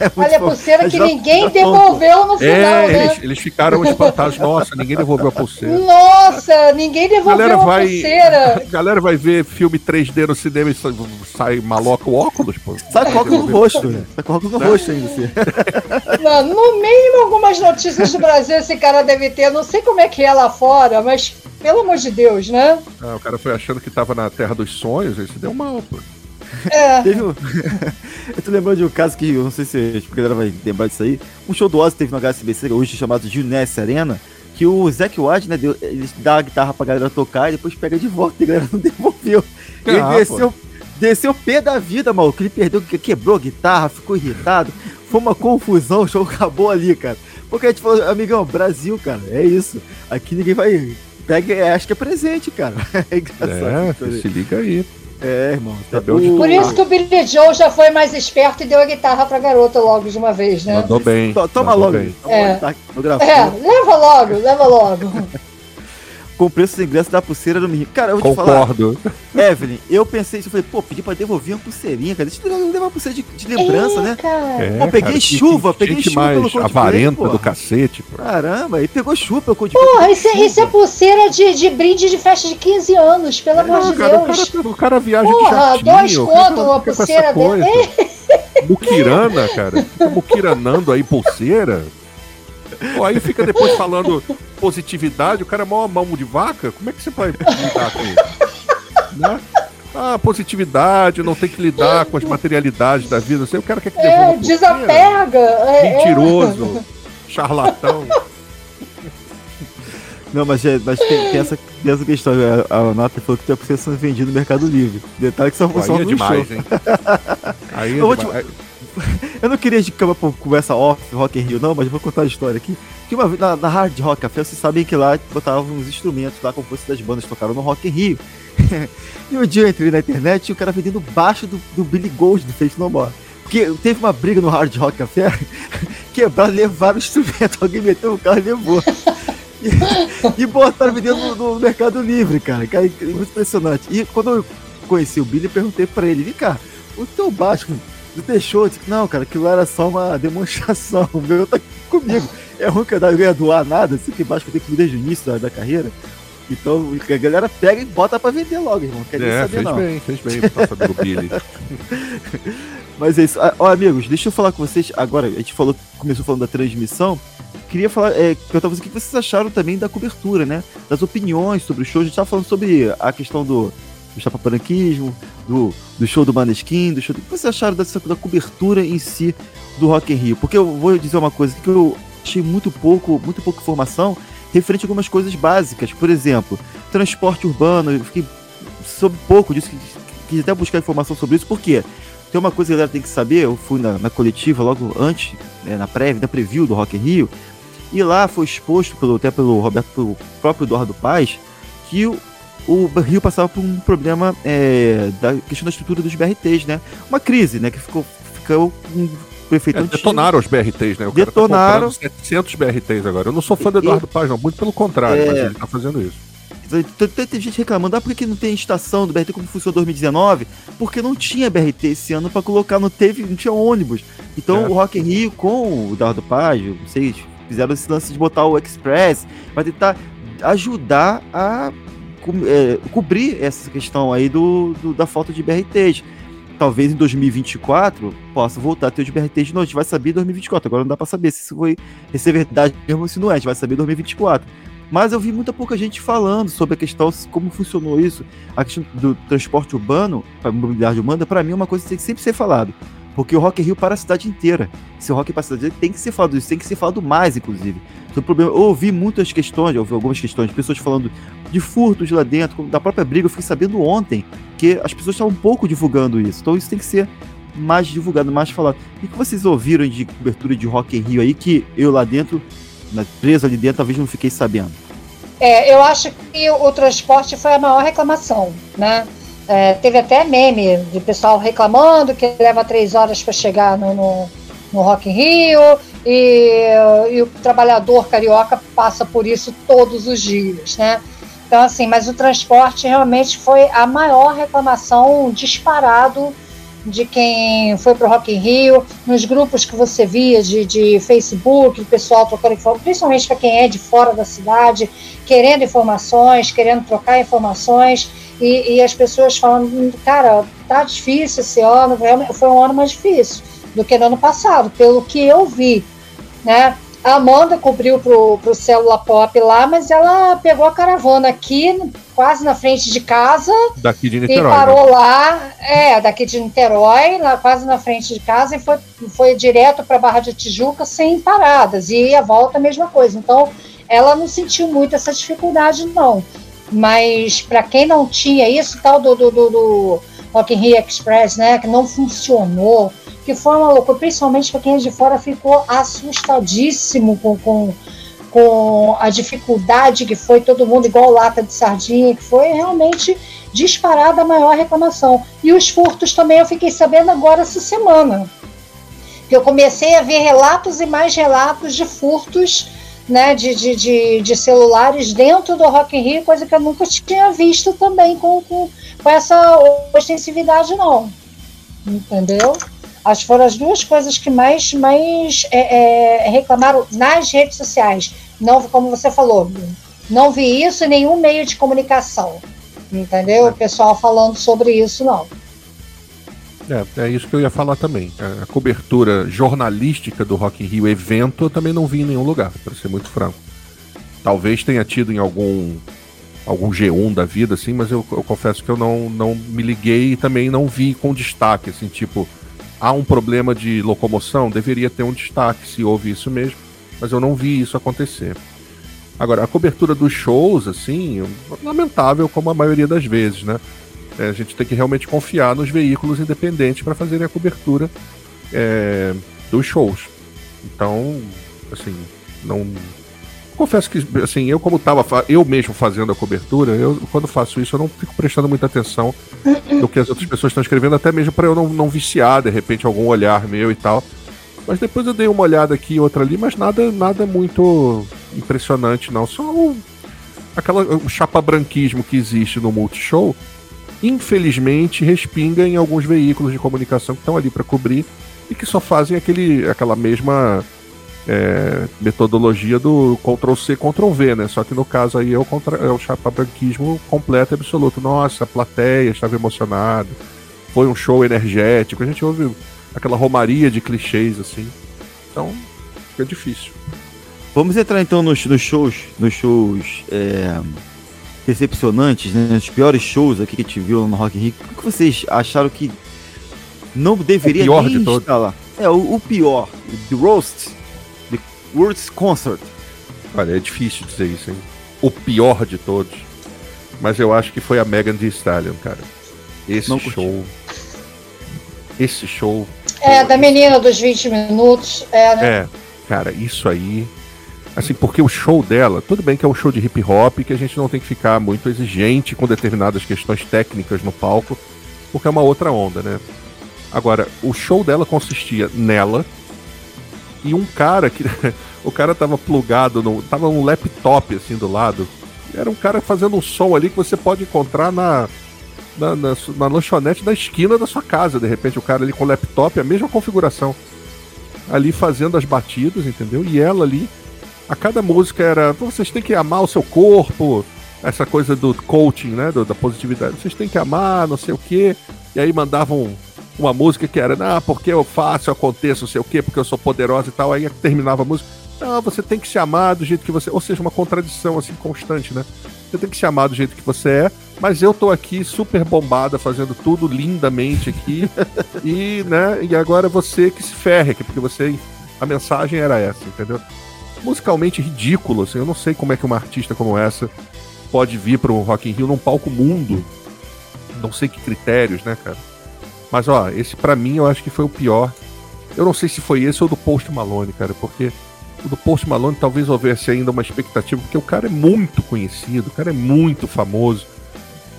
É Olha a pulseira que Já- ninguém já devolveu no final, É, né? eles, eles ficaram espantados. Nossa, ninguém devolveu a pulseira. Nossa, ninguém devolveu galera a vai. pulseira. A [LAUGHS] galera vai ver filme 3D no cinema e sa- sai maloca o óculos, pô. Sai com óculos no rosto, né? Sai com óculos no rosto ainda, assim. Não, no mínimo, algumas notícias do Brasil esse cara deve ter. Não sei como é que é lá fora, mas pelo amor de Deus, né? Ah, o cara foi achando que tava na Terra dos Sonhos, aí se deu mal, pô. É. [LAUGHS] Teve um... [LAUGHS] eu tô lembrando de um caso que eu não sei se a galera vai lembrar disso aí. Um show do Ozzy teve no HSBC, hoje chamado Juness Arena, que o Zac Wade, né, deu, ele dá a guitarra pra galera tocar e depois pega de volta e a galera [LAUGHS] não devolveu. E ele Ah, desceu, desceu o pé da vida, maluco. Ele perdeu, que- quebrou a guitarra, ficou irritado. Foi uma confusão, o show acabou ali, cara. Porque a gente falou, amigão, Brasil, cara, é isso. Aqui ninguém vai. Pega, acho que é presente, cara. É engraçado. É, se liga aí. É, irmão. Saber onde Por isso que o Billy Joe já foi mais esperto e deu a guitarra pra garota logo de uma vez, né? Mandou bem. To- Toma mandou logo. bem. Toma É. tá? No. É, leva logo, leva logo. [LAUGHS] Com o preço do ingresso da pulseira no menino. Cara, eu vou te falar. Concordo. Evelyn, eu pensei isso. Eu falei, pô, pedi pra devolver uma pulseirinha, cara. Deixa eu levar uma pulseira de, de lembrança, É, né? Cara. É, Pô, peguei que- chuva, que peguei gente chuva mais pelo avarenta porra. do cacete, pô. Caramba, e pegou chuva pelo Coldplay. Porra, isso, é- isso é pulseira de, de brinde de festa de 15 anos, pelo amor Não, de cara, o, Deus. cara, o cara viaja Porra, de jatinho. dois o cara conto uma pulseira coisa. Muquirana, cara. Fica muquiranando aí pulseira. Pô, aí fica depois falando positividade, o cara é mó mão de vaca. Como é que você vai lidar com isso? Né? Ah, positividade, não tem que lidar com as materialidades da vida. Sei, o cara quer que devolva É, a pulseira. desapega. É, é. Mentiroso, charlatão. Não, mas, é, mas tem, tem essa, tem essa questão. A, a Nata falou que tem a sendo vendido no Mercado Livre. Detalhe que só funciona é demais, show. hein? [LAUGHS] Aí é Eu vou demais. [LAUGHS] Eu não queria de cama pra conversa off, Rock in Rio, não, mas vou contar a história aqui. Que uma vez na, na Hard Rock Café, vocês sabem que lá botavam uns instrumentos lá, como fosse das bandas que tocaram no Rock in Rio. [LAUGHS] e um dia eu entrei na internet e o cara vendendo baixo do, do Billy Gold do Face No More. Porque teve uma briga no Hard Rock Café, [LAUGHS] quebraram, levaram o instrumento, alguém meteu o carro e levou. E, botaram vendendo no, no Mercado Livre, cara. cara. Muito impressionante. E quando eu conheci o Billy, perguntei pra ele, vem cá, o teu baixo deixou? Disse, não, cara, aquilo era só uma demonstração. O meu tá comigo. É ruim que eu ia doar nada, assim, que baixo que eu tenho comigo desde o início da, da carreira. Então a galera pega e bota pra vender logo, irmão. Quer É, saber, fez não. bem, fez bem, nosso amigo Billy. [LAUGHS] Mas é isso. Ah, Ó, amigos, deixa eu falar com vocês. Agora, a gente falou, começou falando da transmissão. Queria falar, é, perguntar vocês o que vocês acharam também da cobertura, né? Das opiniões sobre o show. A gente tava falando sobre a questão do, do chapaparanquismo, do, do show do Maneskin, do show. O que vocês acharam dessa, da cobertura em si do Rock in Rio? Porque eu vou dizer uma coisa que eu achei muito pouco, muito pouca informação referente a algumas coisas básicas. Por exemplo, transporte urbano. Eu fiquei sobre pouco disso, quis até buscar informação sobre isso, por quê? Tem uma coisa que a galera tem que saber, eu fui na, na coletiva logo antes, né, na prévia, na preview do Rock in Rio, e lá foi exposto pelo, até pelo Roberto, pelo próprio Eduardo Paz, que o, o Rio passava por um problema é, da questão da estrutura dos BRTs, né? Uma crise, né? Que ficou, ficou o prefeito É, antigo. detonaram os BRTs, né? O Detonaram. cara tá comprando 700 BRTs agora. Eu não sou fã do E- Eduardo Paz, não. Muito pelo contrário, É. mas ele tá fazendo isso. Então, Tem gente reclamando, ah, por que não tem estação do BRT como funcionou em 2019? Porque não tinha BRT esse ano pra colocar, não teve, não tinha ônibus. Então É. o Rock in Rio com o Eduardo Paz, não sei, fizeram esse lance de botar o Express pra tentar ajudar a é, cobrir essa questão aí do, do- da falta de BRTs. Talvez em 2024 possa voltar a ter os BRTs de novo. A gente vai saber em 2024. Agora não dá pra saber se isso foi se é verdade mesmo ou se não é. A gente vai saber em 2024. Mas eu vi muita pouca gente falando sobre a questão, como funcionou isso. A questão do transporte urbano, a mobilidade urbana, para mim é uma coisa que tem que sempre ser falado. Porque o Rock in Rio para a cidade inteira. Se o Rock para a cidade inteira, tem que ser falado isso, tem que ser falado mais, inclusive. Sobre o problema, eu ouvi muitas questões, ouvi algumas questões pessoas falando de furtos lá dentro, da própria briga. Eu fiquei sabendo ontem que as pessoas estavam um pouco divulgando isso. Então isso tem que ser mais divulgado, mais falado. E que vocês ouviram de cobertura de Rock in Rio aí que eu lá dentro, na preso ali dentro, talvez não fiquei sabendo? É, eu acho que o transporte foi a maior reclamação, né? É, teve até meme de pessoal reclamando que leva três horas para chegar no, no, no Rock in Rio e, e o trabalhador carioca passa por isso todos os dias, né? Então, assim, mas o transporte realmente foi a maior reclamação disparado de quem foi para o Rock in Rio, nos grupos que você via de, de Facebook, o pessoal trocando informações, principalmente para quem é de fora da cidade, querendo informações, querendo trocar informações, e, e as pessoas falando, cara, tá difícil esse ano, foi um ano mais difícil do que no ano passado, pelo que eu vi, né? A Amanda cobriu pro, pro Célula Pop lá, mas ela pegou a caravana aqui, quase na frente de casa, Daqui de e Niterói. né? parou lá, é, daqui de Niterói, lá quase na frente de casa, e foi, foi direto para Barra de Tijuca sem paradas. E a volta a mesma coisa. Então, ela não sentiu muito essa dificuldade, não. Mas para quem não tinha isso, tal do, do, do, do Rock in Rio Express, né, que não funcionou, que foi uma loucura, principalmente para quem é de fora ficou assustadíssimo com, com, com a dificuldade que foi todo mundo igual lata de sardinha, que foi realmente disparada a maior reclamação. E os furtos também eu fiquei sabendo agora essa semana. Que eu comecei a ver relatos e mais relatos de furtos né, de, de, de, de celulares dentro do Rock in Rio, coisa que eu nunca tinha visto também com, com, com essa ostensividade, não. Entendeu? Que foram as duas coisas que mais, mais é, é, reclamaram nas redes sociais. Não, como você falou, não vi isso em nenhum meio de comunicação. Entendeu? O pessoal falando sobre isso, não. É, é isso que eu ia falar também. A, cobertura jornalística do Rock in Rio evento eu também não vi em nenhum lugar, para ser muito franco. Talvez tenha tido em algum algum G1 da vida, assim, mas eu, eu confesso que eu não, não me liguei e também não vi com destaque, assim, tipo, há um problema de locomoção, deveria ter um destaque se houve isso mesmo, mas eu não vi isso acontecer. Agora, a cobertura dos shows, assim, lamentável como a maioria das vezes, né? É, a gente tem que realmente confiar nos veículos independentes para fazerem a cobertura é, dos shows. Então, assim, não. Confesso que, assim, eu como tava eu mesmo fazendo a cobertura, eu quando faço isso eu não fico prestando muita atenção no que as outras pessoas estão escrevendo, até mesmo para eu não, não viciar, de repente, algum olhar meu e tal. Mas depois eu dei uma olhada aqui e outra ali, mas nada, nada muito impressionante, não. Só o, aquela, o chapa branquismo que existe no Multishow, infelizmente, respinga em alguns veículos de comunicação que estão ali para cobrir e que só fazem aquele, aquela mesma é, metodologia do Ctrl-C, Ctrl-V, né? Só que no caso aí é o, contra, é o chapa branquismo completo e absoluto. Nossa, a plateia estava emocionada, foi um show energético, a gente ouve aquela romaria de clichês, assim. Então, fica difícil. Vamos entrar então nos, nos shows, nos shows é, decepcionantes, né? Nos piores shows aqui que a gente viu no Rock in Rio. O que vocês acharam que não deveria o pior nem de estar lá? É, o, o pior. The Roast. The Worst Concert. Olha, é difícil dizer isso, hein? O pior de todos. Mas eu acho que foi a Megan Thee Stallion, cara. Esse não show. Esse show é, da menina dos 20 minutos. É, né? É, cara, isso aí. Assim, porque o show dela, tudo bem que é um show de hip hop, que a gente não tem que ficar muito exigente com determinadas questões técnicas no palco, porque é uma outra onda, né? Agora, o show dela consistia nela e um cara que. [LAUGHS] o cara tava plugado, no, tava um laptop assim do lado. Era um cara fazendo um som ali que você pode encontrar na, na, na, na, lanchonete da esquina da sua casa. De repente, o cara ali com o laptop, a mesma configuração. Ali fazendo as batidas, entendeu? E ela ali, a cada música era. Vocês têm que amar o seu corpo, essa coisa do coaching, né? Do, da positividade. Vocês têm que amar, não sei o quê. E aí mandavam uma música que era, ah, porque eu faço, eu aconteço, não sei o quê, porque eu sou poderosa e tal. Aí terminava a música. Não, você tem que se amar do jeito que você. Ou seja, uma contradição assim constante, né? Você tem que se amar do jeito que você é, mas eu tô aqui super bombada, fazendo tudo lindamente aqui. [LAUGHS] e, né, e agora você que se ferre porque você. A mensagem era essa, entendeu? Musicalmente ridículo, assim, eu não sei como é que uma artista como essa pode vir para um Rock in Rio num palco mundo. Não sei que critérios, né, cara? Mas ó, esse para mim eu acho que foi o pior. Eu não sei se foi esse ou do Post Malone, cara, porque do Post Malone talvez houvesse ainda uma expectativa, porque o cara é muito conhecido, o cara é muito famoso.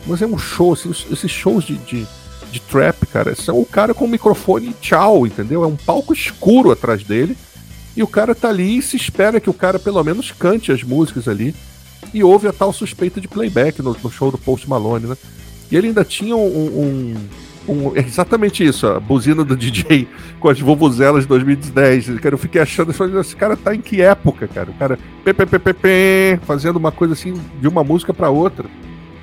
Mas é um show, assim, esses shows de, de, de trap, cara, são o cara com o microfone tchau, entendeu? É um palco escuro atrás dele. E o cara tá ali e se espera que o cara pelo menos cante as músicas ali. E houve a tal suspeita de playback no, no show do Post Malone, né? E ele ainda tinha um, um um, é exatamente isso, a buzina do DJ com as vuvuzelas de 2010. Cara, eu fiquei achando, esse cara tá em que época, cara? O cara pê, fazendo uma coisa assim de uma música para outra.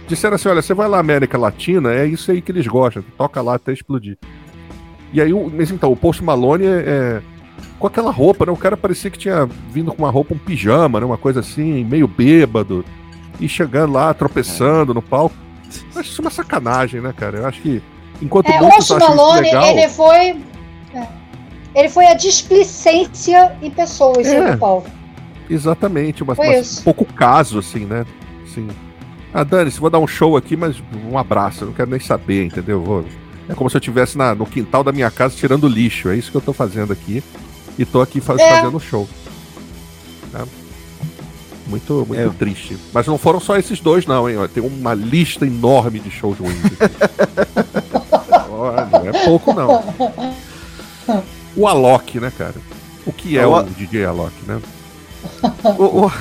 Disseram assim: olha, você vai lá América Latina, é isso aí que eles gostam, toca lá até explodir. E aí, mas então, o Post Malone é, é, com aquela roupa, né? O cara parecia que tinha vindo com uma roupa, um pijama, né? Uma coisa assim, meio bêbado. E chegando lá, tropeçando no palco. Eu acho isso uma sacanagem, né, cara? Eu acho que Enquanto é, muitos o acham Malone, legal, ele foi. É, ele foi a displicência em pessoas é, no palco. Exatamente, mas, mas um pouco caso, assim, né? Assim, ah, Dani, se vou dar um show aqui, mas um abraço, eu não quero nem saber, entendeu? Vou... É como se eu estivesse no quintal da minha casa tirando lixo, é isso que eu tô fazendo aqui. E tô aqui faz, é. fazendo show. Tá? Muito, muito é. triste. Mas não foram só esses dois, não, hein? Tem uma lista enorme de shows ruins. [LAUGHS] Olha, não é pouco, não. O Alok, né, cara? O que é o, o DJ Alok, né? o, o,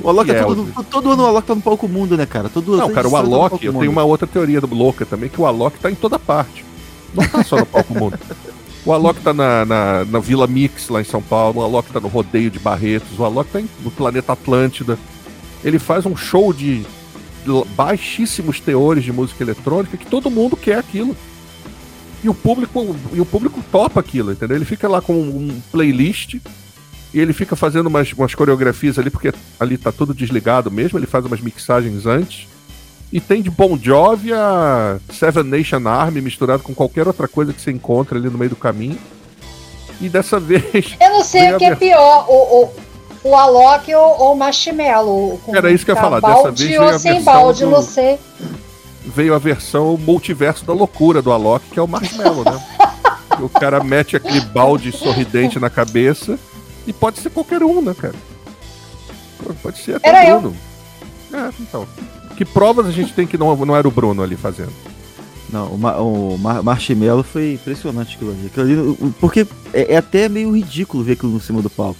o Alok é, é todo, o... todo ano o Alok tá no palco mundo, né, cara? Todo, não, cara, o Alok, eu tenho uma outra teoria louca também, que o Alok tá em toda parte. Não tá só no palco mundo. [LAUGHS] O Alok tá na, na, na, Vila Mix, lá em São Paulo. O Alok tá no Rodeio de Barretos. O Alok tá no Planeta Atlântida. Ele faz um show de baixíssimos teores de música eletrônica que todo mundo quer aquilo. E o público, e o público topa aquilo, entendeu? Ele fica lá com um playlist e ele fica fazendo umas, umas coreografias ali, porque ali tá tudo desligado mesmo, ele faz umas mixagens antes. E tem de Bon Jovi a Seven Nation Army misturado com qualquer outra coisa que você encontra ali no meio do caminho. E dessa [LAUGHS] vez. Eu não sei o que é pior, o, o, o Alok ou, ou o Marshmallow. Era isso que eu ia falar, dessa balde vez ou veio a sem versão balde, do- não sei. Veio a versão multiverso da loucura do Alok, que é o Marshmallow, né? [LAUGHS] o cara mete aquele balde sorridente na cabeça e pode ser qualquer um, né, cara? Pode ser até Era o eu. Bruno. É, então. Que provas a gente tem que não, não era o Bruno ali fazendo? Não, o, ma o mar Marshmallow foi impressionante aquilo ali. Aquilo ali porque é, é até meio ridículo ver aquilo no cima do palco.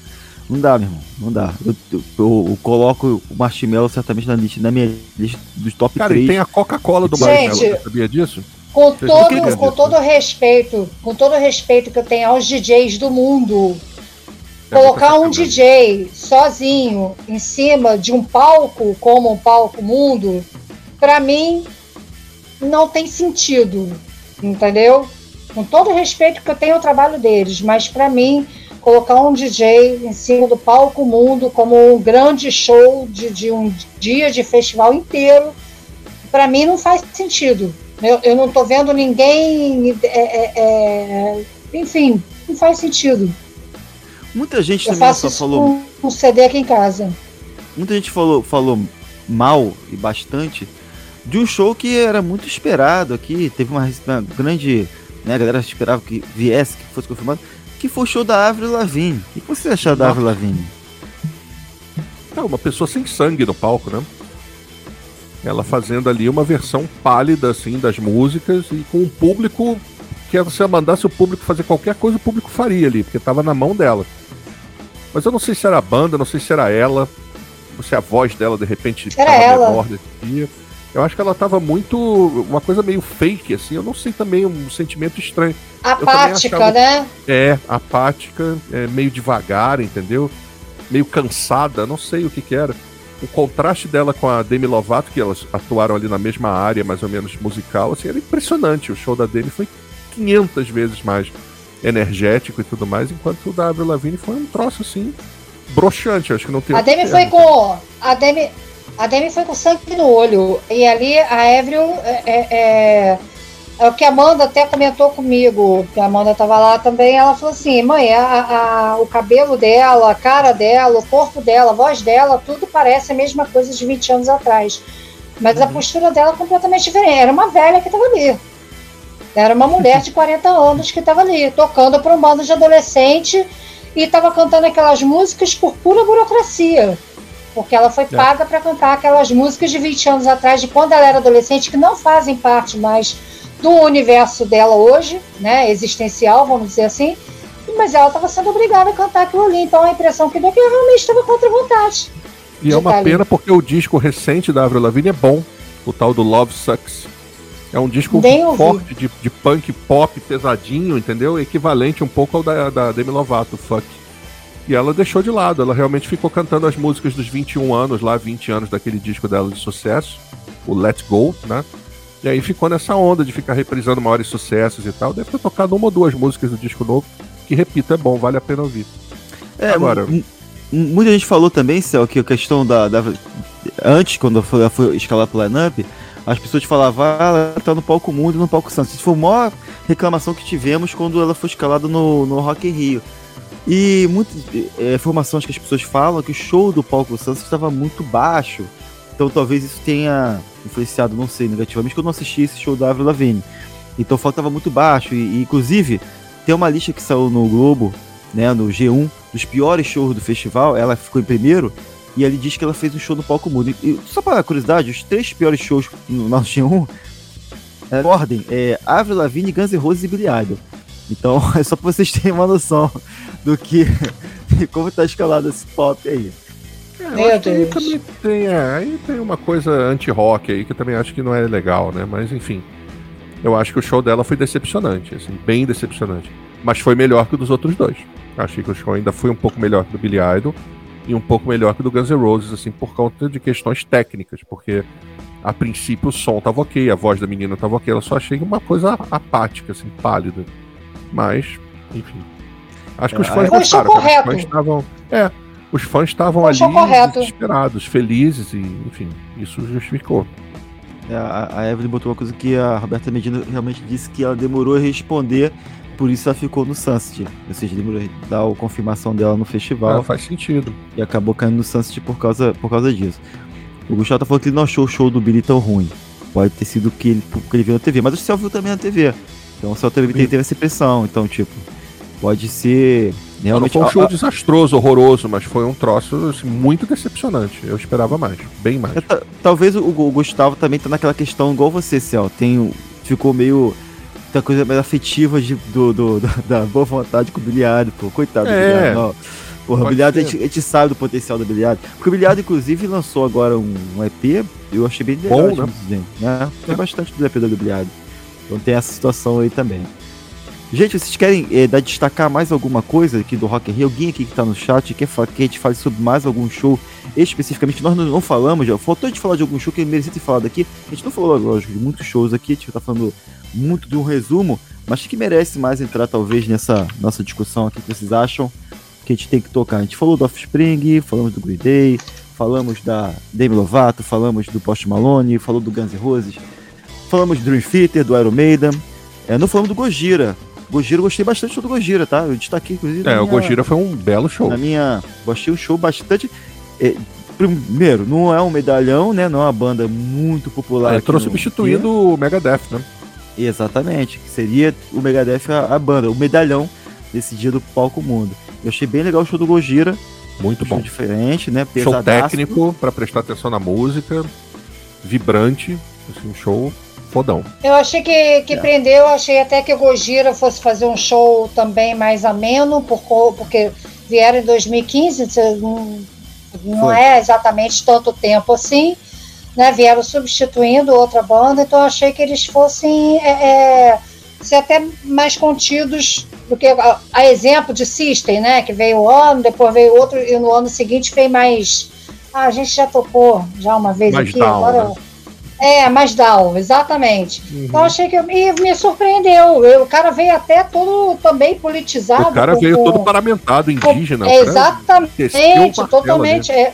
Não dá, meu irmão. Não dá. Eu, eu- eu- coloco o Marshmallow certamente na, lista, na minha lista dos top Cara, 3. e tem a Coca-Cola do Gente. Marshmallow, você sabia disso? Com todo, com todo o respeito, com todo o respeito que eu tenho aos DJs do mundo, colocar um. DJ sozinho em cima de um palco como o palco mundo, pra mim não tem sentido, entendeu? Com todo o respeito que eu tenho ao trabalho deles, mas pra mim colocar um DJ em cima do palco mundo como um grande show de, de um dia de festival inteiro, pra mim não faz sentido. Eu, eu não tô vendo ninguém, é, é, é, enfim, não faz sentido. Muita gente Eu também faço só isso falou. com um CD aqui em casa. Muita gente falou, falou mal e bastante de um show que era muito esperado aqui. Teve uma, uma grande. Né, a galera esperava que viesse, que fosse confirmado. Que foi o show da Avril Lavigne. O que você achou da. Avril Lavigne? É uma pessoa sem sangue no palco, né? Ela fazendo ali uma versão pálida, assim, das músicas e com um público que se ela mandasse o público fazer qualquer coisa, o público faria ali, porque tava na mão dela. Mas eu não sei se era a banda, não sei se era ela, ou se a voz dela de repente Era ela. menor desse dia. Eu acho que ela tava muito. uma coisa meio fake, assim. Eu não sei também, um sentimento estranho. Apática, achava- né? É, apática, é, meio devagar, entendeu? Meio cansada, não sei o que que era. O contraste dela com a Demi Lovato, que elas atuaram ali na mesma área, mais ou menos musical, assim, era impressionante. O show da Demi foi 500 vezes mais energético e tudo mais, enquanto o da Avril Lavigne foi um troço, assim, broxante. Acho que não tem A Demi foi com. A Demi, a Demi foi com sangue no olho. E ali a Avril é, é, é- é o que a Amanda até comentou comigo, que a Amanda estava lá também. Ela falou assim: mãe, a, a- o cabelo dela, a cara dela, o corpo dela, a voz dela, tudo parece a mesma coisa de 20 anos atrás. Mas a postura dela é completamente diferente. Era uma velha que estava ali. Era uma mulher de 40 anos que estava ali, tocando para um bando de adolescente e estava cantando aquelas músicas por pura burocracia. Porque ela foi paga para cantar aquelas músicas de 20 anos atrás, de quando ela era adolescente, que não fazem parte mais do universo dela hoje, né, existencial, vamos dizer assim. Mas ela estava sendo obrigada a cantar aquilo ali. Então a impressão que deu é que ela realmente estava contra a vontade. E é uma pena porque o disco recente da Avril Lavigne é bom. O tal do Love Sucks. É um disco ouvi. forte de, de punk pop pesadinho, entendeu? Equivalente um pouco ao da, da Demi Lovato, Fuck. E ela deixou de lado, ela realmente ficou cantando as músicas dos 21 anos, lá 20 anos daquele disco dela de sucesso, o Let's Go, né? E aí ficou nessa onda de ficar reprisando maiores sucessos e tal. Deve ter tocado uma ou duas músicas do disco novo, que repito, é bom, vale a pena ouvir. É, Agora- mu- mu- muita gente falou também, Céu, que a questão da. da- antes, quando ela foi escalar pro line-up, as pessoas falavam, ah, ela tá no palco mundo e no palco Santos. Isso foi a maior reclamação que tivemos quando ela foi escalada no, no Rock in Rio. E muitas é, informações que as pessoas falam é que o show do palco Santos estava muito baixo. Então talvez isso tenha influenciado, não sei, negativamente, que eu não assisti esse show da Avril Lavigne. Então estava muito baixo. E, e, inclusive, tem uma lista que saiu no Globo, né, no G1, dos piores shows do festival. Ela ficou em primeiro. E ele diz que ela fez um show no palco mudo. E, só para curiosidade, os três piores shows no nosso G1, é, em ordem, é Avril Lavigne, Guns N' Roses e Billy Idol. Então, [LAUGHS] é só para vocês terem uma noção do que, de [LAUGHS] como tá escalado esse pop aí. É, eu Meu acho que aí também tem, é, aí tem uma coisa anti-rock aí que eu também acho que não é legal, né? Mas enfim. Eu acho que o show dela foi decepcionante, assim, bem decepcionante. Mas foi melhor que o dos outros dois. Achei que o show ainda foi um pouco melhor que o do Billy Idol e um pouco melhor que o do Guns N' Roses, assim, por conta de questões técnicas, porque a princípio o som tava ok, a voz da menina tava ok, ela só achei uma coisa apática, assim, pálida. Mas, enfim. Acho que os É, fãs show gostaram. Os fãs estavam. É, os fãs estavam ali correto. desesperados, felizes e, enfim, isso justificou. É, A, a Evelyn botou uma coisa que a Roberta Medina realmente disse que ela demorou a responder por isso ela ficou no Sunset. Ou seja, ele dá a confirmação dela no festival. Ah, faz sentido. E acabou caindo no Sunset por causa, por causa disso. O Gustavo tá falando que ele não achou o show do Billy tão ruim. Pode ter sido que ele, que ele viu na TV, mas o Céu viu também na TV. Então o Céu também teve essa impressão. Então, tipo, pode ser. Realmente, não foi um show a, a... desastroso, horroroso, mas foi um troço assim, muito decepcionante. Eu esperava mais, bem mais. É, talvez o, o, Gustavo também tá naquela questão igual você, Céu. Tem, ficou meio da coisa mais afetiva de, do, do, [LAUGHS] da boa vontade com o Bilhado, pô. Coitado é. do Bilhado, não. Porra, o Bilhado, a gente, a gente, sabe do potencial do Bilhado. Porque o Bilhado, inclusive, lançou agora um, um EP, eu achei bem legal, Bom, né? Dizer, né? Tem é. bastante do EP do Bilhado. Então tem essa situação aí também. Gente, vocês querem é, destacar mais alguma coisa aqui do Rock in Rio? Alguém aqui que está no chat quer que a gente fale sobre mais algum show especificamente? Nós não, não falamos, já faltou de falar de algum show que merecia ter falado aqui. A gente não falou, lógico, de muitos shows aqui, a gente está falando muito de um resumo, mas que merece mais entrar talvez nessa nossa discussão aqui que vocês acham que a gente tem que tocar. A gente falou do Offspring, falamos do Green Day, falamos da Demi Lovato, falamos do Post Malone, falou do Guns N' Roses, falamos do Dream Theater, do Iron Maiden, é, não falamos do Gojira. Gojira, eu gostei bastante do Gojira, tá? Eu destaquei, inclusive. É, minha, o Gojira foi um belo show. Na minha. Gostei um show bastante. É, primeiro, não é um medalhão, né? Não é uma banda muito popular. É, entrou substituindo o Megadeth, né? Exatamente, que seria o Megadeth a, a, banda, o medalhão desse dia do palco mundo. Eu achei bem legal o show do Gojira. Muito um bom. diferente, né? Show técnico para prestar atenção na música, vibrante, assim, um show fodão. Eu achei que, que é. prendeu, achei até que o Gojira fosse fazer um show também mais ameno, por, porque vieram em 2015, não, não é exatamente tanto tempo assim né, vieram substituindo outra banda, então eu achei que eles fossem é, é, ser até mais contidos do que a, a, exemplo de System, né, que veio um ano, depois veio outro, e no ano seguinte veio mais. Ah, a gente já tocou já uma vez mais aqui, down, agora. Né? É, mais down, exatamente. Uhum. Então achei que. E me surpreendeu. Eu, o cara veio até todo também politizado. O cara com, veio todo paramentado, indígena. Com, exatamente, totalmente. É,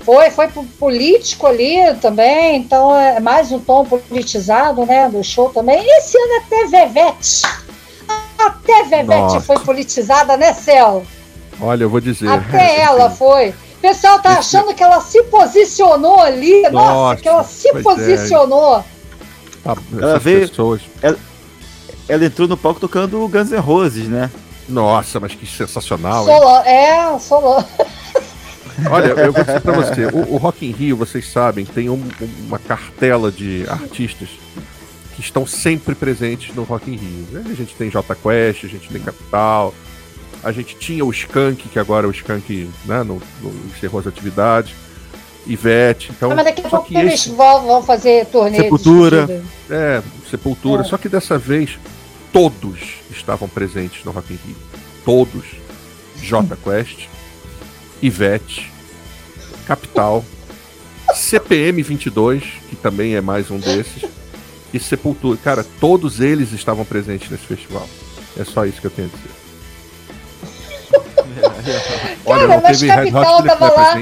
foi, foi político ali também, então é mais um tom politizado, né, do show também. Esse ano até Vevete, até Vevete Nossa. foi politizada, né, Céu? Olha, eu vou dizer. Até é, ela foi. O pessoal tá achando que ela se posicionou ali, nossa, nossa que ela se é. posicionou. É. Ela veio, pessoas... ela, ela, entrou no palco tocando Guns N' Roses, né? Nossa, mas que sensacional. É, Solon. Olha, eu vou dizer pra você, o, o Rock in Rio, vocês sabem, tem um, uma cartela de artistas que estão sempre presentes no Rock in Rio. A gente tem J Quest, a gente tem Capital, a gente tinha o Skank, que agora o Skank né, no, no, encerrou as atividades. Ivete, então. mas daqui a pouco eles esse... vão fazer turnê. Sepultura. É, Sepultura. É. Só que dessa vez todos estavam presentes no Rock in Rio. Todos. J Quest, Ivete, Capital, CPM 22, que também é mais um desses, e Sepultura. Cara, todos eles estavam presentes nesse festival. É só isso que eu tenho a dizer. Olha, Cara, mas Capital tava lá.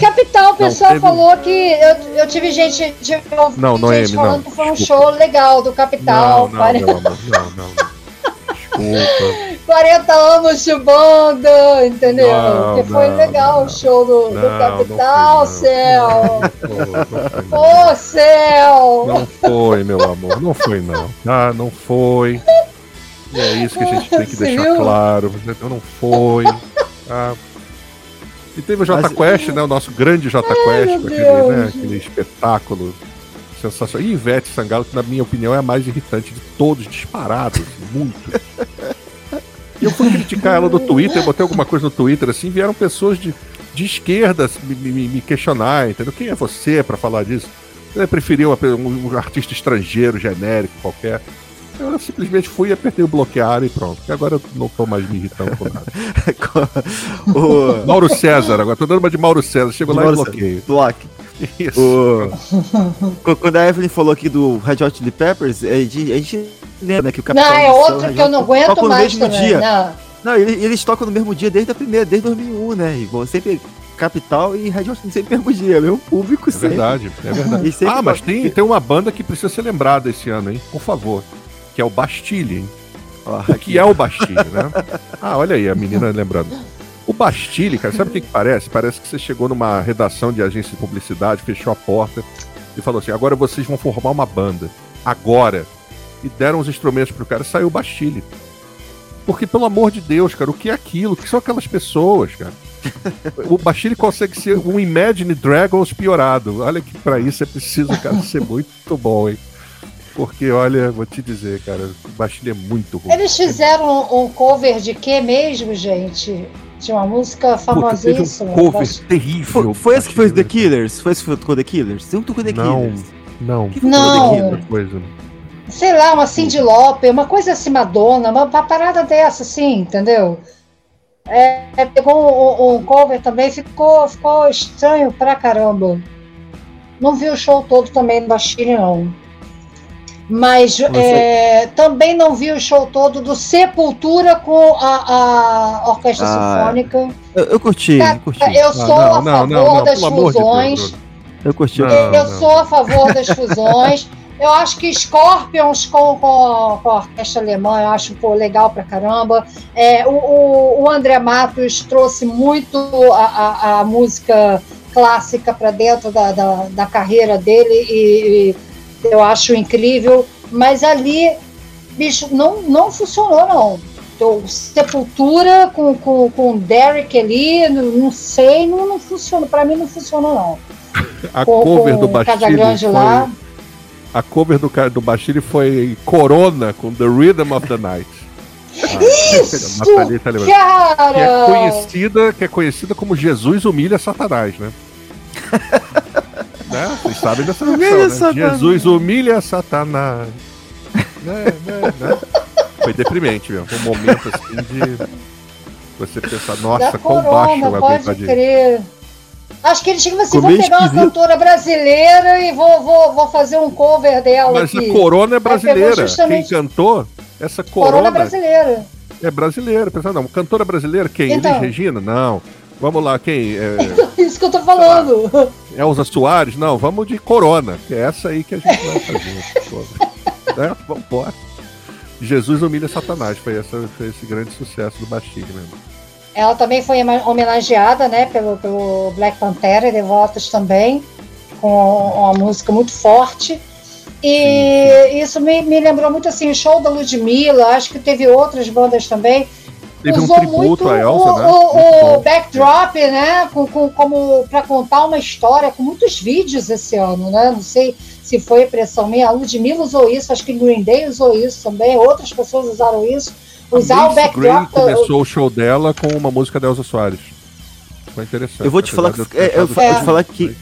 Capital, o pessoal teve... falou que eu, eu tive gente, de, não, não é gente falando não. que foi um show legal do Capital. Não, não, não, não, não. Desculpa. 40 anos de banda, entendeu? Não, Porque foi não, legal não. o show do, do Capital, céu. Ô, céu! Não foi, meu amor, não foi não. Ah, não foi. E é isso que a gente [LAUGHS] tem que Você deixar viu? claro. Não foi. Ah. E teve o J Quest, né? O nosso grande J Quest, aquele, né, aquele espetáculo sensacional. E Ivete Sangalo, que na minha opinião é a mais irritante de todos, disparados, muito. E eu fui criticar ela no Twitter, eu botei alguma coisa no Twitter assim, vieram pessoas de, de esquerda me, me, me questionar, entendeu? Quem é você para falar disso? Eu preferi um, um, artista estrangeiro, genérico, qualquer. Eu simplesmente fui e apertei o bloquear e pronto. E agora eu não tô mais me irritando com nada. [LAUGHS] o... Mauro César, agora tô dando uma de Mauro César. Chego lá Mauro e bloqueio. Bloque. Isso. O... [LAUGHS] Quando a Evelyn falou aqui do Red Hot Chili Peppers, a gente, a gente lembra né, que o Capitão. Não, é outro que eu não aguento mais também. Dia. Não, não eles, eles, tocam no mesmo dia desde a primeira, desde 2001, né? Igual sempre Capital e Red Hot sempre no mesmo dia, meu público é sempre. Verdade, é verdade. Ah, mas tem, tem uma banda que precisa ser lembrada esse ano, hein? Por favor. Que é o Bastille, hein? O que é o [LAUGHS] Bastille, né? Ah, olha aí, a menina lembrando. O Bastille, cara, sabe o que, que parece? Parece que você chegou numa redação de agência de publicidade, fechou a porta e falou assim: agora vocês vão formar uma banda. Agora. E deram os instrumentos pro cara saiu o Bastille. Porque, pelo amor de Deus, cara, o que é aquilo? O que são aquelas pessoas, cara? o Bashir consegue ser um Imagine Dragons piorado. Olha que para isso é preciso, cara, ser muito bom, hein? Porque, olha, vou te dizer, cara, o Bashir é muito ruim. Eles fizeram um, cover de quê mesmo, gente? De uma música famosíssima. Um cover terrível. Foi, foi esse que fez The Killers? Foi esse que foi The Killers? Tem um The não, Killers. Não, não. Coisa. Sei lá, uma Cindy Lauper, uma coisa assim, Madonna, uma, uma parada dessa, assim, entendeu? É, é, pegou um, um, cover também, ficou, ficou estranho pra caramba. Não vi o show todo também no Bastille, não. Mas é, também não vi o show todo do Sepultura com a, a Orquestra ah, Sinfônica. Eu, eu curti, eu curti. Eu sou não, a favor não, não, das fusões. De eu curti. eu sou a favor das fusões. Eu acho que Scorpions com, com, com a orquestra alemã, eu acho pô, legal pra caramba. É, o, o, André Matos trouxe muito a, a, a música clássica para dentro da, da, da, carreira dele e, e, eu acho incrível. Mas ali, bicho, não, não funcionou, não. Então, Sepultura com, com, com Derek ali, não, não sei, não, não funcionou. Para mim não funcionou, não. [LAUGHS] A com, cover com do Bastilho foi... lá a cover do, do Bashir foi Corona com The Rhythm of the Night. Ah, [LAUGHS] Isso! Tá cara! Que é, conhecida, que é conhecida como Jesus humilha Satanás, né? [LAUGHS] né? Vocês sabem dessa versão, né? Jesus humilha Satanás. né, né, né? Foi deprimente mesmo. Um momento assim de você pensar, nossa, quão baixo eu pode crer. Acho que eles tinham assim, vou pegar uma cantora brasileira e vou, vou, vou fazer um cover dela Mas aqui. a Corona é brasileira. Justamente... Quem cantou, essa Corona... Corona é brasileira. É brasileira. Pensando, não, cantora brasileira, quem? Então... Elis Regina? Não. Vamos lá, quem? É... [LAUGHS] Isso que eu tô falando. Elza Soares? Não, vamos de Corona, que é essa aí que a gente vai fazer. [LAUGHS] né? Vamos embora. Jesus humilha Satanás, foi, essa, foi esse grande sucesso do Bastilho mesmo. Ela também foi homenageada, né, pelo, pelo Black Panther e Devotos também, com uma música muito forte. E sim, sim. isso me, me lembrou muito assim, o show da Ludmilla, acho que teve outras bandas também. Teve Usou um tributo muito a Elsa, o, né? o, o backdrop, né? Com, com, como para contar uma história, com muitos vídeos esse ano, né? Não sei se foi impressão minha. A Ludmilla usou isso, acho que Green Day usou isso também, outras pessoas usaram isso usar o backdrop. começou o show dela com uma música da Elza Soares. Foi interessante. Eu vou te falar que, é, eu, vou te falar que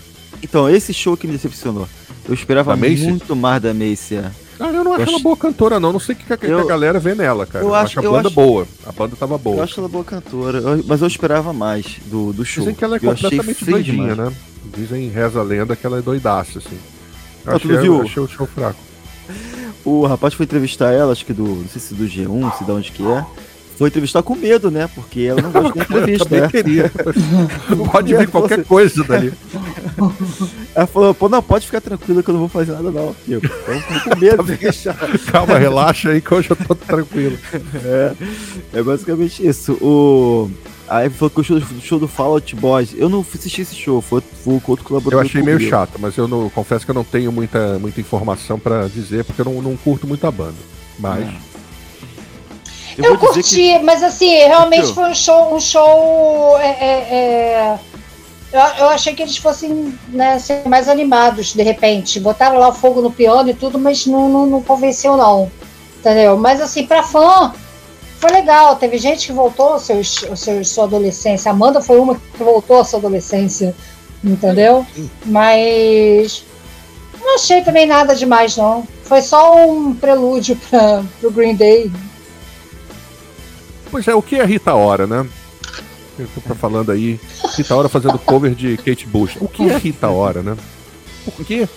então esse show que me decepcionou. Eu esperava muito mais da Macy. É. Ah, eu não acho eu ela boa cantora, não. Não sei o que, que, eu, a galera vê nela, cara. Eu, eu acho, acho, a banda acho, boa. A banda tava boa. Eu acho ela boa cantora, mas eu esperava mais do, do show. Dizem que ela é completamente doidinha, né? Dizem, reza a lenda que ela é doidaça, assim. Eu ah, achei, viu? achei o show fraco. O rapaz foi entrevistar ela, acho que do. Não sei se do G1, se de onde que é. Foi entrevistar com medo, né? Porque ela não gosta de [LAUGHS] entrevista. Também né? queria. [LAUGHS] pode vir qualquer coisa dali. [LAUGHS] Ela falou, pô, não, pode ficar tranquilo que eu não vou fazer nada, não. Eu, com medo. Calma, relaxa aí que hoje eu tô tranquilo. É, é basicamente isso. O. Aí falou que o show, show do Fallout Boys. Eu não assisti esse show, foi, foi com outro colaborador. Eu achei meio chato, mas eu não, confesso que eu não tenho muita, muita informação para dizer, porque eu não, não curto muito a banda. Mas. É. Eu, eu curti, que... mas assim, realmente foi um show, um show. É, é, é... Eu, eu, achei que eles fossem né, ser mais animados, de repente. Botaram lá o fogo no piano e tudo, mas não, não, não convenceu, não. Entendeu? Mas assim, pra fã, foi legal. Teve gente que voltou ao seu, ao seu, sua adolescência. Amanda foi uma que voltou à sua adolescência, entendeu? Mas não achei também nada demais, não. Foi só um prelúdio para o Green Day. Pois é, o que é Rita Ora, né? Eu tô falando aí, Rita Ora fazendo cover de Kate Bush. O que é Rita Ora, né? Por quê?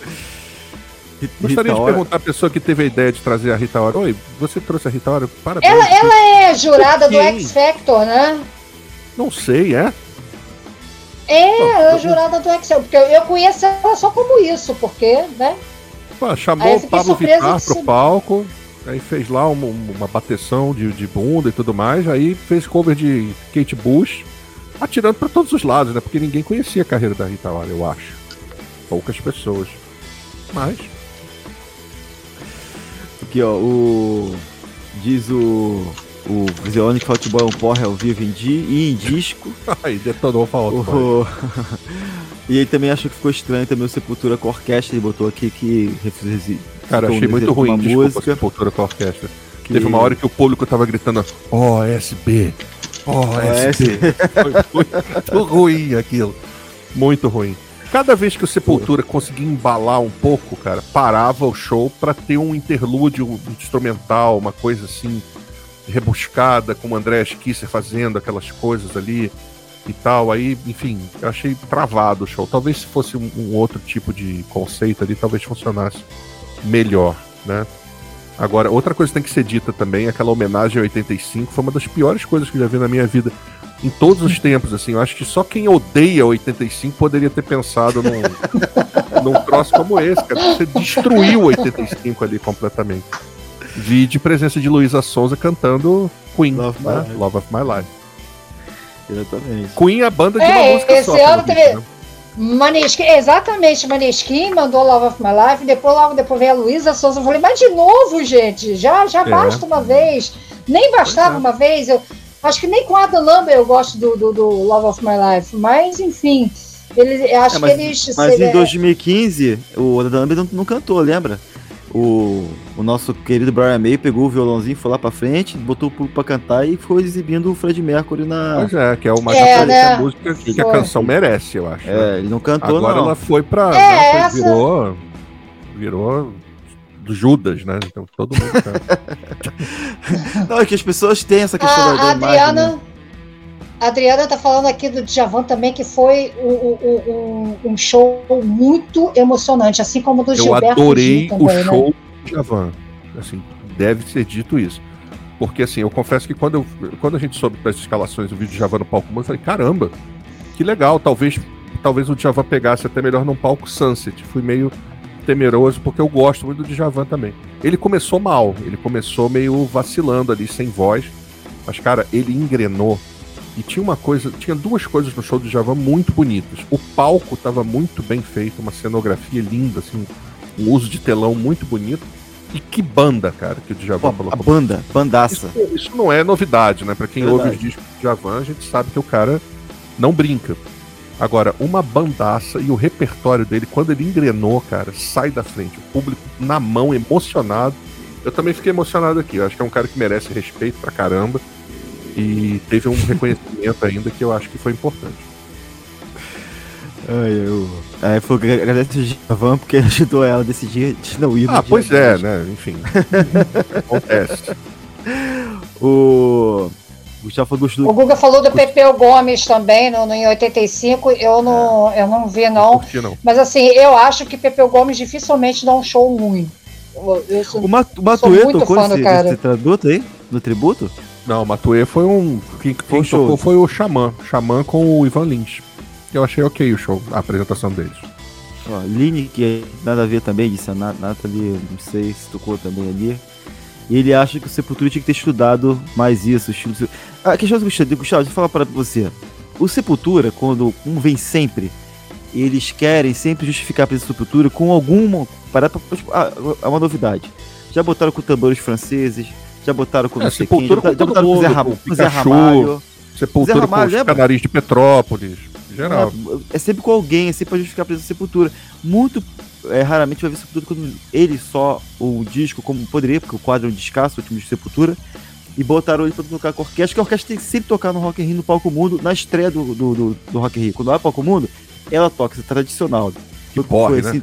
Gostaria Rita de perguntar à pessoa que teve a ideia de trazer a Rita Ora. Oi, você trouxe a Rita Ora? Parabéns. Ela, ela é jurada do X Factor, né? Não sei, é? É, ela é jurada do X Factor. Porque eu conheço ela só como isso, porque, né? Pô, chamou o Pablo Vittar pro palco. Aí fez lá uma, uma bateção de, de bunda e tudo mais. Aí fez cover de Kate Bush, atirando para todos os lados, né? Porque ninguém conhecia a carreira da Rita Ora, eu acho. Poucas pessoas. Mas. Aqui, ó, o. Diz o. O Zionic Futebol é um porra ao vivo em di, e em disco. [LAUGHS] Aí, detonou falou. O... e ele também achou que ficou estranho também o Sepultura com a orquestra. Ele botou aqui que Cara, achei muito ruim a música. Sepultura com orquestra. Que... Teve uma hora que o público tava gritando OSB, OSB. Foi muito ruim aquilo. Muito ruim. Cada vez que o Sepultura conseguia embalar um pouco, cara, parava o show para ter um interlúdio instrumental, uma coisa assim rebuscada, como o André Kisser fazendo aquelas coisas ali e tal. Aí, enfim, eu achei travado o show. Talvez se fosse um, um outro tipo de conceito ali, talvez funcionasse melhor, né? Agora, outra coisa que tem que ser dita também, aquela homenagem a 85 foi uma das piores coisas que eu já vi na minha vida. Em todos os tempos, assim, eu acho que só quem odeia 85 poderia ter pensado num, [LAUGHS] num troço como esse, cara. Você destruiu 85 ali completamente. Vi de presença de Luísa Souza cantando Queen, Love, né? Love of My Life. Exatamente. Queen é a banda de é, uma música esse só. Ano teve... Né? Maneskin, exatamente, Maneskin mandou Love of My Life, depois logo depois veio a Luísa Souza, eu falei, mas de novo, gente, já, já é. basta uma vez, nem bastava é. uma vez, eu acho que nem com a Adam Lambert eu gosto do, do, do, Love of My Life, mas enfim, eles, acho é, mas, que eles... Mas em 2015, o Adam Lambert não, não cantou, lembra? o, o nosso querido Brian May pegou o violãozinho, foi lá pra frente, botou o público pra cantar e foi exibindo o Fred Mercury na. Pois é, que é uma é, né? música que foi. a canção merece, eu acho. É, né? ele não cantou, Agora não. ela foi pra. É, não, foi, essa... virou. Virou do Judas, né? Então todo mundo canta. [LAUGHS] não, é que as pessoas têm essa questão a, da, da Adriana... imagem, né? A Adriana tá falando aqui do Djavan também, que foi um, um, um, show muito emocionante, assim como o do eu Gilberto Eu adorei também, o né? show né? Do Djavan. Assim, deve ser dito isso. Porque assim, eu confesso que quando, eu, quando a gente soube das escalações do vídeo de Djavan no palco eu falei, caramba, que legal, talvez, talvez o Djavan pegasse até melhor num palco Sunset. Fui meio temeroso, porque eu gosto muito do Djavan também. Ele começou mal, ele começou meio vacilando ali, sem voz. Mas, cara, ele engrenou e tinha uma coisa, tinha duas coisas no show do Javan muito bonitas. O palco estava muito bem feito, uma cenografia linda, assim, um uso de telão muito bonito. E que banda, cara, que o Djavan Pô, colocou. A banda, bandaça. Isso, isso, não é novidade, né? Pra quem Verdade. ouve os discos do Djavan, a gente sabe que o cara não brinca. Agora, uma bandaça e o repertório dele, quando ele engrenou, cara, sai da frente. O público na mão, emocionado. Eu também fiquei emocionado aqui. Eu acho que é um cara que merece respeito pra caramba e teve um reconhecimento [LAUGHS] ainda que eu acho que foi importante. Ai, eu. É, foi agradece a Van porque [LAUGHS] ajudou ela a decidir de não ir. Ah, pois é, né? Enfim. [LAUGHS] Acontece. O. Gustavo gostou. O Guga falou do Pepeu Gomes também, no, no, em 85. Eu não, é. eu não vi, não. Não, não. Mas assim, eu acho que Pepeu Gomes dificilmente dá um show ruim. Eu, eu sou, o Matuê tocou esse, esse traduto aí? No tributo? Não, Matue foi um. Quem, quem foi tocou foi o Xamã. Xamã com o Ivan Lins. Eu achei ok o show, a apresentação deles. Ó, Line, que nada a ver também, disse a Nathalie, não sei se tocou também ali. E ele acha que o Sepultura tinha que ter estudado mais isso. Estilo... A questão do Gustavo, Gustavo, deixa eu falar para você. O Sepultura, quando um vem sempre, eles querem sempre justificar a presença do Sepultura com alguma. Para, tipo, ah, uma novidade. Já botaram com tambores franceses, já botaram com é, Sepultura quem, já, já botaram com Zé, Ram com Zé Ramalho. Sepultura Zé Ramalho, com os canaris de Petrópolis. Geral. É, é, sempre com alguém, é sempre pra justificar a presença da Sepultura. Muito é, raramente vai ver Sepultura quando ele só, o disco, como poderia, porque o quadro é um descasso, o último de Sepultura, e botaram ele pra tocar com a orquestra, que a orquestra tem que sempre tocar no Rock in Rio, no Palco Mundo, na estreia do, do, do, do Rock in Rio. Quando vai pro Palco Mundo, ela toca, isso é tradicional. Que porra, né, assim,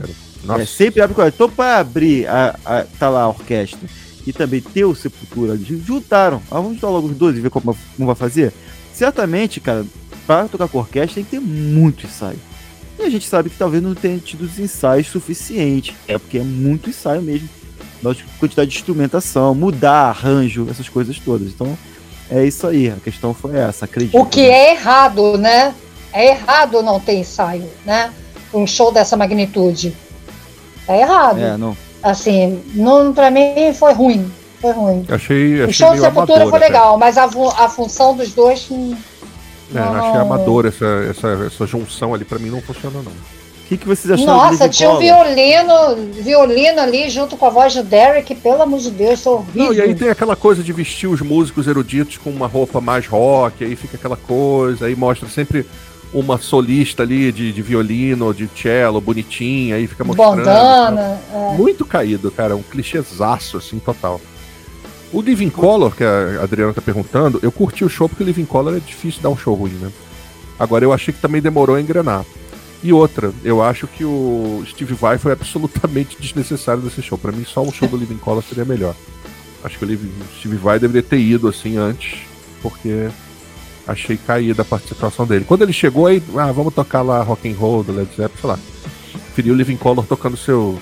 É, sempre abre com ela. Então, pra abrir, a, a, tá lá a orquestra e também ter o Sepultura juntaram. Ah, vamos juntar logo os dois e ver como, como vai fazer? Certamente, cara, para tocar com orquestra tem que ter muito ensaio. E a gente sabe que talvez não tenha tido os ensaios suficientes. É porque é muito ensaio mesmo. Nossa quantidade de instrumentação, mudar arranjo, essas coisas todas. Então, é isso aí. A questão foi essa, acredito. O que é errado, né? É errado não ter ensaio, né? Um show dessa magnitude. É errado. É, não. Assim, não, pra mim foi ruim. Foi ruim. Achei, achei o show meio Sepultura amador foi até. legal, mas a, a função dos dois. hum, É, achei amador essa, essa, essa junção ali, pra mim não funciona não. O que, que vocês acharam do Nossa, tinha um violino, violino ali junto com a voz do Derek, pelo amor de Deus, tô horrível. Não, e aí tem aquela coisa de vestir os músicos eruditos com uma roupa mais rock, aí fica aquela coisa, aí mostra sempre uma solista ali de, de violino, de cello, bonitinha, aí fica mostrando. Bandana. é. Muito caído, cara, um clichêzaço, assim, total. O Living Color, que a Adriana tá perguntando, eu curti o show porque o Living Color é difícil dar um show ruim, né? Agora eu achei que também demorou a engrenar. E outra, eu acho que o Steve Vai foi absolutamente [LAUGHS] desnecessário desse show. Pra mim, só um show do Living Color seria melhor. Acho que o Steve Vai deveria ter ido assim antes, porque achei caída a participação dele. Quando ele chegou aí, ah, vamos tocar lá rock and roll do Led Zeppelin, sei lá. Preferi o Living Color tocando seu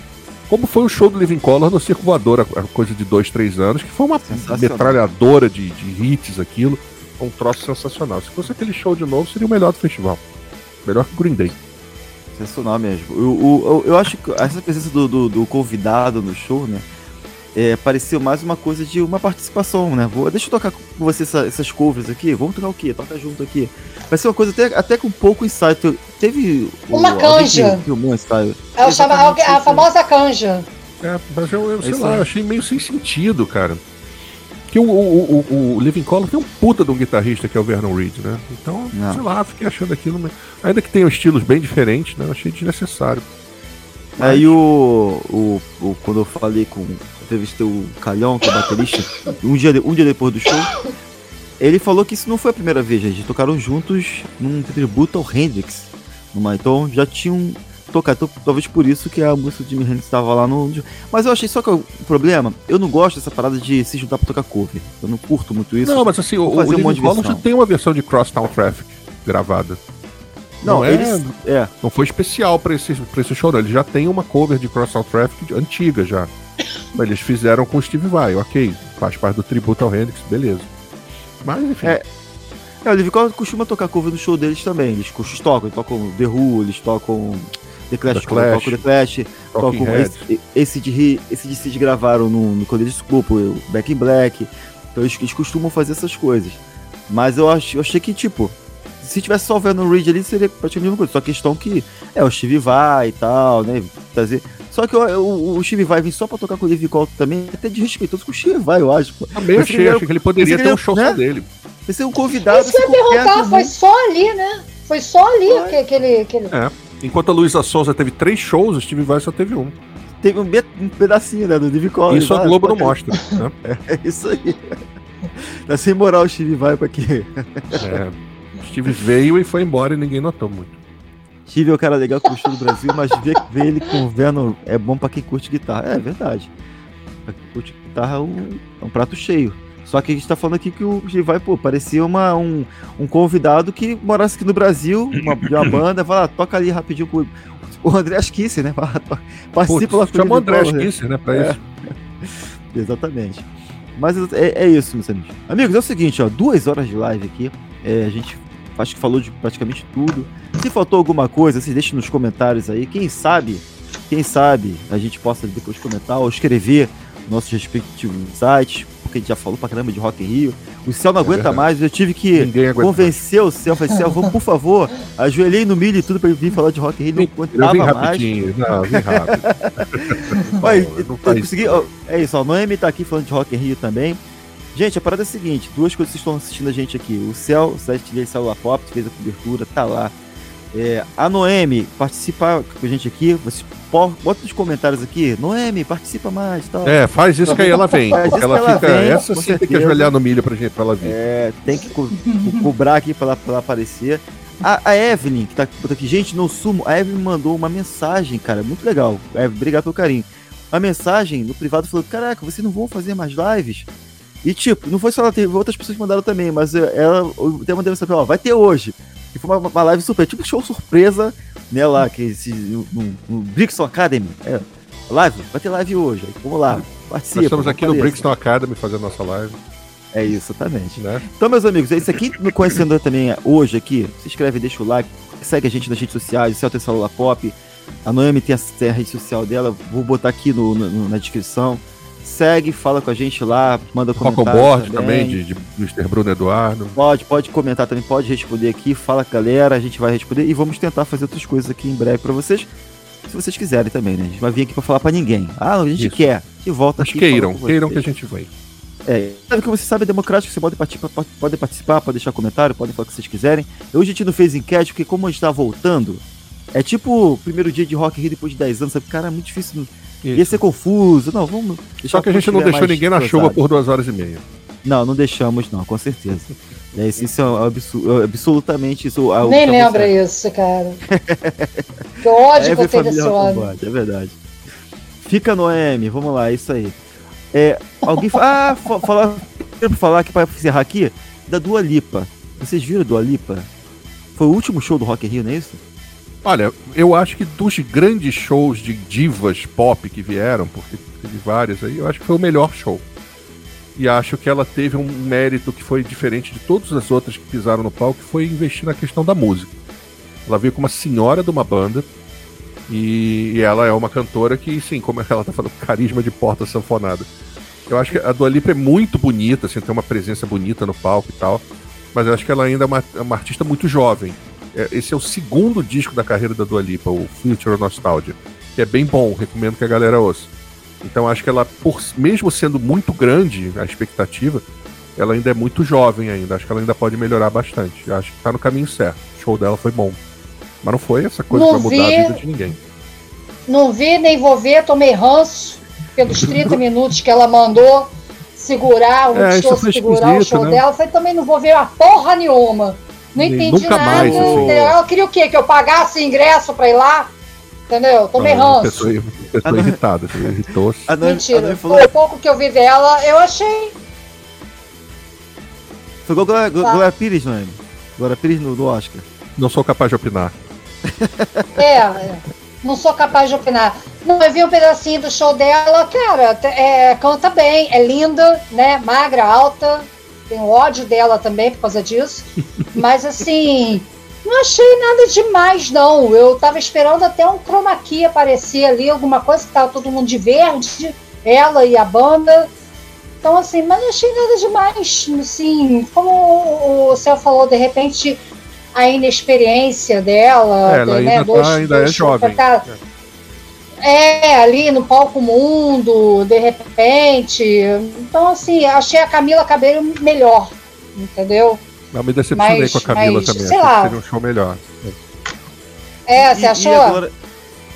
como foi o show do Living Color no Circo Voador, a coisa de dois, três anos, que foi uma metralhadora de, de hits aquilo, um troço sensacional. Se fosse aquele show de novo, seria o melhor do festival. Melhor que o Green Day. Sensacional mesmo. Eu, eu, eu- eu acho que essa presença do, do, do convidado no show, né? É, pareceu mais uma coisa de uma participação, né? Vou, deixa eu tocar com você essa- essas covers aqui. Vamos tocar o quê? Toca junto aqui. Vai ser uma coisa até, até com pouco ensaio. Te- Teve. o- Uma alguém canja. que Filmou um ensaio. É o chama, Exatamente a isso. famosa canja. É, mas eu, eu sei isso lá, eu achei meio sem sentido, cara. Que o, o, o, o Living Color tem um puta de um guitarrista que é o Vernon Reed, né? Então, Não. sei lá, fiquei achando aquilo. Ainda que tenham estilos bem diferentes, né? Eu achei desnecessário. Aí o, o, o- Quando eu falei com. Entrevistei o Calhão, que é baterista, um dia, um dia depois do show. Ele falou que isso não foi a primeira vez, eles tocaram juntos num tributo ao Hendrix. Numa, então já tinham tocado. Então, talvez por isso que a música do Jimi Hendrix estava lá no. Mas eu achei só que o problema, eu não gosto dessa parada de se juntar pra tocar cover. Eu não curto muito isso. Não, mas assim, o, Vou o fazer um monte de já tem uma versão de Crosstown Traffic gravada. Não, não é- eles. É, Não foi especial pra esse, pra esse show, não. Ele já tem uma cover de Crosstown Traffic de- antiga já. Mas eles fizeram com o Steve Vai, ok. Faz parte do tributo ao Hendrix, beleza. Mas enfim. É, É, o Color costuma tocar cover no show deles também. Eles costumam tocam, eles tocam The Who, eles tocam The Clash, The Clash, tocam The Clash, tocam esse, esse de esse de se gravaram no, no quando eles o Back in Black. Então eles, eles costumam fazer essas coisas. Mas eu, ach, eu achei que, tipo, se tivesse só o Vernon Reed ali, seria praticamente a mesma coisa. Só questão que é o Steve vai e tal, né? Trazer. Só que o, o, o Steve vai vir só pra tocar com o Living Color também, é até desrespeitoso com o Steve vai, eu acho. Também Mas achei, achei que ele poderia ter um show era- só né? dele. Vai ser um convidado. Isso eu ia perguntar, foi só ali, né? Foi só ali Foi. que, que ele. Que ele... É. Enquanto a Luísa Souza teve três shows, o Steve Vai só teve um. Teve um, um pedacinho, né, do Living Color. Isso a Vai, Globo não mostra. Né? [LAUGHS] É isso aí. Tá sem moral o Steve vai pra quê? É. O Steve veio e foi embora e ninguém notou muito. Steve é o cara legal que gostou do Brasil, mas ver, ver ele com o Venom é bom pra quem curte guitarra. É verdade. Pra quem curte guitarra é um, é um prato cheio. Só que a gente tá falando aqui que o Steve vai, pô, parecia uma, um, um convidado que morasse aqui no Brasil, uma, de uma banda, vai lá, toca ali rapidinho com o André Kisser, né? [LAUGHS] Participa lá com o André Color, né? Kisser, né, pra É. isso. [LAUGHS] Exatamente. Mas é, é isso, meus amigos. Amigos, é o seguinte, ó, duas horas de live aqui. É, a gente acho que falou de praticamente tudo. Se faltou alguma coisa, vocês deixem nos comentários aí. Quem sabe, quem sabe a gente possa depois comentar ou escrever nos nossos respectivos sites, porque a gente já falou pra caramba de Rock in Rio. O céu não É aguenta verdade. mais, eu tive que convencer o céu. Falei, céu, vamos, por favor, ajoelhei no milho e tudo pra ele vir falar de Rock in Rio. Não Eu vim aguentava mais. rapidinho. Não, vim rápido. [LAUGHS] Olha, Não, eu, não eu consegui, ó, é isso, ó, Noemi tá aqui falando de Rock in Rio também. Gente, a parada é a seguinte, duas coisas que estão assistindo a gente aqui. O Céu, o site dele, Celular Pop, que fez a cobertura, tá lá. É, a Noemi participa com a gente aqui, você bota nos comentários aqui, Noemi, participa mais tal. É, faz isso que aí ela vem. Ela ela fica. vem, essa sim tem que ajoelhar no milho pra, gente, pra ela vir. É, tem que co co- cobrar aqui pra ela, pra ela aparecer. A, a Evelyn, que tá aqui, gente, não sumo. A Evelyn mandou uma mensagem, cara, muito legal. Evelyn, obrigado pelo carinho. Uma mensagem no privado falou: Caraca, vocês não vão fazer mais lives? E tipo, não foi só ela, teve outras pessoas que mandaram também, mas eh, ela eu até mandei mensagem, ó, vai ter hoje. E foi uma, uma live super, tipo show surpresa, né, lá, que esse, no, no Brixton Academy. É, live, vai ter live hoje. Aí, vamos lá, participa. Nós estamos aqui no. Brixton Academy fazendo nossa live, É isso, exatamente. né? Então, meus amigos, é isso aqui. Me conhecendo [LAUGHS] também hoje aqui, se inscreve, deixa o like, segue a gente nas redes sociais, o Celta Celular Pop. A Noemi tem a, tem a rede social dela, vou botar aqui no, no- na descrição. Segue, fala com a gente lá, manda comentário Board também, de, de Mr. Bruno Eduardo. Pode, pode comentar também, pode responder aqui, fala com a galera, a gente vai responder e vamos tentar fazer outras coisas aqui em breve pra vocês. Se vocês quiserem também, né? A gente vai vir aqui pra falar pra ninguém. Ah, a gente Isso. quer. E volta Mas aqui. queiram, queiram que a gente vem. É, sabe que você sabe, é democrático, você pode participar, pode, pode participar, pode deixar comentário, podem falar o que vocês quiserem. Hoje a gente não fez enquete, porque como a gente tá voltando, é tipo o primeiro dia de Rock Rio depois de 10 anos, sabe? Cara, é muito difícil. Ia Isso. ser confuso. Não, vamos. deixar Só que a gente não deixou ninguém na chuva por duas horas e meia. Não, não deixamos, não, com certeza. É, isso, isso é absu- é absolutamente isso. é o Nem que lembra isso, cara. [LAUGHS] Que ódio É que eu tenho desse Rock homem. É verdade. Fica no M, vamos lá, é isso aí. É, alguém fa- [LAUGHS] ah, fa- falar, quero falar aqui para encerrar aqui da Dua Lipa. Vocês viram a Dua Lipa? Foi o último show do Rock in Rio, não é isso? Olha, eu acho que dos grandes shows de divas pop que vieram, porque teve várias aí, eu acho que foi o melhor show. E acho que ela teve um mérito que foi diferente de todas as outras que pisaram no palco, que foi investir na questão da música. Ela veio como uma senhora de uma banda, e, ela é uma cantora que, sim, como ela tá falando, carisma de porta sanfonada. Eu acho que a Dua Lipa é muito bonita, assim, tem uma presença bonita no palco e tal, mas eu acho que ela ainda é uma, é uma artista muito jovem. É, Esse é o segundo disco da carreira da Dua Lipa, o Future Nostalgia, que é bem bom, recomendo que a galera ouça. Então acho que ela, por, mesmo sendo muito grande a expectativa, ela ainda é muito jovem ainda. Acho que ela ainda pode melhorar bastante. Acho que tá no caminho certo. O show dela foi bom. Mas não foi essa coisa Não que vai mudar vi. a vida de ninguém. Não vi, nem vou ver, tomei ranço pelos 30 [LAUGHS] minutos que ela mandou segurar, o É, show segurar o show né? dela. Falei, também não vou ver uma porra nenhuma. Não entendi nunca nada. mais, assim. Ela queria o quê? Que eu pagasse ingresso pra ir lá? Entendeu? Tomei Não, ranço. pessoa, pessoa não. irritada, assim, a Mentira. Falou, O pouco que eu vi dela, eu achei. foi igual Glória, Tá. Glória Pires, Noemi. Glória Pires no, no Oscar. Não sou capaz de opinar. [LAUGHS] É, é, não sou capaz de opinar. Não, eu vi um pedacinho do show dela, cara, é, canta bem, é linda, né? Magra, alta. Tenho ódio dela também por causa disso. Mas assim, não achei nada demais, não. Eu tava esperando até um chroma key aparecer ali, alguma coisa que tava todo mundo de verde, ela e a banda. Então, assim, mas não achei nada demais. Assim, como o- Céu falou, de repente a inexperiência dela, É, ela né, ainda tá- ainda é jovem. tá- é, ali no palco mundo, de repente. Então, assim, achei a Camila Cabello melhor, entendeu? Não me decepcionei Mas- com a Camila mas, também. sei lá. que seria um show melhor. É, E- você e achou? a Glória-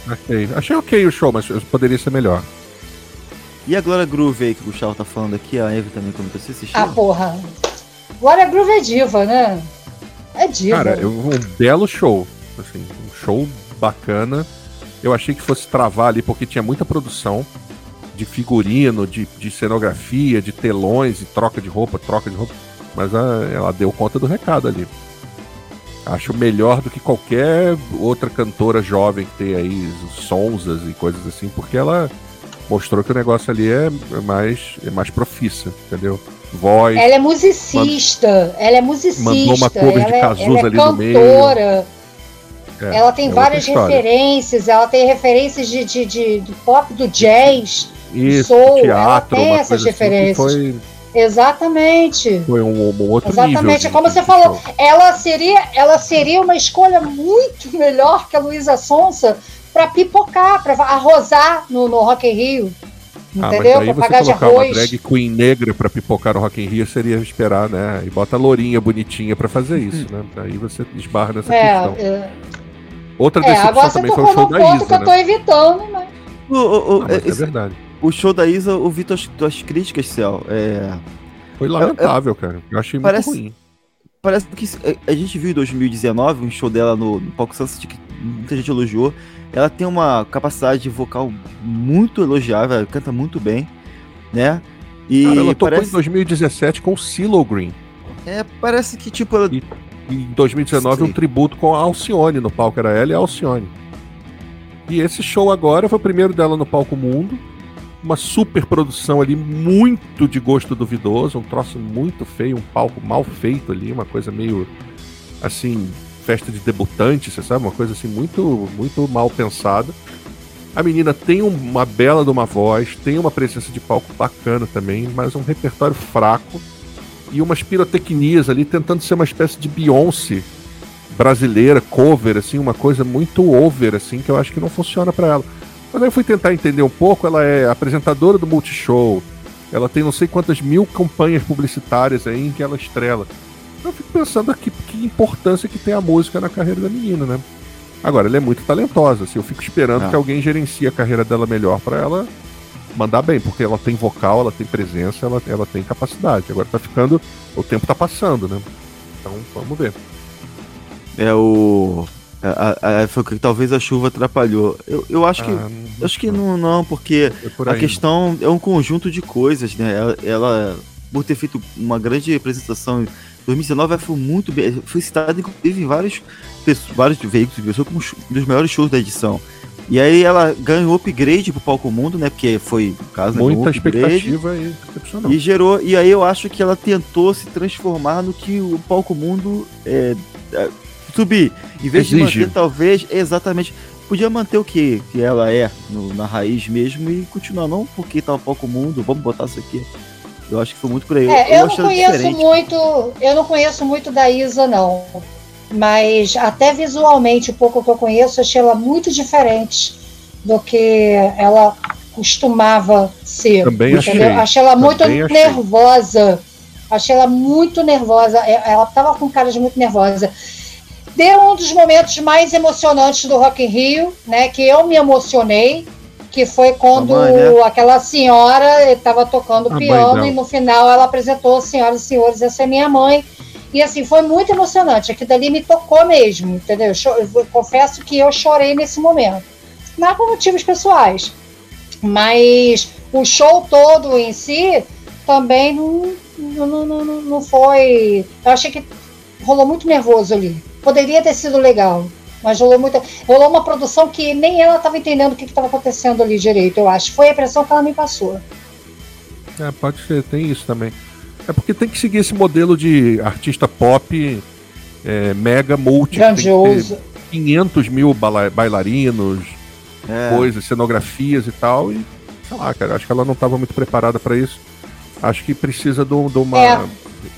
Achei, achei ok o show, mas poderia ser melhor. E a Glória Groove aí que o Gustavo tá falando aqui, a Eve também comentou. Você assistiu? Ah, porra. Glória Groove é diva, né? É diva. Cara, eu, um belo show. Assim, um show bacana. Eu achei que fosse travar ali, porque tinha muita produção de figurino, de, de cenografia, de telões, e troca de roupa, troca de roupa. Mas a- ela deu conta do recado ali. Acho melhor do que qualquer outra cantora jovem que tem aí, sonsas e coisas assim, porque ela mostrou que o negócio ali é, é mais, é mais profissa, entendeu? Voz. Ela é musicista, ela é musicista. Mandou uma cover ela de é, Cazuza ela é ali no meio. É, ela tem é várias referências, ela tem referências de, de, de, de pop, do jazz. Isso, soul, teatro, ela tem essas assim referências. foi, Exatamente. foi um, um outro Exatamente, nível. como você falou. Ela seria, ela seria uma escolha muito [LAUGHS] melhor que a Luísa Sonsa para pipocar, para arrosar no, no Rock in Rio. Ah, Entendeu? mas aí Pra você colocar uma drag queen negra pra pipocar no Rock in Rio seria esperar, né? E bota a lourinha bonitinha pra fazer isso, [LAUGHS] né? Aí você esbarra nessa É, questão. é, Outra é, decepção agora você também foi o show da ponto que Isa, eu tô né? evitando, mas O, o- o- Não, mas é verdade. o show da Isa, eu vi tuas, tuas críticas, Céu. É, Foi lamentável, cara. Eu achei muito Parece- ruim. parece que é, a gente viu em 2019 um show dela no, no Palco Sunset que muita gente elogiou. Ela tem uma capacidade vocal muito elogiável, ela canta muito bem, né? E Cara, ela tocou parece, em 2017 com o CeeLo Green. é, parece que tipo ela, E em 2019 Sim. um tributo com a Alcione no palco, era ela e a Alcione. E esse show agora foi o primeiro dela no palco mundo. Uma super produção ali, muito de gosto duvidoso, um troço muito feio, um palco mal feito ali, uma coisa meio assim, festa de debutante, você sabe? Uma coisa assim muito, muito mal pensada. A menina tem uma bela de uma voz, tem uma presença de palco bacana também, mas um repertório fraco e umas pirotecnias ali tentando ser uma espécie de Beyoncé brasileira, cover, assim, uma coisa muito over, assim, que eu acho que não funciona para ela. Mas aí eu fui tentar entender um pouco, ela é apresentadora do Multishow, ela tem não sei quantas mil campanhas publicitárias aí em que ela estrela. Eu fico pensando aqui que importância que tem a música na carreira da menina, né? Agora, ela é muito talentosa, assim, eu fico esperando que alguém gerencie a carreira dela melhor para ela mandar bem, porque ela tem vocal, ela tem presença, ela, ela tem capacidade. Agora tá ficando. O tempo tá passando, né? Então vamos ver. É o. A, a, foi que talvez a chuva atrapalhou. Eu, eu acho que. Ah, acho que não, não, porque é por a questão é um conjunto de coisas, né? Ela, ela, por ter feito uma grande apresentação em 2019, ela foi muito bem. Foi citada, inclusive, em vários, vários veículos, como um dos maiores shows da edição. E aí ela ganhou upgrade pro palco mundo, né? Porque foi, caso, né, muita expectativa e excepcional. E gerou, e aí eu acho que ela tentou se transformar no que o palco mundo é, é, subir. Em vez Exige. de manter, talvez, exatamente. Podia manter o que, que ela é no, na raiz mesmo e continuar, não porque tá o palco mundo, vamos botar isso aqui. Eu acho que foi muito por aí. É, eu, eu, não conheço diferente. muito, eu não conheço muito da Isa, não. Mas até visualmente, o pouco que eu conheço, achei ela muito diferente do que ela costumava ser. Também entendeu? achei. Achei ela muito nervosa. Achei ela muito nervosa. É, ela estava com cara de muito nervosa deu um dos momentos mais emocionantes do Rock in Rio, né? Que eu me emocionei, que foi quando mãe, né? aquela senhora estava tocando a piano e no final ela apresentou, senhoras e senhores, essa é minha mãe. E assim, foi muito emocionante. Aquilo dali me tocou mesmo, entendeu? Eu confesso que eu chorei nesse momento. Não por motivos pessoais. Mas o show todo em si também não, não, não, não foi. Eu achei que rolou muito nervoso ali. Poderia ter sido legal, mas rolou muita. Rolou uma produção que nem ela estava entendendo o que estava acontecendo ali direito, eu acho. Foi a impressão que ela me passou. É, pode ser, tem isso também. É porque tem que seguir esse modelo de artista pop é, mega multi. Grandioso. 500 mil bailarinos, é. coisas, cenografias e tal. E sei lá, cara, acho que ela não estava muito preparada para isso. Acho que precisa de, de uma é.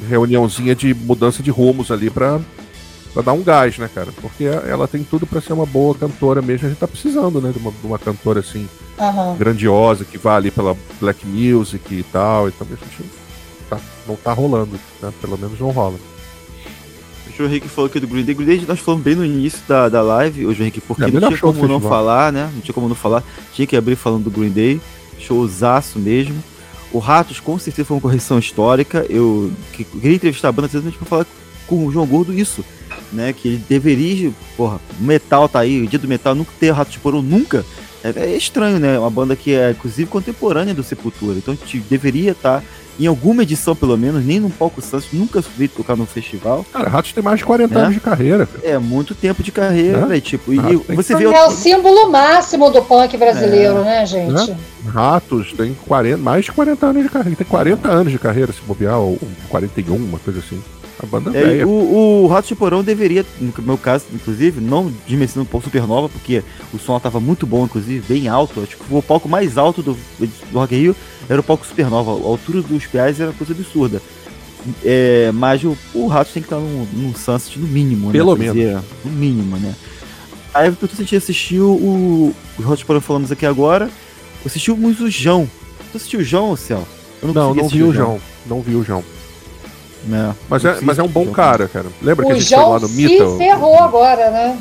reuniãozinha de mudança de rumos ali para pra dar um gás, né, cara? Porque ela tem tudo para ser uma boa cantora mesmo. A gente tá precisando, né, de uma, de uma cantora assim, uhum. grandiosa, que vá ali pela black music e tal. E também a gente tá, não tá rolando, né? Pelo menos não rola. O João Henrique falou aqui do Green Day. Green Day nós falamos bem no início da, da live, o João Henrique, porque é, não tinha como não falar, né? Não tinha como não falar. Tinha que abrir falando do Green Day. Showzaço mesmo. O Ratos com certeza foi uma correção histórica. Eu que, queria entrevistar a banda precisamente para falar com o João Gordo isso né? Que ele deveria, porra, o metal tá aí, o dia do metal, nunca ter Rato de Porão, nunca. É, é, estranho, né? Uma banda que é, inclusive, contemporânea do Sepultura. Então a gente deveria estar tá em alguma edição, pelo menos, nem num palco Santos, nunca vi tocar no festival. Cara, Ratos tem mais de 40 né? anos de carreira. Cara. É, muito tempo de carreira, né? tipo, e você vê... É o símbolo máximo do punk brasileiro, é. né, gente? Né? Ratos tem 40, mais de 40 anos de carreira. Tem 40 anos de carreira, se bobear, ou 41, uma coisa assim. A banda é, velha. O, o Rato de Porão deveria, no meu caso, inclusive, não dimensionando um pouco Supernova, porque o som estava muito bom, inclusive, bem alto. Acho que o palco mais alto do, do Rock Rio era o palco Supernova. A altura dos piais era coisa absurda. É, mas o, o Rato tem que estar num, num sunset no mínimo, né? Pelo né? menos. no mínimo, né? Aí eu tô sentindo assistiu o. O Hot Porão falamos aqui agora. Eu assisti muito o João. Tu assistiu o João, Céu? Eu não, não, não vi o João. Não vi o João. É, mas, é, mas é um bom cara, cara. Lembra o que a gente João foi lá no Mita? se ferrou agora, né?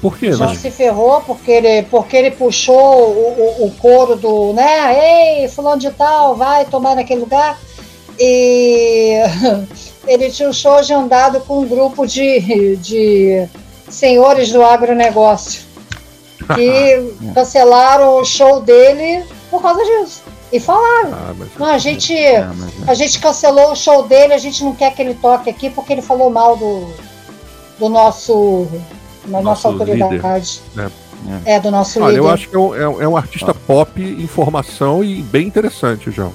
Por quê? O João se ferrou porque ele, porque ele puxou o, o, o couro do, né? Ei, fulano de tal, vai tomar naquele lugar. E [LAUGHS] ele tinha um show agendado com um grupo de, de senhores do agronegócio que [LAUGHS] cancelaram o show dele por causa disso. E falaram. Ah, mas... Não, a gente, é, mas... a gente cancelou o show dele, a gente não quer que ele toque aqui porque ele falou mal do, do nosso. Da nossa autoridade. É. é. do nosso Olha, líder. eu acho que é um, é um artista pop, informação e bem interessante, João.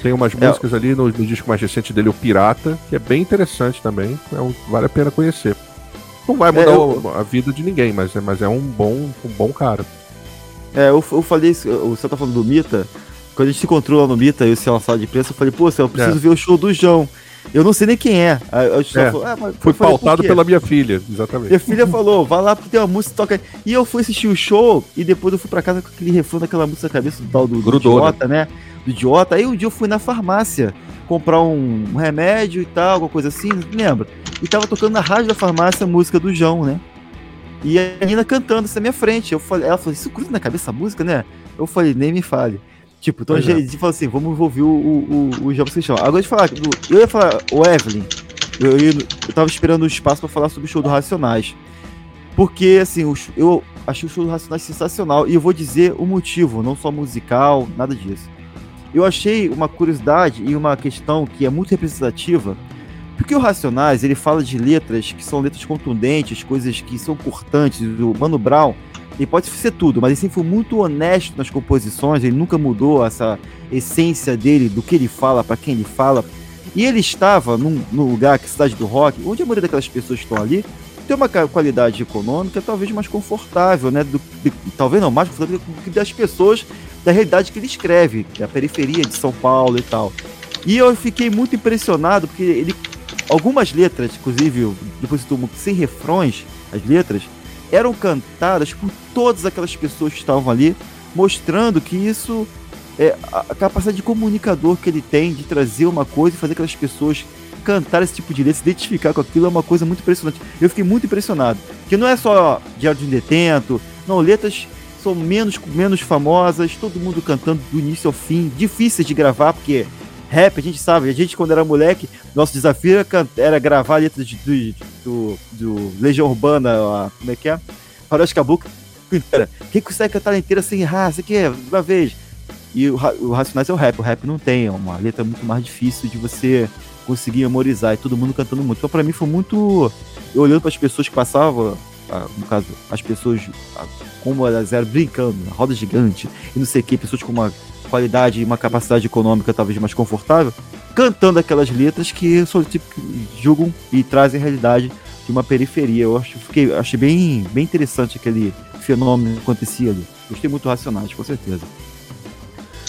Tem umas é. músicas ali no, no, disco mais recente dele, o Pirata, que é bem interessante também. É um, vale a pena conhecer. Não vai mudar é, eu... a vida de ninguém, mas é, mas é um bom, um bom cara. É, eu, eu falei isso, o Céu tá falando do Mita. Quando a gente se encontrou lá no Mita e o na sala de imprensa, eu falei, pô, eu preciso É. ver o show do João. Eu não sei nem quem é. É, falou, ah, mas Foi eu falei, pautado pela minha filha, exatamente. Minha filha falou, vai lá porque tem uma música toca. E eu fui assistir o show e depois eu fui pra casa com aquele refrão daquela música na cabeça do tal do, do idiota, né? Do idiota. Aí um dia eu fui na farmácia comprar um, um remédio e tal, alguma coisa assim, não lembro. E tava tocando na rádio da farmácia a música do João, né? E a menina cantando isso na minha frente. Eu falei, ela falou, isso cruza na cabeça a música, né? Eu falei, nem me fale. Tipo, então a é. gente falou assim, vamos ouvir o, o, o, o Seixão. Agora de falar, eu ia falar, o Evelyn, eu, ia- eu tava esperando o espaço pra falar sobre o show do Racionais. Porque, assim, o eu achei o show do Racionais sensacional. E eu vou dizer o motivo, não só musical, nada disso. Eu achei uma curiosidade e uma questão que é muito representativa. Porque o Racionais, ele fala de letras que são letras contundentes, coisas que são cortantes. O Mano Brown, ele pode ser tudo, mas ele sempre foi muito honesto nas composições, ele nunca mudou essa essência dele, do que ele fala, para quem ele fala. E ele estava num, num lugar, que é cidade do rock, onde a maioria daquelas pessoas estão ali tem uma qualidade econômica talvez mais confortável, né? Do, de- talvez não, mais confortável do que das pessoas da realidade que ele escreve, da periferia de São Paulo e tal. E eu fiquei muito impressionado, porque ele. Algumas letras, inclusive, depois do sem refrões, as letras, eram cantadas por todas aquelas pessoas que estavam ali, mostrando que isso é a capacidade de comunicador que ele tem de trazer uma coisa e fazer aquelas pessoas cantar esse tipo de letra, se identificar com aquilo é uma coisa muito impressionante. Eu fiquei muito impressionado. Que não é só Diário de um Detento, não, letras são menos, menos famosas, todo mundo cantando do início ao fim, difíceis de gravar, porque rap, a gente sabe, a gente quando era moleque, nosso desafio era, era gravar letras de- do, do, do Legião Urbana, como é que é? Faroeste Caboclo inteira. Quem consegue cantar ela inteira sem isso aqui é uma vez. E o, o Racionais é o rap, o rap não tem, é uma letra muito mais difícil de você conseguir memorizar e todo mundo cantando muito. Então pra mim foi muito. Eu olhando para as pessoas que passavam, no caso, as pessoas como elas eram brincando, roda gigante e não sei o que, pessoas com uma qualidade e uma capacidade econômica talvez mais confortável, cantando aquelas letras que só tipo, julgam e trazem a realidade de uma periferia. Eu acho, fiquei, achei bem, bem interessante aquele fenômeno que acontecia ali. Gostei muito do Racionais, com certeza.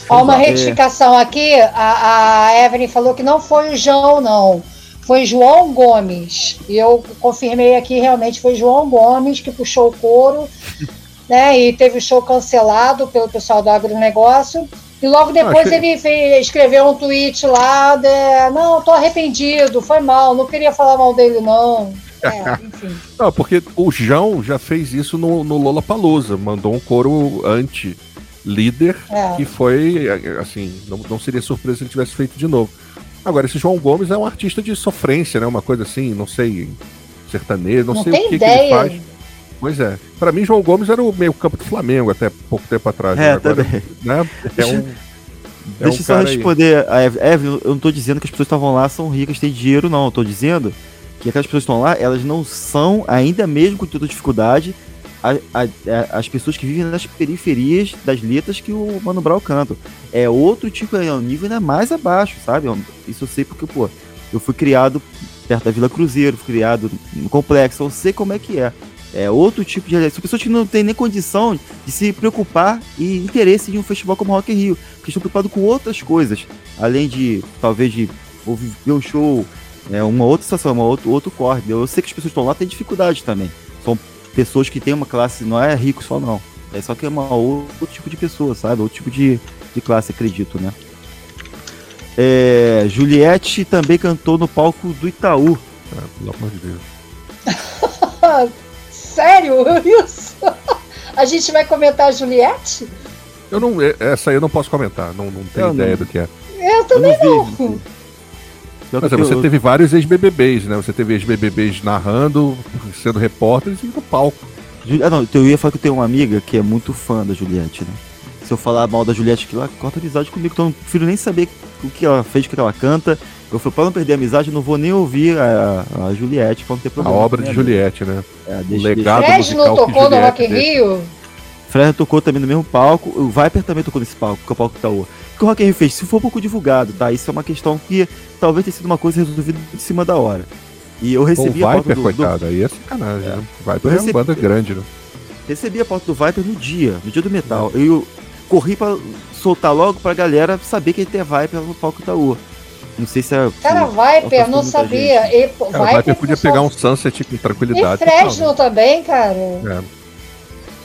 Ó, uma retificação aqui, a, a Evelyn falou que não foi o João, não. Foi João Gomes. E eu confirmei aqui, realmente foi João Gomes que puxou o couro, [LAUGHS] né? E teve o show cancelado pelo pessoal do agronegócio. E logo depois ele fez- escreveu um tweet lá, de, não, tô arrependido, foi mal, não queria falar mal dele, não. [LAUGHS] É, enfim. Não, porque o João já fez isso no, no Lola Palusa, mandou um coro anti-líder, É. que foi, assim, não, não seria surpresa se ele tivesse feito de novo. Agora, esse João Gomes é um artista de sofrência, né? Uma coisa assim, não sei, sertanejo, não, Não sei o que, que ele ideia. faz. Pois é. Pra mim, João Gomes era o meio campo do Flamengo até pouco tempo atrás. né? É, Agora, também. né? É um, é Deixa um eu só cara aí. responder a Ev- Evelyn. Eu não tô dizendo que as pessoas que estavam lá são ricas, têm dinheiro, não. Eu tô dizendo que aquelas pessoas que estão lá, elas não são, ainda mesmo com toda dificuldade, a- a- a- as pessoas que vivem nas periferias das letras que o Mano Brown canta. É outro tipo, é um nível ainda mais abaixo, sabe? Isso eu sei porque, pô, eu fui criado perto da Vila Cruzeiro, fui criado no complexo, eu sei como é que é. É outro tipo de. São pessoas que não têm nem condição de se preocupar e interesse em um festival como Rock in Rio, porque estão preocupados com outras coisas, além de, talvez, de ouvir ver um show, é, uma outra situação, uma outro, outro corre. Eu sei que as pessoas que estão lá têm dificuldade também. São pessoas que têm uma classe, não é rico só não. É só que é uma ou- outro tipo de pessoa, sabe? Outro tipo de, de classe, acredito, né? É, Juliette também cantou no palco do Itaú. Ah, pelo amor de Deus. [LAUGHS] Sério? [LAUGHS] Isso? A gente vai comentar a Juliette? Eu não, é- essa aí eu não posso comentar, não, não tenho Eu ideia não- do que é. Eu também eu não não. Mas é, você eu- teve vários ex-BBBs, né? Você teve ex-BBBs narrando, [LAUGHS] sendo repórteres e no palco. Ah, não, eu ia falar que eu tenho uma amiga que é muito fã da Juliette, né? Se eu falar mal da Juliette aqui, ela corta amizade comigo, então eu não prefiro nem saber o que ela fez, o que ela canta. Eu falei, pra não perder a amizade, eu não vou nem ouvir a, a Juliette, pra não ter A problema. obra de né? Juliette, né? É, O deixa, legado Fred musical não tocou no Juliette Rock in deixa. Rio? Fred tocou também no mesmo palco, o Viper também tocou nesse palco, que é o palco Itaú. O que o Rock in Rio fez? Se for pouco divulgado, tá? Isso é uma questão que talvez tenha sido uma coisa resolvida em cima da hora. E eu Pô, o recebi a pauta Viper, do, do, coitado, aí é sacanagem, né? O Viper Eu é recebi- uma banda grande, né? recebi a pauta do Viper no dia, no dia do metal. Eu corri pra soltar logo pra galera saber que ele tem Viper no palco Itaú. Não sei se é. Cara, Viper, não sabia. E, cara, Viper, Viper podia pegar um Sunset com tranquilidade. E Fresno também, cara.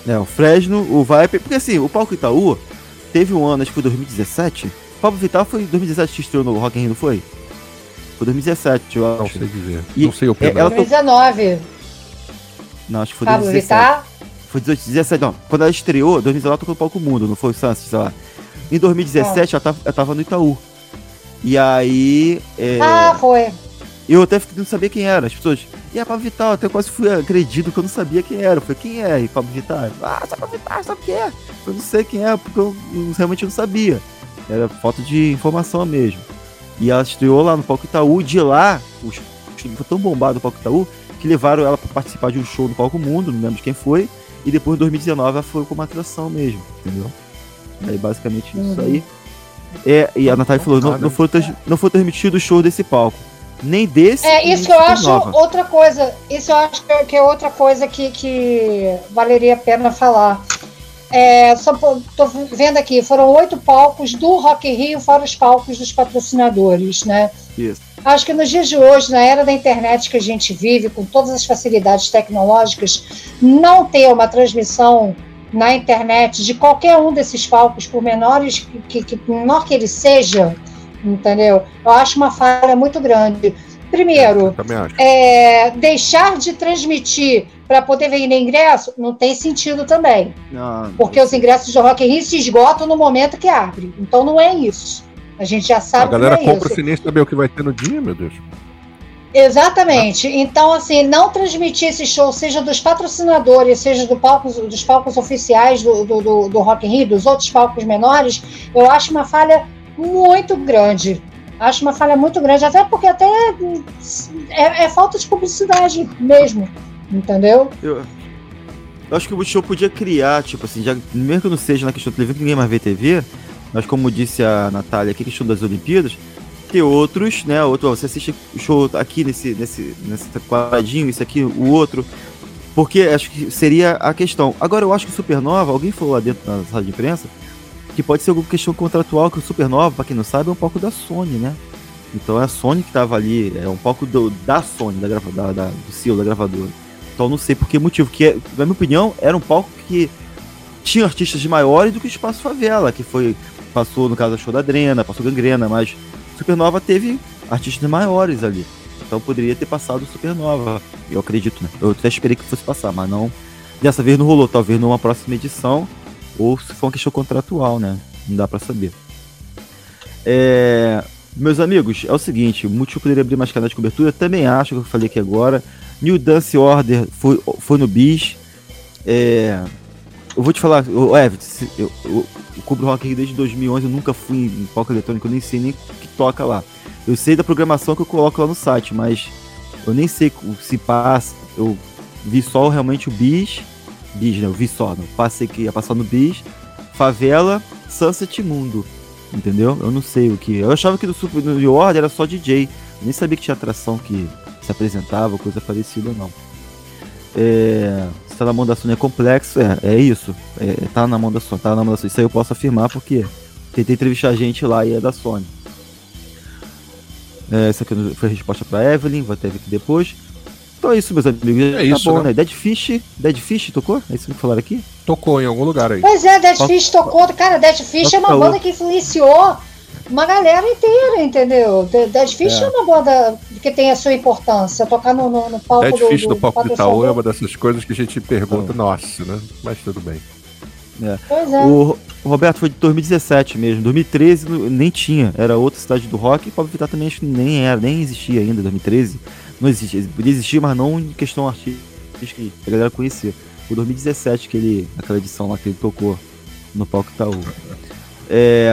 É. é. o Fresno, o Viper. Porque assim, o palco Itaú teve um ano, acho que foi 2017. O Pablo Vital foi 2017 que estreou no Rock in Rio, não foi? Foi 2017, eu acho. Não sei dizer. E não sei o é, ela 2019. Não, acho que foi Pablo 2017. Vittar? Foi 2017, não. Quando ela estreou, 2019 tocou no Palco Mundo, não foi o Sunset, sei lá. Em 2017 ela, tava, ela tava no Itaú. E aí. É, ah, foi. Eu até não sabia quem era. As pessoas. E a Pablo Vittar, até quase fui agredido que eu não sabia quem era. Eu falei, quem é? E Pablo Vittar? Ah, sabe Pablo Vittar, sabe quem é? Eu não sei quem é, porque eu realmente não sabia. Era falta de informação mesmo. E ela estreou lá no Palco Itaú. De lá, o show foi tão bombado no Palco Itaú que levaram ela para participar de um show no Palco Mundo, não lembro de quem foi. E depois em 2019 ela foi como atração mesmo, entendeu? Aí basicamente uhum. isso aí. É, e a Natália falou, não, não, foi, não foi transmitido o show desse palco. Nem desse. É, isso que eu acho nova. outra coisa. Isso eu acho que é outra coisa que, que valeria a pena falar. É, só tô vendo aqui, foram oito palcos do Rock in Rio, fora os palcos dos patrocinadores, né? Isso. Acho que nos dias de hoje, na era da internet que a gente vive, com todas as facilidades tecnológicas, não ter uma transmissão na internet de qualquer um desses palcos, por menores que, que menor que ele seja, entendeu? Eu acho uma falha muito grande. Primeiro, é, deixar de transmitir para poder vender ingresso não tem sentido também. Não, porque os ingressos do Rock in Rio se esgotam no momento que abre. Então não é isso. A gente já sabe. A galera que é compra isso. sem nem saber o que vai ter no dia, meu Deus. Exatamente. Então, assim, não transmitir esse show, seja dos patrocinadores, seja do palcos, dos palcos oficiais do, do, do, do Rock in Rio, dos outros palcos menores, eu acho uma falha muito grande. Acho uma falha muito grande, até porque até é, é falta de publicidade mesmo, entendeu? Eu, eu acho que o show podia criar, tipo assim, já, mesmo que não seja na questão da TV, que ninguém mais vê TV, mas como disse a Natália aqui, questão das Olimpíadas, ter outros, né? Outro, você assiste o show aqui nesse, nesse, nesse quadradinho, isso aqui, o outro. Porque acho que seria a questão. Agora, eu acho que o Supernova, alguém falou lá dentro na sala de imprensa, que pode ser alguma questão contratual, que o Supernova, para quem não sabe, é um palco da Sony, né? Então é a Sony que tava ali, é um palco do, da Sony, da, grava, da, da, do CEO, da gravadora. Então não sei por que motivo, que na minha opinião era um palco que tinha artistas maiores do que o Espaço Favela, que foi, passou no caso a show da Drena, passou Gangrena, mas Supernova teve artistas maiores ali. Então poderia ter passado Supernova. Eu acredito, né? Eu até esperei que fosse passar, mas não. Dessa vez não rolou. Talvez numa próxima edição. Ou se for uma questão contratual, né? Não dá para saber. É... Meus amigos, é o seguinte: o Multishow poderia abrir mais canais de cobertura. Também acho que eu falei aqui agora. New Dance Order foi, foi no Bis. É... Eu vou te falar, o Everton, eu, eu, eu cubro Rock Rio desde 2011, eu nunca fui em palco eletrônico, eu nem sei nem o que toca lá. Eu sei da programação que eu coloco lá no site, mas eu nem sei se passa. Eu vi só realmente o Bis, Bis, né? Eu vi só, não passei que ia passar no Bis, Favela, Sunset Mundo, entendeu? Eu não sei o que. Eu achava que do Super New Order era só DJ, eu nem sabia que tinha atração que se apresentava, coisa parecida não. É, se tá na mão da Sony é complexo, é, é isso. É, tá na mão da Sony, tá na mão da Sony. Isso aí eu posso afirmar porque tentei entrevistar a gente lá e é da Sony. É, essa aqui foi a resposta pra Evelyn, vai ter aqui depois. Então é isso, meus amigos. É tá isso, bom, né? né? Dead Fish, Dead Fish tocou? É isso que falaram aqui? Tocou em algum lugar aí. Pois é, Dead Fish tocou. Cara, Dead Fish é uma banda que influenciou uma galera inteira, entendeu? Dead Fish é. é, uma banda que tem a sua importância. Tocar no, no, no palco Dead do, Fish do, palco de Itaú é uma dessas coisas que a gente pergunta, é. nossa, né? Mas tudo bem. É. Pois é. O Roberto foi de 2017 mesmo. 2013 nem tinha. Era outra cidade do rock. E Pablo Vittar também acho que nem era, nem existia ainda. 2013 não existia. Podia existir, mas não em questão artística que a galera conhecia. Foi 2017 que ele, aquela edição lá que ele tocou no palco Itaú. É,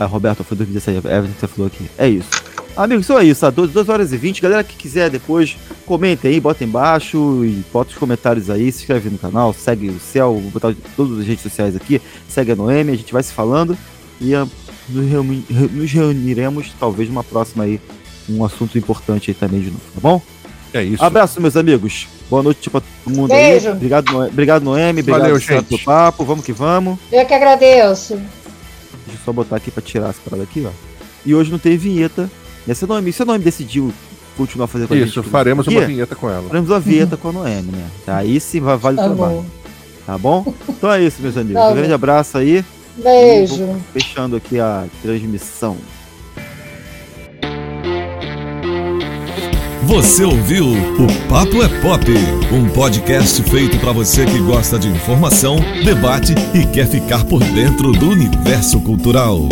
a Roberto foi 2017, a Everton falou aqui. É isso. Amigos, só é isso, tá? 2 horas e 20. Galera que quiser depois, comentem aí, bota embaixo e bota os comentários aí, se inscreve no canal, segue o Céu, vou botar todas as redes sociais aqui, segue a Noemi, a gente vai se falando e uh, nos, reuni nos reuniremos talvez numa próxima aí, um assunto importante aí também de novo, tá bom? É isso. Abraço, meus amigos. Boa noite pra todo mundo Beijo. aí. Obrigado, Noemi. Obrigado, Noemi. Obrigado, Valeu, gente. pelo papo. Vamos que vamos. Eu que agradeço. Eu só botar aqui pra tirar essa parada aqui, ó. E hoje não tem vinheta. E se a Noemi, se a Noemi decidiu continuar fazendo com a gente Isso, faremos aqui, uma vinheta com ela. Faremos uma vinheta com a Noemi, né? Aí sim vai, vale o Tá trabalho. bom. Tá bom? Então é isso, meus amigos. Tá um grande abraço aí. Beijo. Fechando aqui a transmissão. Você ouviu o Papo é Pop, um podcast feito para você que gosta de informação, debate e quer ficar por dentro do universo cultural.